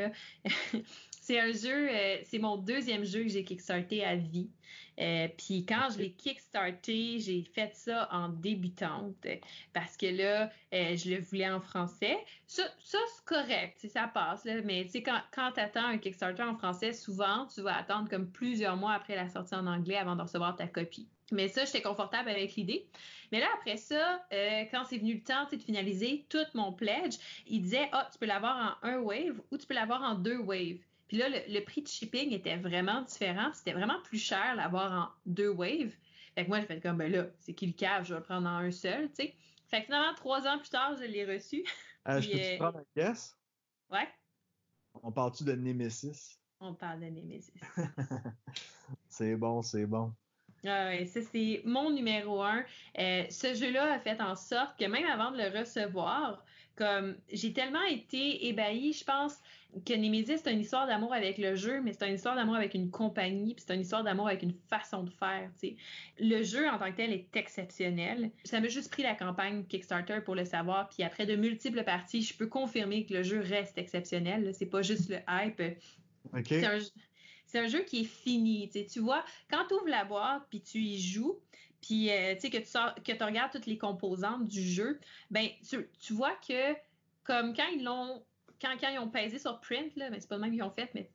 c'est un jeu, euh, c'est mon deuxième jeu que j'ai kickstarté à vie. Euh, puis quand je l'ai kickstarté, j'ai fait ça en débutante parce que là, je le voulais en français. Ça, c'est correct, ça passe. mais quand, quand tu attends un Kickstarter en français, souvent, tu vas attendre comme plusieurs mois après la sortie en anglais avant de recevoir ta copie. Mais ça, j'étais confortable avec l'idée. Mais là, après ça, euh, quand c'est venu le temps de finaliser tout mon pledge, il disait, ah, tu peux l'avoir en un wave ou tu peux l'avoir en deux waves. Puis là, le, prix de shipping était vraiment différent. C'était vraiment plus cher l'avoir en deux waves. Fait que moi, j'ai fait comme, ben là, c'est qui le cave, je vais le prendre en un seul, tu sais. Fait que finalement, trois ans plus tard, je l'ai reçu. Euh, je peux prendre un guess? Ouais. On parle-tu de Nemesis? On parle de Nemesis. c'est bon, c'est bon. Ah ouais, ça c'est mon numéro un. Euh, ce jeu-là a fait en sorte que même avant de le recevoir, comme j'ai tellement été ébahie, je pense que Nemesis c'est une histoire d'amour avec le jeu, mais c'est une histoire d'amour avec une compagnie, puis c'est une histoire d'amour avec une façon de faire. Le jeu en tant que tel est exceptionnel. Ça m'a juste pris la campagne Kickstarter pour le savoir, puis après de multiples parties, je peux confirmer que le jeu reste exceptionnel. C'est pas juste le hype. C'est un, c'est un jeu qui est fini. Tu vois, quand tu ouvres la boîte puis tu y joues, puis euh, que tu sors, que tu regardes toutes les composantes du jeu, ben tu, vois que comme quand ils l'ont quand, quand ils ont pesé sur print là, ben c'est pas le même qu'ils ont fait, mais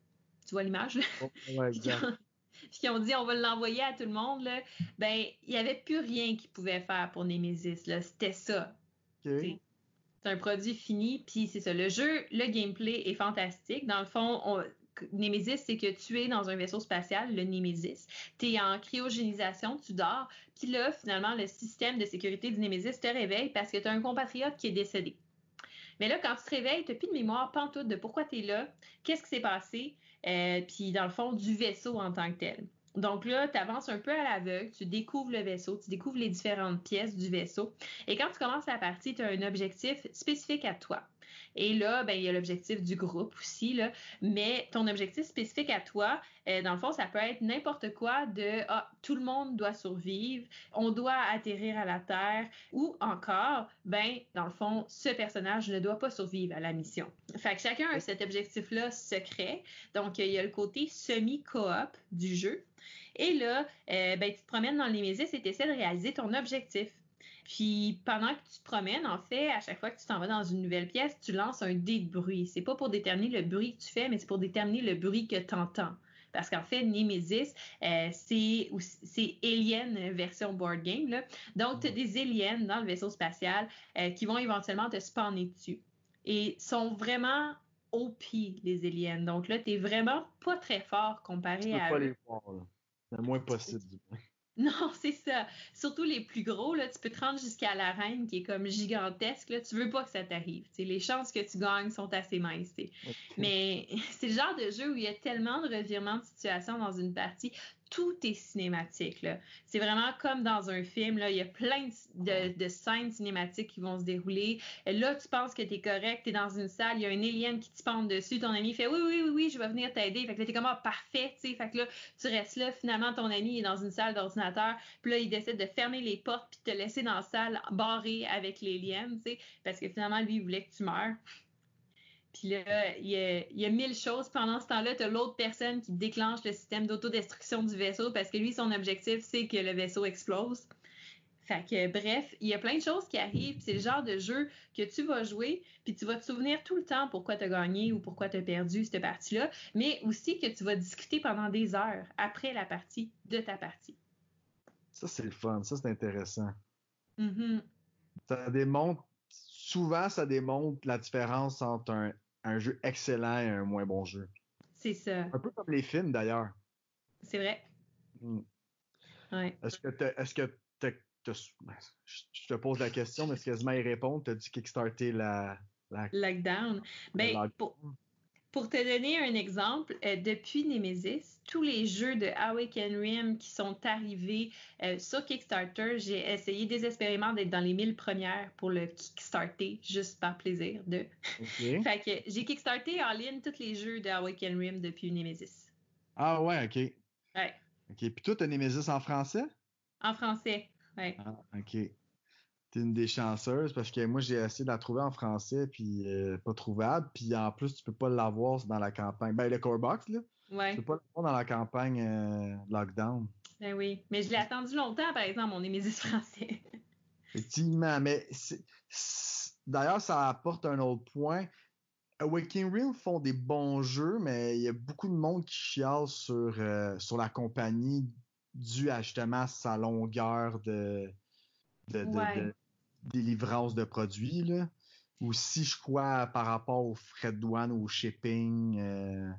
tu vois l'image. Oh, puis qu'ils ont dit on va l'envoyer à tout le monde là, ben il y avait plus rien qu'ils pouvaient faire pour Nemesis là, c'était ça. C'est un produit fini, puis c'est ça. Le jeu, le gameplay est fantastique. Dans le fond, on, Némésis, c'est que tu es dans un vaisseau spatial, le Némésis. Tu es en cryogénisation, tu dors. Puis là, finalement, le système de sécurité du Némésis te réveille parce que tu as un compatriote qui est décédé. Mais là, quand tu te réveilles, tu n'as plus de mémoire pantoute de pourquoi tu es là, qu'est-ce qui s'est passé, euh, puis dans le fond, du vaisseau en tant que tel. Donc là, tu avances un peu à l'aveugle, tu découvres le vaisseau, tu découvres les différentes pièces du vaisseau. Et quand tu commences la partie, tu as un objectif spécifique à toi. Et là, ben, il y a l'objectif du groupe aussi, là. mais ton objectif spécifique à toi, euh, dans le fond, ça peut être n'importe quoi de ah, tout le monde doit survivre, on doit atterrir à la Terre, ou encore, ben, dans le fond, ce personnage ne doit pas survivre à la mission. Fait que chacun a cet objectif-là secret. Donc, il y a le côté semi-coop du jeu. Et là, euh, ben, tu te promènes dans les Némésis et tu essaies de réaliser ton objectif. Puis pendant que tu te promènes, en fait, à chaque fois que tu t'en vas dans une nouvelle pièce, tu lances un dé de bruit. C'est pas pour déterminer le bruit que tu fais, mais c'est pour déterminer le bruit que tu entends. Parce qu'en fait, Nemesis, euh, c'est Alien version board game. Là. Donc, tu as des aliens dans le vaisseau spatial euh, qui vont éventuellement te spawner dessus. Et sont vraiment OP, les aliens. Donc là, tu vraiment pas très fort comparé tu peux à. Pas les voir, Le moins possible, du moins. Non, c'est ça. Surtout les plus gros, là, tu peux te rendre jusqu'à la reine qui est comme gigantesque. Là, tu veux pas que ça t'arrive. Les chances que tu gagnes sont assez minces. Mais c'est le genre de jeu où il y a tellement de revirements de situation dans une partie tout est cinématique. C'est vraiment comme dans un film. Là. Il y a plein de, scènes cinématiques qui vont se dérouler. là, tu penses que tu es correct, tu es dans une salle, il y a un alien qui te pend dessus, ton ami fait oui, oui, oui, oui, je vais venir t'aider. Fait que là, tu es comme ah, parfait. Fait que là, tu restes là. Finalement, ton ami est dans une salle d'ordinateur. Puis là, il décide de fermer les portes puis de te laisser dans la salle barrée avec l'alien. Parce que finalement, lui, il voulait que tu meurs. Puis là, il y, a, mille choses. Pendant ce temps-là, tu as l'autre personne qui déclenche le système d'autodestruction du vaisseau parce que lui, son objectif, c'est que le vaisseau explose. Fait que, bref, il y a plein de choses qui arrivent. C'est le genre de jeu que tu vas jouer, puis tu vas te souvenir tout le temps pourquoi tu as gagné ou pourquoi tu as perdu cette partie-là, mais aussi que tu vas discuter pendant des heures après la partie de ta partie. Ça, c'est le fun. Ça, c'est intéressant. Mm-hmm. Ça démontre souvent, ça démontre la différence entre un, jeu excellent et un moins bon jeu. C'est ça. Un peu comme les films, d'ailleurs. C'est vrai. Hmm. Est-ce que est-ce que je te pose la question, mais est-ce quasiment y répondre? Tu as dit kickstarter la, la... Lockdown. Ben, pour, pour te donner un exemple, euh, depuis Nemesis, tous les jeux de Awaken Rim qui sont arrivés euh, sur Kickstarter, j'ai essayé désespérément d'être dans les 1000 premières pour le Kickstarter, juste par plaisir de. fait que j'ai Kickstarté en ligne tous les jeux de Awaken Rim depuis Nemesis. Ah ouais, ok. Ouais. Ok. Puis toi, t'as Nemesis en français? En français, ouais. Ah, ok t'es une des chanceuses parce que moi j'ai essayé de la trouver en français puis euh, pas trouvable. Puis en plus tu peux pas l'avoir dans la campagne. Ben le core box là. Ouais. tu peux pas l'avoir dans la campagne euh, lockdown. Ben oui. Mais je l'ai attendu longtemps par exemple mon Némésis français. Effectivement mais d'ailleurs ça apporte un autre point. Awakening Real font des bons jeux mais il y a beaucoup de monde qui chiale sur euh, sur la compagnie dû à justement sa longueur de de, de, Ouais. de délivrance de produits, là. Ou si je crois par rapport aux frais de douane ou au shipping. euh,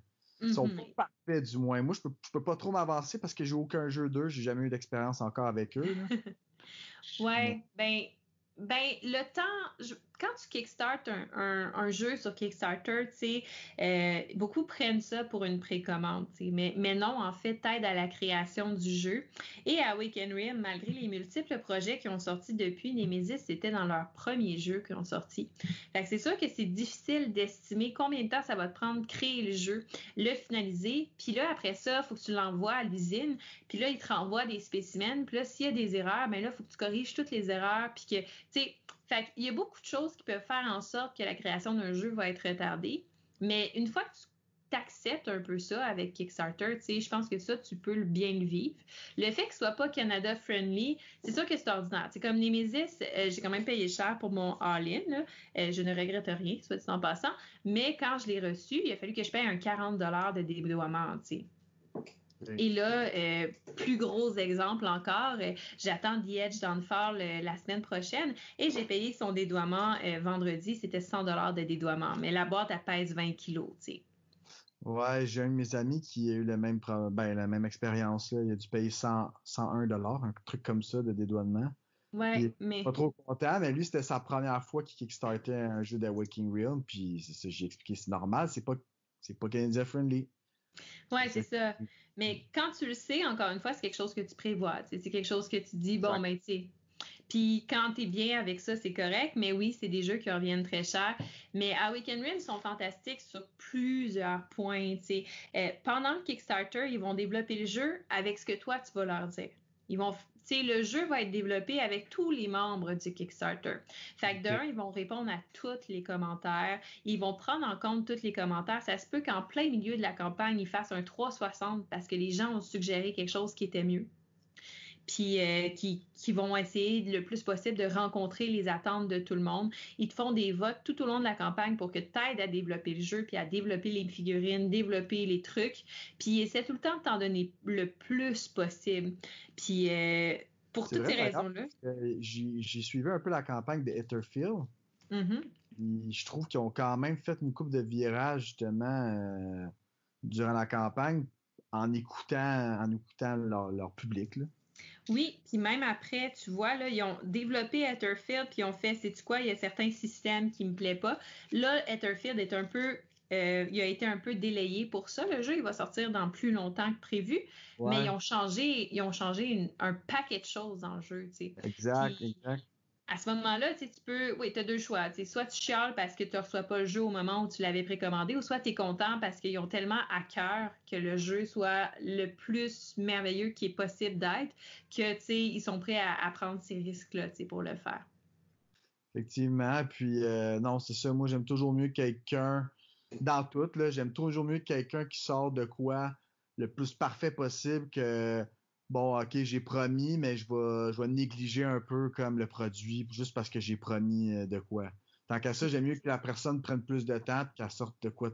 ils sont Mhm. pas parfaits, du moins. Moi, je peux, je peux pas trop m'avancer parce que j'ai aucun jeu d'eux. J'ai jamais eu d'expérience encore avec eux. là. Ouais, ben, ben, le temps, je- quand tu kickstart un, jeu sur Kickstarter, euh, beaucoup prennent ça pour une précommande, mais, mais non, en fait, t'aides à la création du jeu. Et à Awaken Rim, malgré les multiples projets qui ont sorti depuis, Nemesis, c'était dans leur premier jeu qu'ils ont sorti. C'est sûr que c'est difficile d'estimer combien de temps ça va te prendre de créer le jeu, le finaliser, puis là, après ça, il faut que tu l'envoies à l'usine, puis là, ils te renvoient des spécimens. Puis là, s'il y a des erreurs, ben là, il faut que tu corriges toutes les erreurs. Puis que, tu sais, fait qu'il y a beaucoup de choses qui peuvent faire en sorte que la création d'un jeu va être retardée. Mais une fois que tu t'acceptes un peu ça avec Kickstarter, tu sais, je pense que ça, tu peux bien le vivre. Le fait que ce soit pas Canada friendly, c'est sûr que c'est ordinaire. C'est comme Nemesis, euh, j'ai quand même payé cher pour mon all-in. Euh, je ne regrette rien, soit dit en passant. Mais quand je l'ai reçu, il a fallu que je paye un 40 de dédouanement, tu sais. Et là, euh, plus gros exemple encore, euh, j'attends The Edge Downfall euh, la semaine prochaine et j'ai payé son dédouanement euh, vendredi, c'était 100 de dédouanement. Mais la boîte, elle pèse 20 kilos, tu sais. Ouais, j'ai un de mes amis qui a eu le même pro- ben, la même expérience. là. Il a dû payer 100, 101 un truc comme ça de dédouanement. Ouais, mais... Pas trop content, mais lui, c'était sa première fois qu'il kickstartait un jeu de Waking Realm. Puis c'est ça, j'ai expliqué, c'est normal, c'est pas, c'est pas Canadian friendly. Ouais, c'est ça. Mais quand tu le sais, encore une fois, c'est quelque chose que tu prévois. C'est quelque chose que tu dis, bon, ben, tu sais. Puis quand tu es bien avec ça, c'est correct. Mais oui, c'est des jeux qui reviennent très cher. Mais Awaken Rim sont fantastiques sur plusieurs points. Euh, pendant le Kickstarter, ils vont développer le jeu avec ce que toi, tu vas leur dire. Ils vont, tu sais, le jeu va être développé avec tous les membres du Kickstarter. Fait que d'un, ils vont répondre à tous les commentaires. Ils vont prendre en compte tous les commentaires. Ça se peut qu'en plein milieu de la campagne, ils fassent un 360 parce que les gens ont suggéré quelque chose qui était mieux. Puis euh, qui, qui vont essayer le plus possible de rencontrer les attentes de tout le monde. Ils te font des votes tout au long de la campagne pour que tu aides à développer le jeu, puis à développer les figurines, développer les trucs. Puis ils essaient tout le temps de t'en donner le plus possible. Puis euh, pour toutes vrai, ces raisons-là. J'ai suivi un peu la campagne de Etherfield. Mhm. Puis je trouve qu'ils ont quand même fait une coupe de virages justement euh, durant la campagne en écoutant, en écoutant leur, leur public. Là. Oui, puis même après, tu vois, là, ils ont développé Etherfield, puis ils ont fait, c'est tu quoi, il y a certains systèmes qui me plaisent pas. Là, Etherfield est un peu, euh, il a été un peu délayé pour ça. Le jeu, il va sortir dans plus longtemps que prévu, mais ils ont changé, ils ont changé une- un paquet de choses dans le jeu, tu sais. Exact, Puis- exact. À ce moment-là, tu peux, oui, tu as deux choix. soit tu chiales parce que tu ne reçois pas le jeu au moment où tu l'avais précommandé, ou soit tu es content parce qu'ils ont tellement à cœur que le jeu soit le plus merveilleux qui est possible d'être, que tu sais, ils sont prêts à, prendre ces risques-là pour le faire. Effectivement. Puis euh, non, c'est ça. Moi, j'aime toujours mieux quelqu'un dans tout. J'aime toujours mieux quelqu'un qui sort de quoi le plus parfait possible que bon, ok, j'ai promis, mais je vais, je vais négliger un peu comme le produit juste parce que j'ai promis euh, de quoi. Tant qu'à ça, j'aime mieux que la personne prenne plus de temps et qu'elle sorte de quoi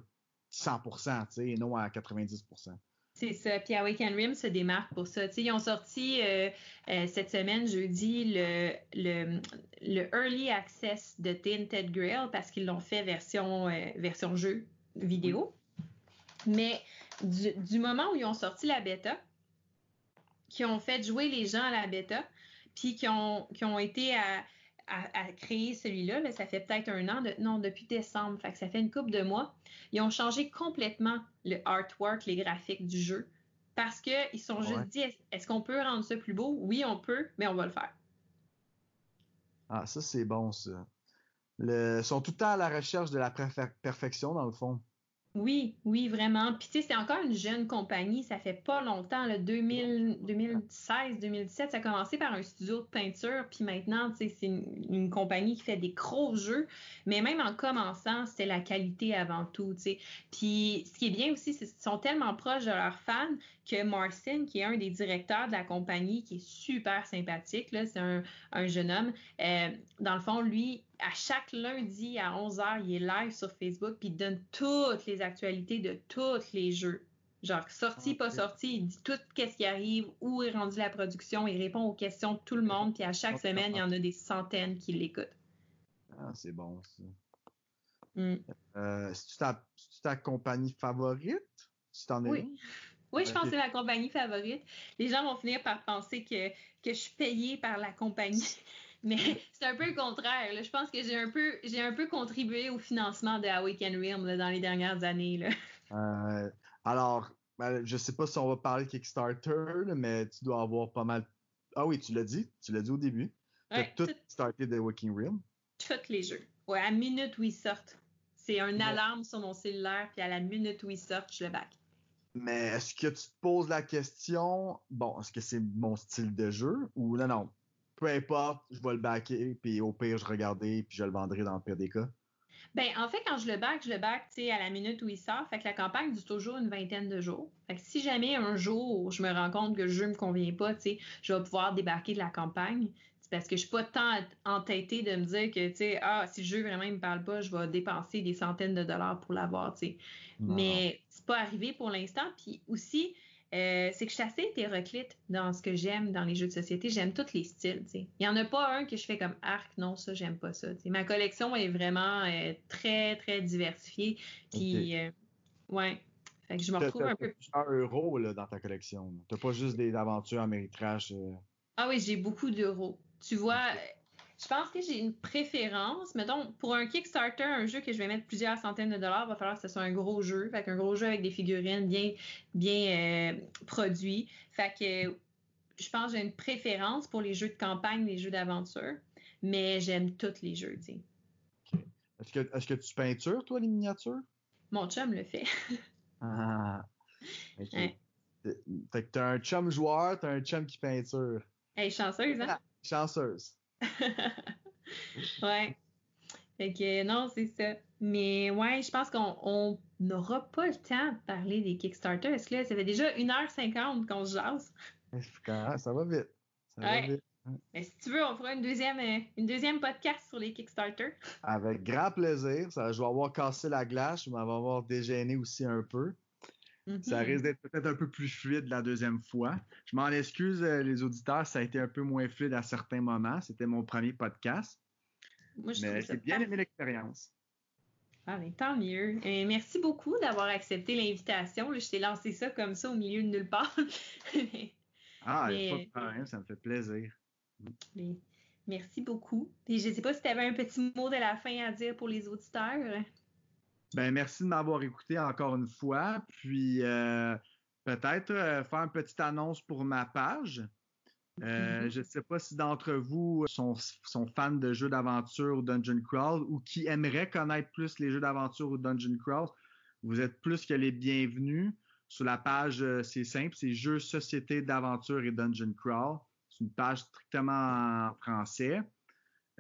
100%, tu sais, et non à 90%. C'est ça. Puis Awaken Rim se démarque pour ça. Tu sais, ils ont sorti euh, euh, cette semaine, jeudi, le, le, le Early Access de Tinted Grail parce qu'ils l'ont fait version, euh, version jeu vidéo. Mais du, du moment où ils ont sorti la bêta, qui ont fait jouer les gens à la bêta, puis qui ont, qui ont été à, à, à créer celui-là, là, ça fait peut-être un an, de, non, depuis décembre, fait que ça fait une couple de mois. Ils ont changé complètement le artwork, les graphiques du jeu, parce qu'ils sont juste dit, est- est-ce qu'on peut rendre ça plus beau? Oui, on peut, mais on va le faire. Ah, ça, c'est bon, ça. Le... Ils sont tout le temps à la recherche de la perfe- perfection, dans le fond. Oui, oui, vraiment. Puis tu sais, c'est encore une jeune compagnie, ça fait pas longtemps, 2000, 2016, 2017, ça a commencé par un studio de peinture, puis maintenant, tu sais, c'est une, compagnie qui fait des gros jeux, mais même en commençant, c'était la qualité avant tout, tu sais. Puis ce qui est bien aussi, c'est qu'ils sont tellement proches de leurs fans que Marcin, qui est un des directeurs de la compagnie, qui est super sympathique, là, c'est un, un jeune homme, euh, dans le fond, lui, à chaque lundi à 11h, il est live sur Facebook puis il donne toutes les actualités de tous les jeux. Genre, sorti, pas sorti, il dit tout ce qui arrive, où est rendue la production, il répond aux questions de tout le monde, puis à chaque semaine, il y en a des centaines qui l'écoutent. Ah, c'est bon, ça. Mm. Euh, C'est-tu ta, compagnie favorite? Si t'en es Oui. une? Oui, je pense que c'est ma compagnie favorite. Les gens vont finir par penser que, que je suis payée par la compagnie. Mais c'est un peu le contraire. là. Je pense que j'ai un peu j'ai un peu contribué au financement de Awaken Realm là, dans les dernières années. Là. Euh, alors, ben, je sais pas si on va parler Kickstarter, mais tu dois avoir pas mal. Ah oui, tu l'as dit, tu l'as dit au début. Tu Ouais, tout tout- starté de Realm. tous les jeux. Ouais, à la minute où ils sortent. C'est un Ouais. alarme sur mon cellulaire, puis à la minute où ils sortent, je le back. Mais est-ce que tu te poses la question, bon, est-ce que c'est mon style de jeu ou non, non, peu importe, je vais le backer, puis au pire, je regarderai, puis je le vendrai dans le pire des cas. Ben, en fait, quand je le back, je le back, à la minute où il sort. Fait que la campagne dure toujours une vingtaine de jours. Fait que si jamais un jour, je me rends compte que le jeu me convient pas, je vais pouvoir débarquer de la campagne. C'est parce que je suis pas tant entêtée de me dire que, tu sais, ah, si le jeu vraiment il me parle pas, je vais dépenser des centaines de dollars pour l'avoir, tu sais. Mais c'est pas arrivé pour l'instant. Puis aussi, euh, c'est que je suis assez hétéroclite dans ce que j'aime dans les jeux de société. J'aime tous les styles. tu. Il y en a pas un que je fais comme arc, non, ça, j'aime pas ça. tu. Ma collection est vraiment euh, très, très diversifiée. Puis, euh, ouais. Fait que je me retrouve un peu. plusieurs euros là, dans ta collection. T'as pas juste des aventures. Euh... Ah oui, j'ai beaucoup d'euros. Tu vois, je pense que j'ai une préférence. Mettons, pour un Kickstarter, un jeu que je vais mettre plusieurs centaines de dollars, il va falloir que ce soit un gros jeu. Fait qu'un gros jeu avec des figurines bien, bien euh, produits. Fait que je pense que j'ai une préférence pour les jeux de campagne, les jeux d'aventure. Mais j'aime tous les jeux, tu. Est-ce que, est-ce que tu peintures, toi, les miniatures? Mon chum le fait. Ah. ok. Ouais. Fait que t'as un chum joueur, t'as un chum qui peinture. Hey, chanceuse, hein? Chanceuse. ouais. Fait que non, c'est ça. Mais ouais, je pense qu'on on n'aura pas le temps de parler des Kickstarter. Est-ce que là, ça fait déjà 1h50 qu'on se jase? Ça va vite. Ça va vite. Mais si tu veux, on fera une deuxième, euh, une deuxième podcast sur les Kickstarter. Avec grand plaisir. Ça, je vais avoir cassé la glace, je vais avoir dégêné aussi un peu. Ça Mhm. risque d'être peut-être un peu plus fluide la deuxième fois. Je m'en excuse, euh, les auditeurs, ça a été un peu moins fluide à certains moments. C'était mon premier podcast. Moi, je Mais j'ai bien aimé l'expérience. Ah, mais tant mieux. Merci beaucoup d'avoir accepté l'invitation. Je t'ai lancé ça comme ça au milieu de nulle part. Mais- Ah, Mais- pas de problème, ça me fait plaisir. mais merci beaucoup. Puis je sais pas si tu avais un petit mot de la fin à dire pour les auditeurs. Ben, merci de m'avoir écouté encore une fois. Puis euh, peut-être euh, faire une petite annonce pour ma page. Euh, Mhm. Je ne sais pas si d'entre vous sont, sont fans de jeux d'aventure ou Dungeon Crawl ou qui aimeraient connaître plus les jeux d'aventure ou Dungeon Crawl. Vous êtes plus que les bienvenus. Sur la page, c'est simple, c'est Jeux, Société d'aventure et Dungeon Crawl. C'est une page strictement en français.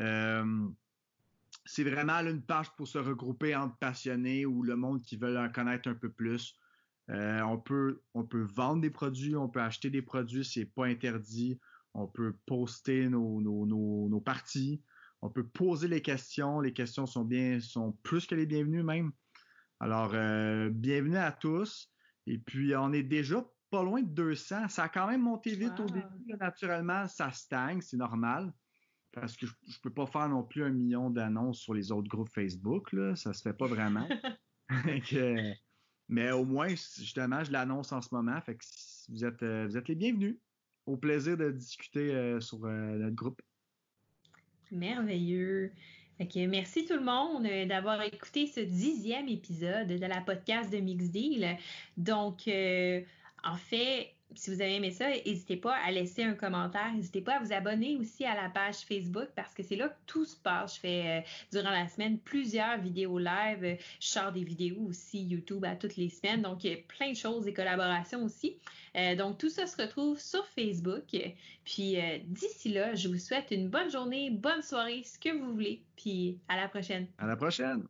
Euh, c'est vraiment là, une page pour se regrouper entre passionnés ou le monde qui veut en connaître un peu plus. Euh, on, peut, on peut vendre des produits, on peut acheter des produits, c'est pas interdit. On peut poster nos, nos, nos, nos parties. On peut poser les questions. Les questions sont bien, sont plus que les bienvenues même. Alors, euh, bienvenue à tous. Et puis, on est déjà pas loin de 200. Ça a quand même monté vite au début. là. Naturellement, ça stagne, c'est normal. Parce que je, je peux pas faire non plus un million d'annonces sur les autres groupes Facebook. Là. Ça se fait pas vraiment. Que, mais au moins, justement, je l'annonce en ce moment. Fait que vous êtes, euh, vous êtes les bienvenus. Au plaisir de discuter euh, sur euh, notre groupe. Merveilleux. Fait que merci tout le monde d'avoir écouté ce dixième épisode de la podcast de Mix Deal. Donc, euh, en fait, si vous avez aimé ça, n'hésitez pas à laisser un commentaire. N'hésitez pas à vous abonner aussi à la page Facebook parce que c'est là que tout se passe. Je fais euh, durant la semaine plusieurs vidéos live. Je sors des vidéos aussi YouTube à toutes les semaines. Donc, il y a plein de choses, des collaborations aussi. Euh, donc, tout ça se retrouve sur Facebook. Puis euh, d'ici là, je vous souhaite une bonne journée, bonne soirée, ce que vous voulez. Puis à la prochaine. À la prochaine!